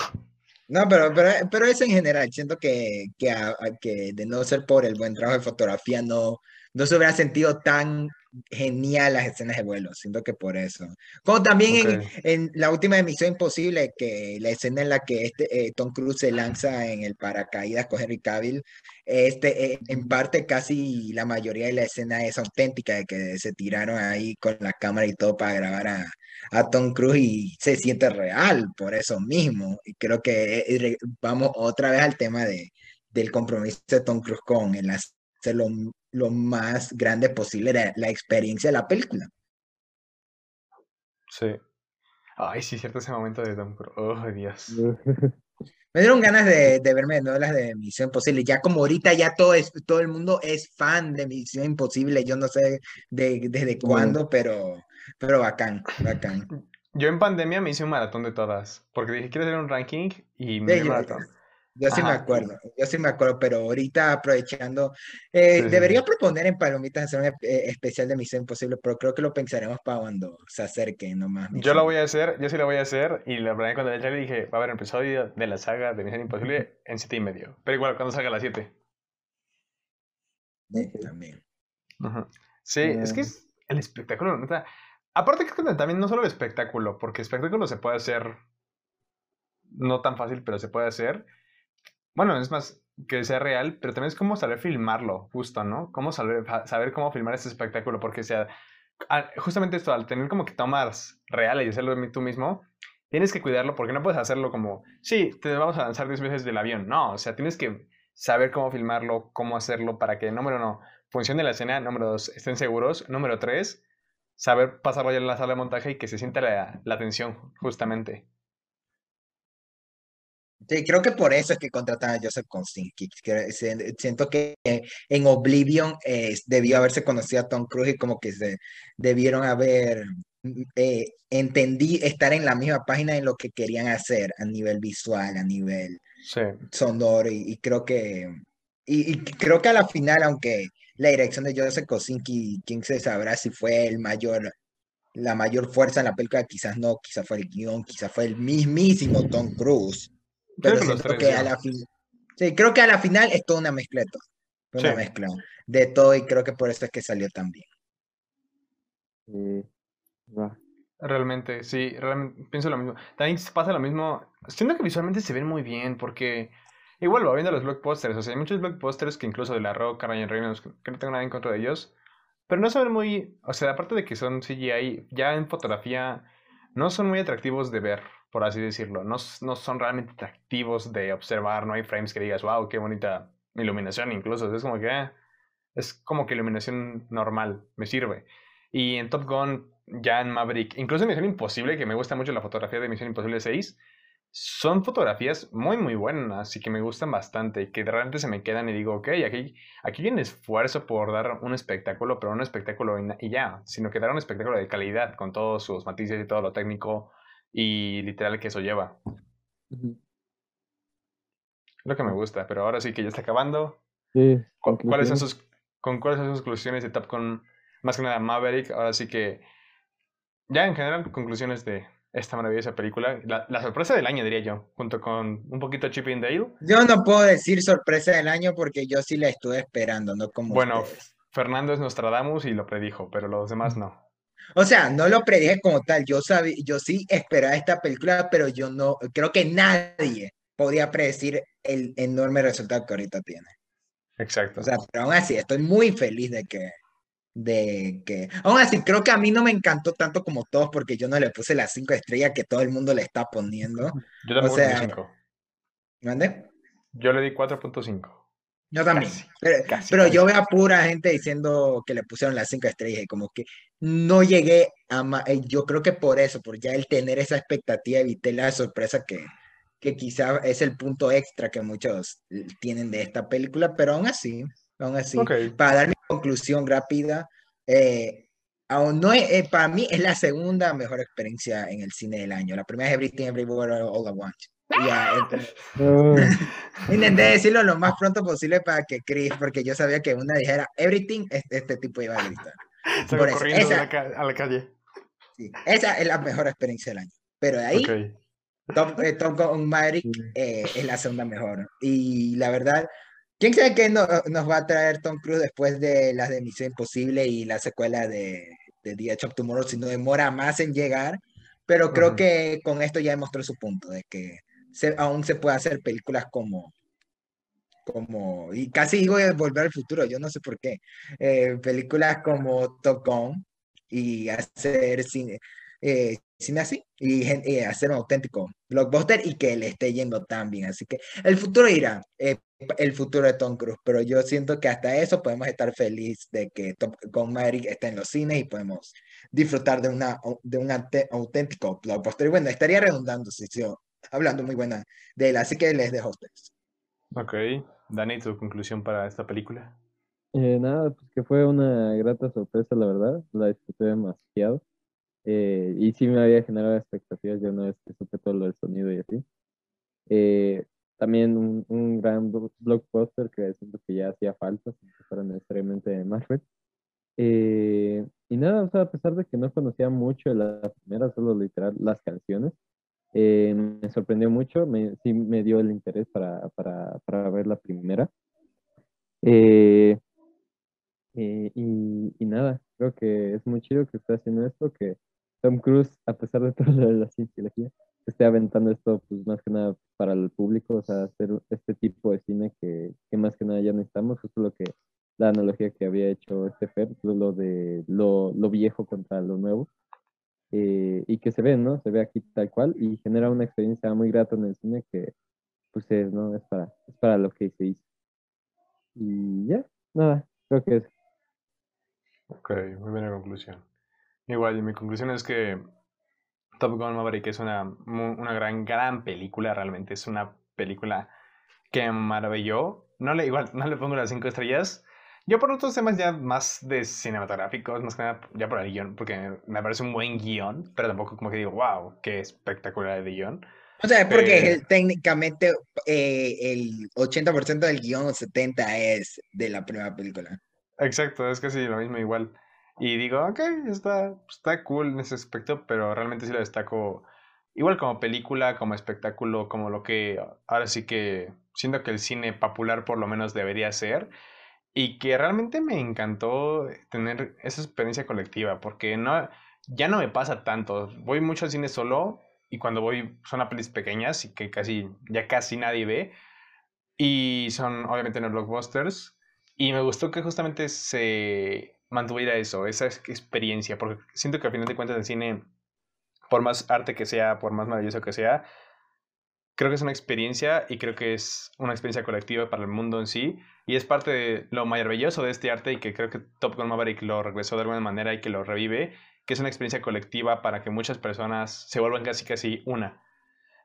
No, pero, pero, pero eso en general, siento que, que, que de no ser por el buen trabajo de fotografía no, no se hubiera sentido tan genial las escenas de vuelo, siento que por eso. Como también en, en, la última emisión Imposible, que la escena en la que este, eh, Tom Cruise se lanza en el paracaídas con Henry Cavill, este, eh, en parte casi la mayoría de la escena es auténtica, de que se tiraron ahí con la cámara y todo para grabar a, a Tom Cruise y se siente real por eso mismo. Y creo que eh, vamos otra vez al tema de, del compromiso de Tom Cruise con el hacer lo, lo más grande posible la, la experiencia de la película. Sí. Ay, sí, cierto ese momento de Tom Cruise. Oh, Dios. Me dieron ganas de, de verme novelas de Misión Imposible. Ya como ahorita ya todo, es, todo el mundo es fan de Misión Imposible. Yo no sé de, desde cuándo, pero pero bacán, bacán. Yo en pandemia me hice un maratón de todas, porque dije, quiero hacer un ranking y me hice maratón. Yo sí me acuerdo, yo sí me acuerdo, pero ahorita aprovechando, eh, debería proponer en Palomitas hacer un eh, especial de Misión Imposible, pero creo que lo pensaremos para cuando se acerque nomás. Yo lo voy a hacer, yo sí lo voy a hacer, y la verdad cuando le dije, va a haber un episodio de la saga de Misión Imposible en siete y medio, pero igual cuando salga a las 7. también. Sí, es que es el espectáculo, neta. Aparte que también no solo el espectáculo, porque espectáculo se puede hacer no tan fácil, pero se puede hacer. Bueno, es más que sea real, pero también es como saber filmarlo, justo, ¿no? Cómo saber, saber cómo filmar ese espectáculo, porque sea, justamente esto, al tener como que tomas reales y hacerlo tú mismo, tienes que cuidarlo porque no puedes hacerlo como, sí, te vamos a lanzar 10 veces del avión. No, o sea, tienes que saber cómo filmarlo, cómo hacerlo para que, número uno, funcione la escena, número dos, estén seguros, número tres, saber pasarlo ya en la sala de montaje y que se sienta la, la tensión, justamente. Sí, creo que por eso es que contratan a Joseph Kosinski. Siento que en Oblivion eh, debió haberse conocido a Tom Cruise y como que se debieron haber eh, entendí estar en la misma página en lo que querían hacer a nivel visual, a nivel sonoro y, creo que y, creo que a la final, aunque la dirección de Joseph Kosinski, quién se sabrá si fue el mayor la mayor fuerza en la película, quizás no, quizás fue el guion, quizás fue el mismísimo Tom Cruise pero creo que a la fin... sí, creo que a la final es toda una mezcla de todo. Una mezcla de todo y creo que por eso es que salió tan bien. Realmente, sí, realmente pienso lo mismo. También pasa lo mismo. Siento que visualmente se ven muy bien porque igual va viendo los blockbusters. O sea, hay muchos blockbusters que incluso de La Roca, Ryan Reynolds, que no tengo nada en contra de ellos. Pero no ven muy. O sea, aparte de que son CGI, ya en fotografía no son muy atractivos de ver por así decirlo. No, no son realmente atractivos de observar, no hay frames que digas, wow, qué bonita iluminación incluso. Es como que eh, es como que iluminación normal, me sirve. Y en Top Gun, ya en Maverick, incluso en Misión Imposible, que me gusta mucho la fotografía de Misión Imposible 6, son fotografías muy, muy buenas y que me gustan bastante y que realmente se me quedan y digo, ok, aquí, aquí hay un esfuerzo por dar un espectáculo, pero un espectáculo y ya, sino que dar un espectáculo de calidad con todos sus matices y todo lo técnico y literal que eso lleva. Lo que me gusta, pero ahora sí que ya está acabando. Sí, ¿Cuáles son sus, ¿Con cuáles son sus conclusiones de Top con más que nada Maverick? Ahora sí que, ya en general, conclusiones de esta maravillosa película. La, sorpresa del año, diría yo, junto con un poquito Chip and Dale. Yo no puedo decir sorpresa del año porque yo sí la estuve esperando, no como. Bueno, Fernando es Nostradamus y lo predijo, pero los demás no. O sea, no lo predije como tal. Yo sabía, yo sí esperaba esta película, pero yo no, creo que nadie podía predecir el enorme resultado que ahorita tiene. Exacto. O sea, pero aún así, estoy muy feliz de que, de que, aún así, creo que a mí no me encantó tanto como todos porque yo no le puse las cinco estrellas que todo el mundo le está poniendo. Yo tampoco o sea, cinco. ¿Mande? Yo le di 4.5. Yo también. pero, yo veo a pura gente diciendo que le pusieron las cinco estrellas y como que no llegué a... Eh, yo creo que por eso, por ya el tener esa expectativa, evité la sorpresa que, que quizá es el punto extra que muchos tienen de esta película, pero aún así, aún así, para dar mi conclusión rápida, eh, aún no eh, para mí es la segunda mejor experiencia en el cine del año. La primera es Everything Everywhere All at Once. Ya, Intenté decirlo lo más pronto posible para que Chris, porque yo sabía que una dijera everything, este, este tipo iba a gritar. Por esa, a, la calle. Sí, esa es la mejor experiencia del año. Pero de ahí, Tom, eh, Tom con Maverick eh, es la segunda mejor. Y la verdad, ¿quién sabe qué nos va a traer Tom Cruise después de las de Misión Imposible y la secuela de, de The Edge of Tomorrow si no demora más en llegar? Pero creo que con esto ya demostró su punto, de que aún se puede hacer películas como, como, y casi digo Volver al Futuro, yo no sé por qué, eh, películas como Tocón y hacer cine, eh, cine así y, eh, hacer un auténtico blockbuster y que le esté yendo tan bien. Así que el futuro irá, el futuro de Tom Cruise, pero yo siento que hasta eso podemos estar felices de que Tom, con Maverick está en los cines y podemos disfrutar de, una, de un auténtico blockbuster. Y bueno, estaría redundando si yo hablando muy buena de él, así que les dejo a ustedes. Ok, Dani, tu conclusión para esta película. Eh, nada, pues que fue una grata sorpresa, la verdad, la disfruté demasiado. Eh, y sí me había generado expectativas, ya no es que supe todo lo del sonido y así. Eh, también un, un, gran blockbuster que siento que ya hacía falta, sin que fuera necesariamente Marvel. y nada, o sea, a pesar de que no conocía mucho de la primera, solo literal las canciones, eh, me sorprendió mucho, me, sí me dio el interés para, para, para ver la primera. Eh, eh, y, y, nada, creo que es muy chido que esté haciendo esto, que Tom Cruise, a pesar de toda la, cienciología, esté aventando esto, pues más que nada para el público, o sea, hacer este tipo de cine que, que más que nada ya necesitamos, justo lo que la analogía que había hecho este Fer, lo de lo, lo viejo contra lo nuevo. eh, y que se ve, ¿no? Se ve aquí tal cual y genera una experiencia muy grata en el cine que, pues, es, ¿no? Es para, es para lo que se hizo. Y ya, nada, creo que es. Ok, muy buena conclusión. Igual, mi conclusión es que Top Gun Maverick es una, una gran, gran película, realmente es una película que maravilló. No le, igual, no le pongo las cinco estrellas. Yo por otros temas ya más de cinematográficos, más que nada ya por el guion, porque me parece un buen guion, pero tampoco como que digo, wow, qué espectacular de guion. O sea, porque técnicamente eh, el 80% del guion o 70% es de la primera película. Exacto, es casi lo mismo igual. Y digo, ok, está, está cool en ese aspecto, pero realmente sí lo destaco igual como película, como espectáculo, como lo que ahora sí que siento que el cine popular por lo menos debería ser. Y que realmente me encantó tener esa experiencia colectiva, porque no, ya no me pasa tanto. Voy mucho al cine solo y cuando voy son a pelis pequeñas y que casi, ya casi nadie ve. Y son obviamente no blockbusters. Y me gustó que justamente se mantuviera eso, esa experiencia, porque siento que al final de cuentas el cine, por más arte que sea, por más maravilloso que sea, creo que es una experiencia y creo que es una experiencia colectiva para el mundo en sí. Y es parte de lo maravilloso de este arte y que creo que Top Gun Maverick lo regresó de alguna manera y que lo revive, que es una experiencia colectiva para que muchas personas se vuelvan casi casi una.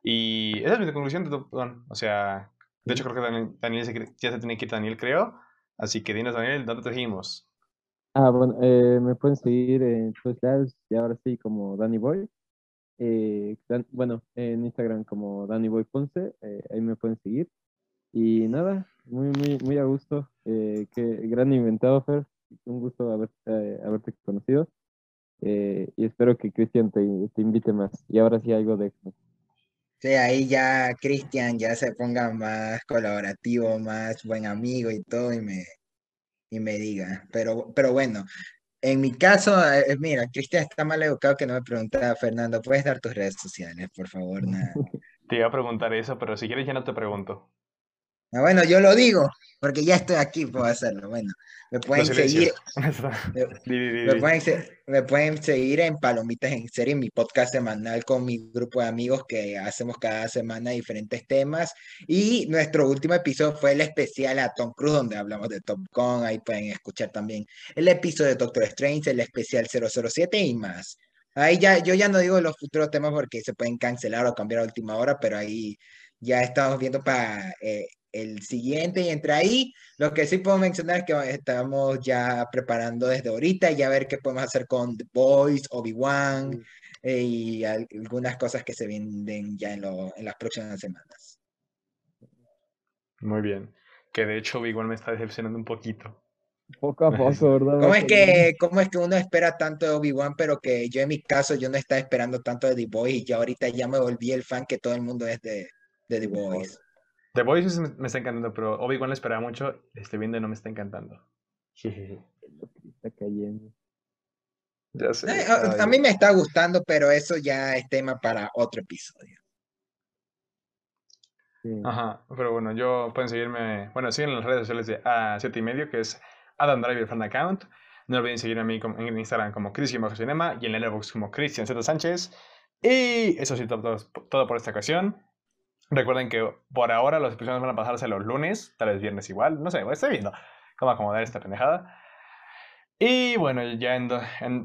Y esa es mi conclusión de Top Gun. O sea, de hecho creo que Daniel, ya se tiene que ir Daniel, creo. Así que dinos, Daniel, ¿dónde te seguimos? Ah, bueno, eh, me pueden seguir en todos lados y ahora sí como Danny Boy. Eh, bueno, en Instagram como Danny Boy Ponce, eh, ahí me pueden seguir. Y nada, muy, muy, muy a gusto. Eh, qué gran inventado, Fer. Un gusto haber, haberte conocido. y espero que Cristian te, te, invite más. Y ahora sí algo de Sí, ahí ya Cristian ya se ponga más colaborativo, más buen amigo y todo, y me, y me diga. Pero, pero bueno, en mi caso, eh, mira, Cristian está mal educado que no me preguntaba, Fernando, ¿puedes dar tus redes sociales, por favor? Te iba a preguntar eso, pero si quieres ya no te pregunto. Ah, bueno, yo lo digo, porque ya estoy aquí, puedo hacerlo. Bueno, me pueden seguir. me, pueden, seguir en Palomitas en Serie, mi podcast semanal con mi grupo de amigos que hacemos cada semana diferentes temas. Y nuestro último episodio fue el especial a Tom Cruise, donde hablamos de Top Gun. Ahí pueden escuchar también el episodio de Doctor Strange, el especial 007 y más. Ahí ya, yo ya no digo los futuros temas porque se pueden cancelar o cambiar a última hora, pero ahí ya estamos viendo para eh, el siguiente y entre ahí, lo que sí puedo mencionar es que estamos ya preparando desde ahorita y a ver qué podemos hacer con The Boys, Obi-Wan eh, y algunas cosas que se vienen ya en, en las próximas semanas. Muy bien. Que de hecho Obi-Wan me está decepcionando un poquito. Poco a poco, ¿verdad? ¿Cómo es que, cómo es que uno espera tanto de Obi-Wan, pero que yo en mi caso yo no estaba esperando tanto de The Boys y ya ahorita ya me volví el fan que todo el mundo es de, de The Boys? The Voice me está encantando, pero Obi-Wan lo esperaba mucho. Estoy viendo y no me está encantando. está cayendo. Ya sé. Eh, a, mí me está gustando, pero eso ya es tema para otro episodio. Ajá, pero bueno, yo pueden seguirme, bueno, siguen en las redes sociales de A7 y medio, que es Adam Driver Fan Account. No olviden seguirme a mí en Instagram como Cristian Bajo Cinema y en Letterboxd como Cristian Z Sánchez. Y eso sí, todo, todo por esta ocasión. Recuerden que por ahora los episodios van a pasarse los lunes, tal vez viernes igual, no sé, estoy viendo cómo acomodar esta pendejada. Y bueno, ya en,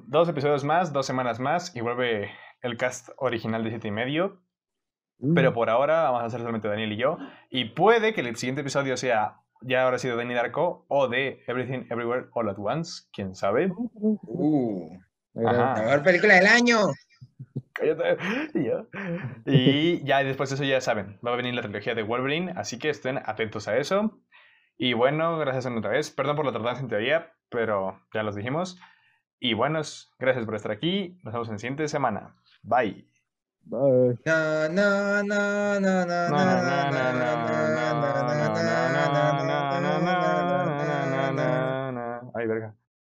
dos episodios más, dos semanas más, y vuelve el cast original de 7 y medio. Pero mm. por ahora vamos a hacer solamente Daniel y yo. Y puede que el siguiente episodio sea ya ahora sido Danny Darko o de Everything Everywhere All at Once, quién sabe. Uh, la mejor película del año. Cállate. Y ya después de eso ya saben, va a venir la trilogía de Wolverine, así que estén atentos a eso. Y bueno, gracias otra vez. Perdón por la tardanza en teoría, pero ya los dijimos. Y buenos, gracias por estar aquí. Nos vemos en la siguiente semana. Bye. Bye. Ay, verga.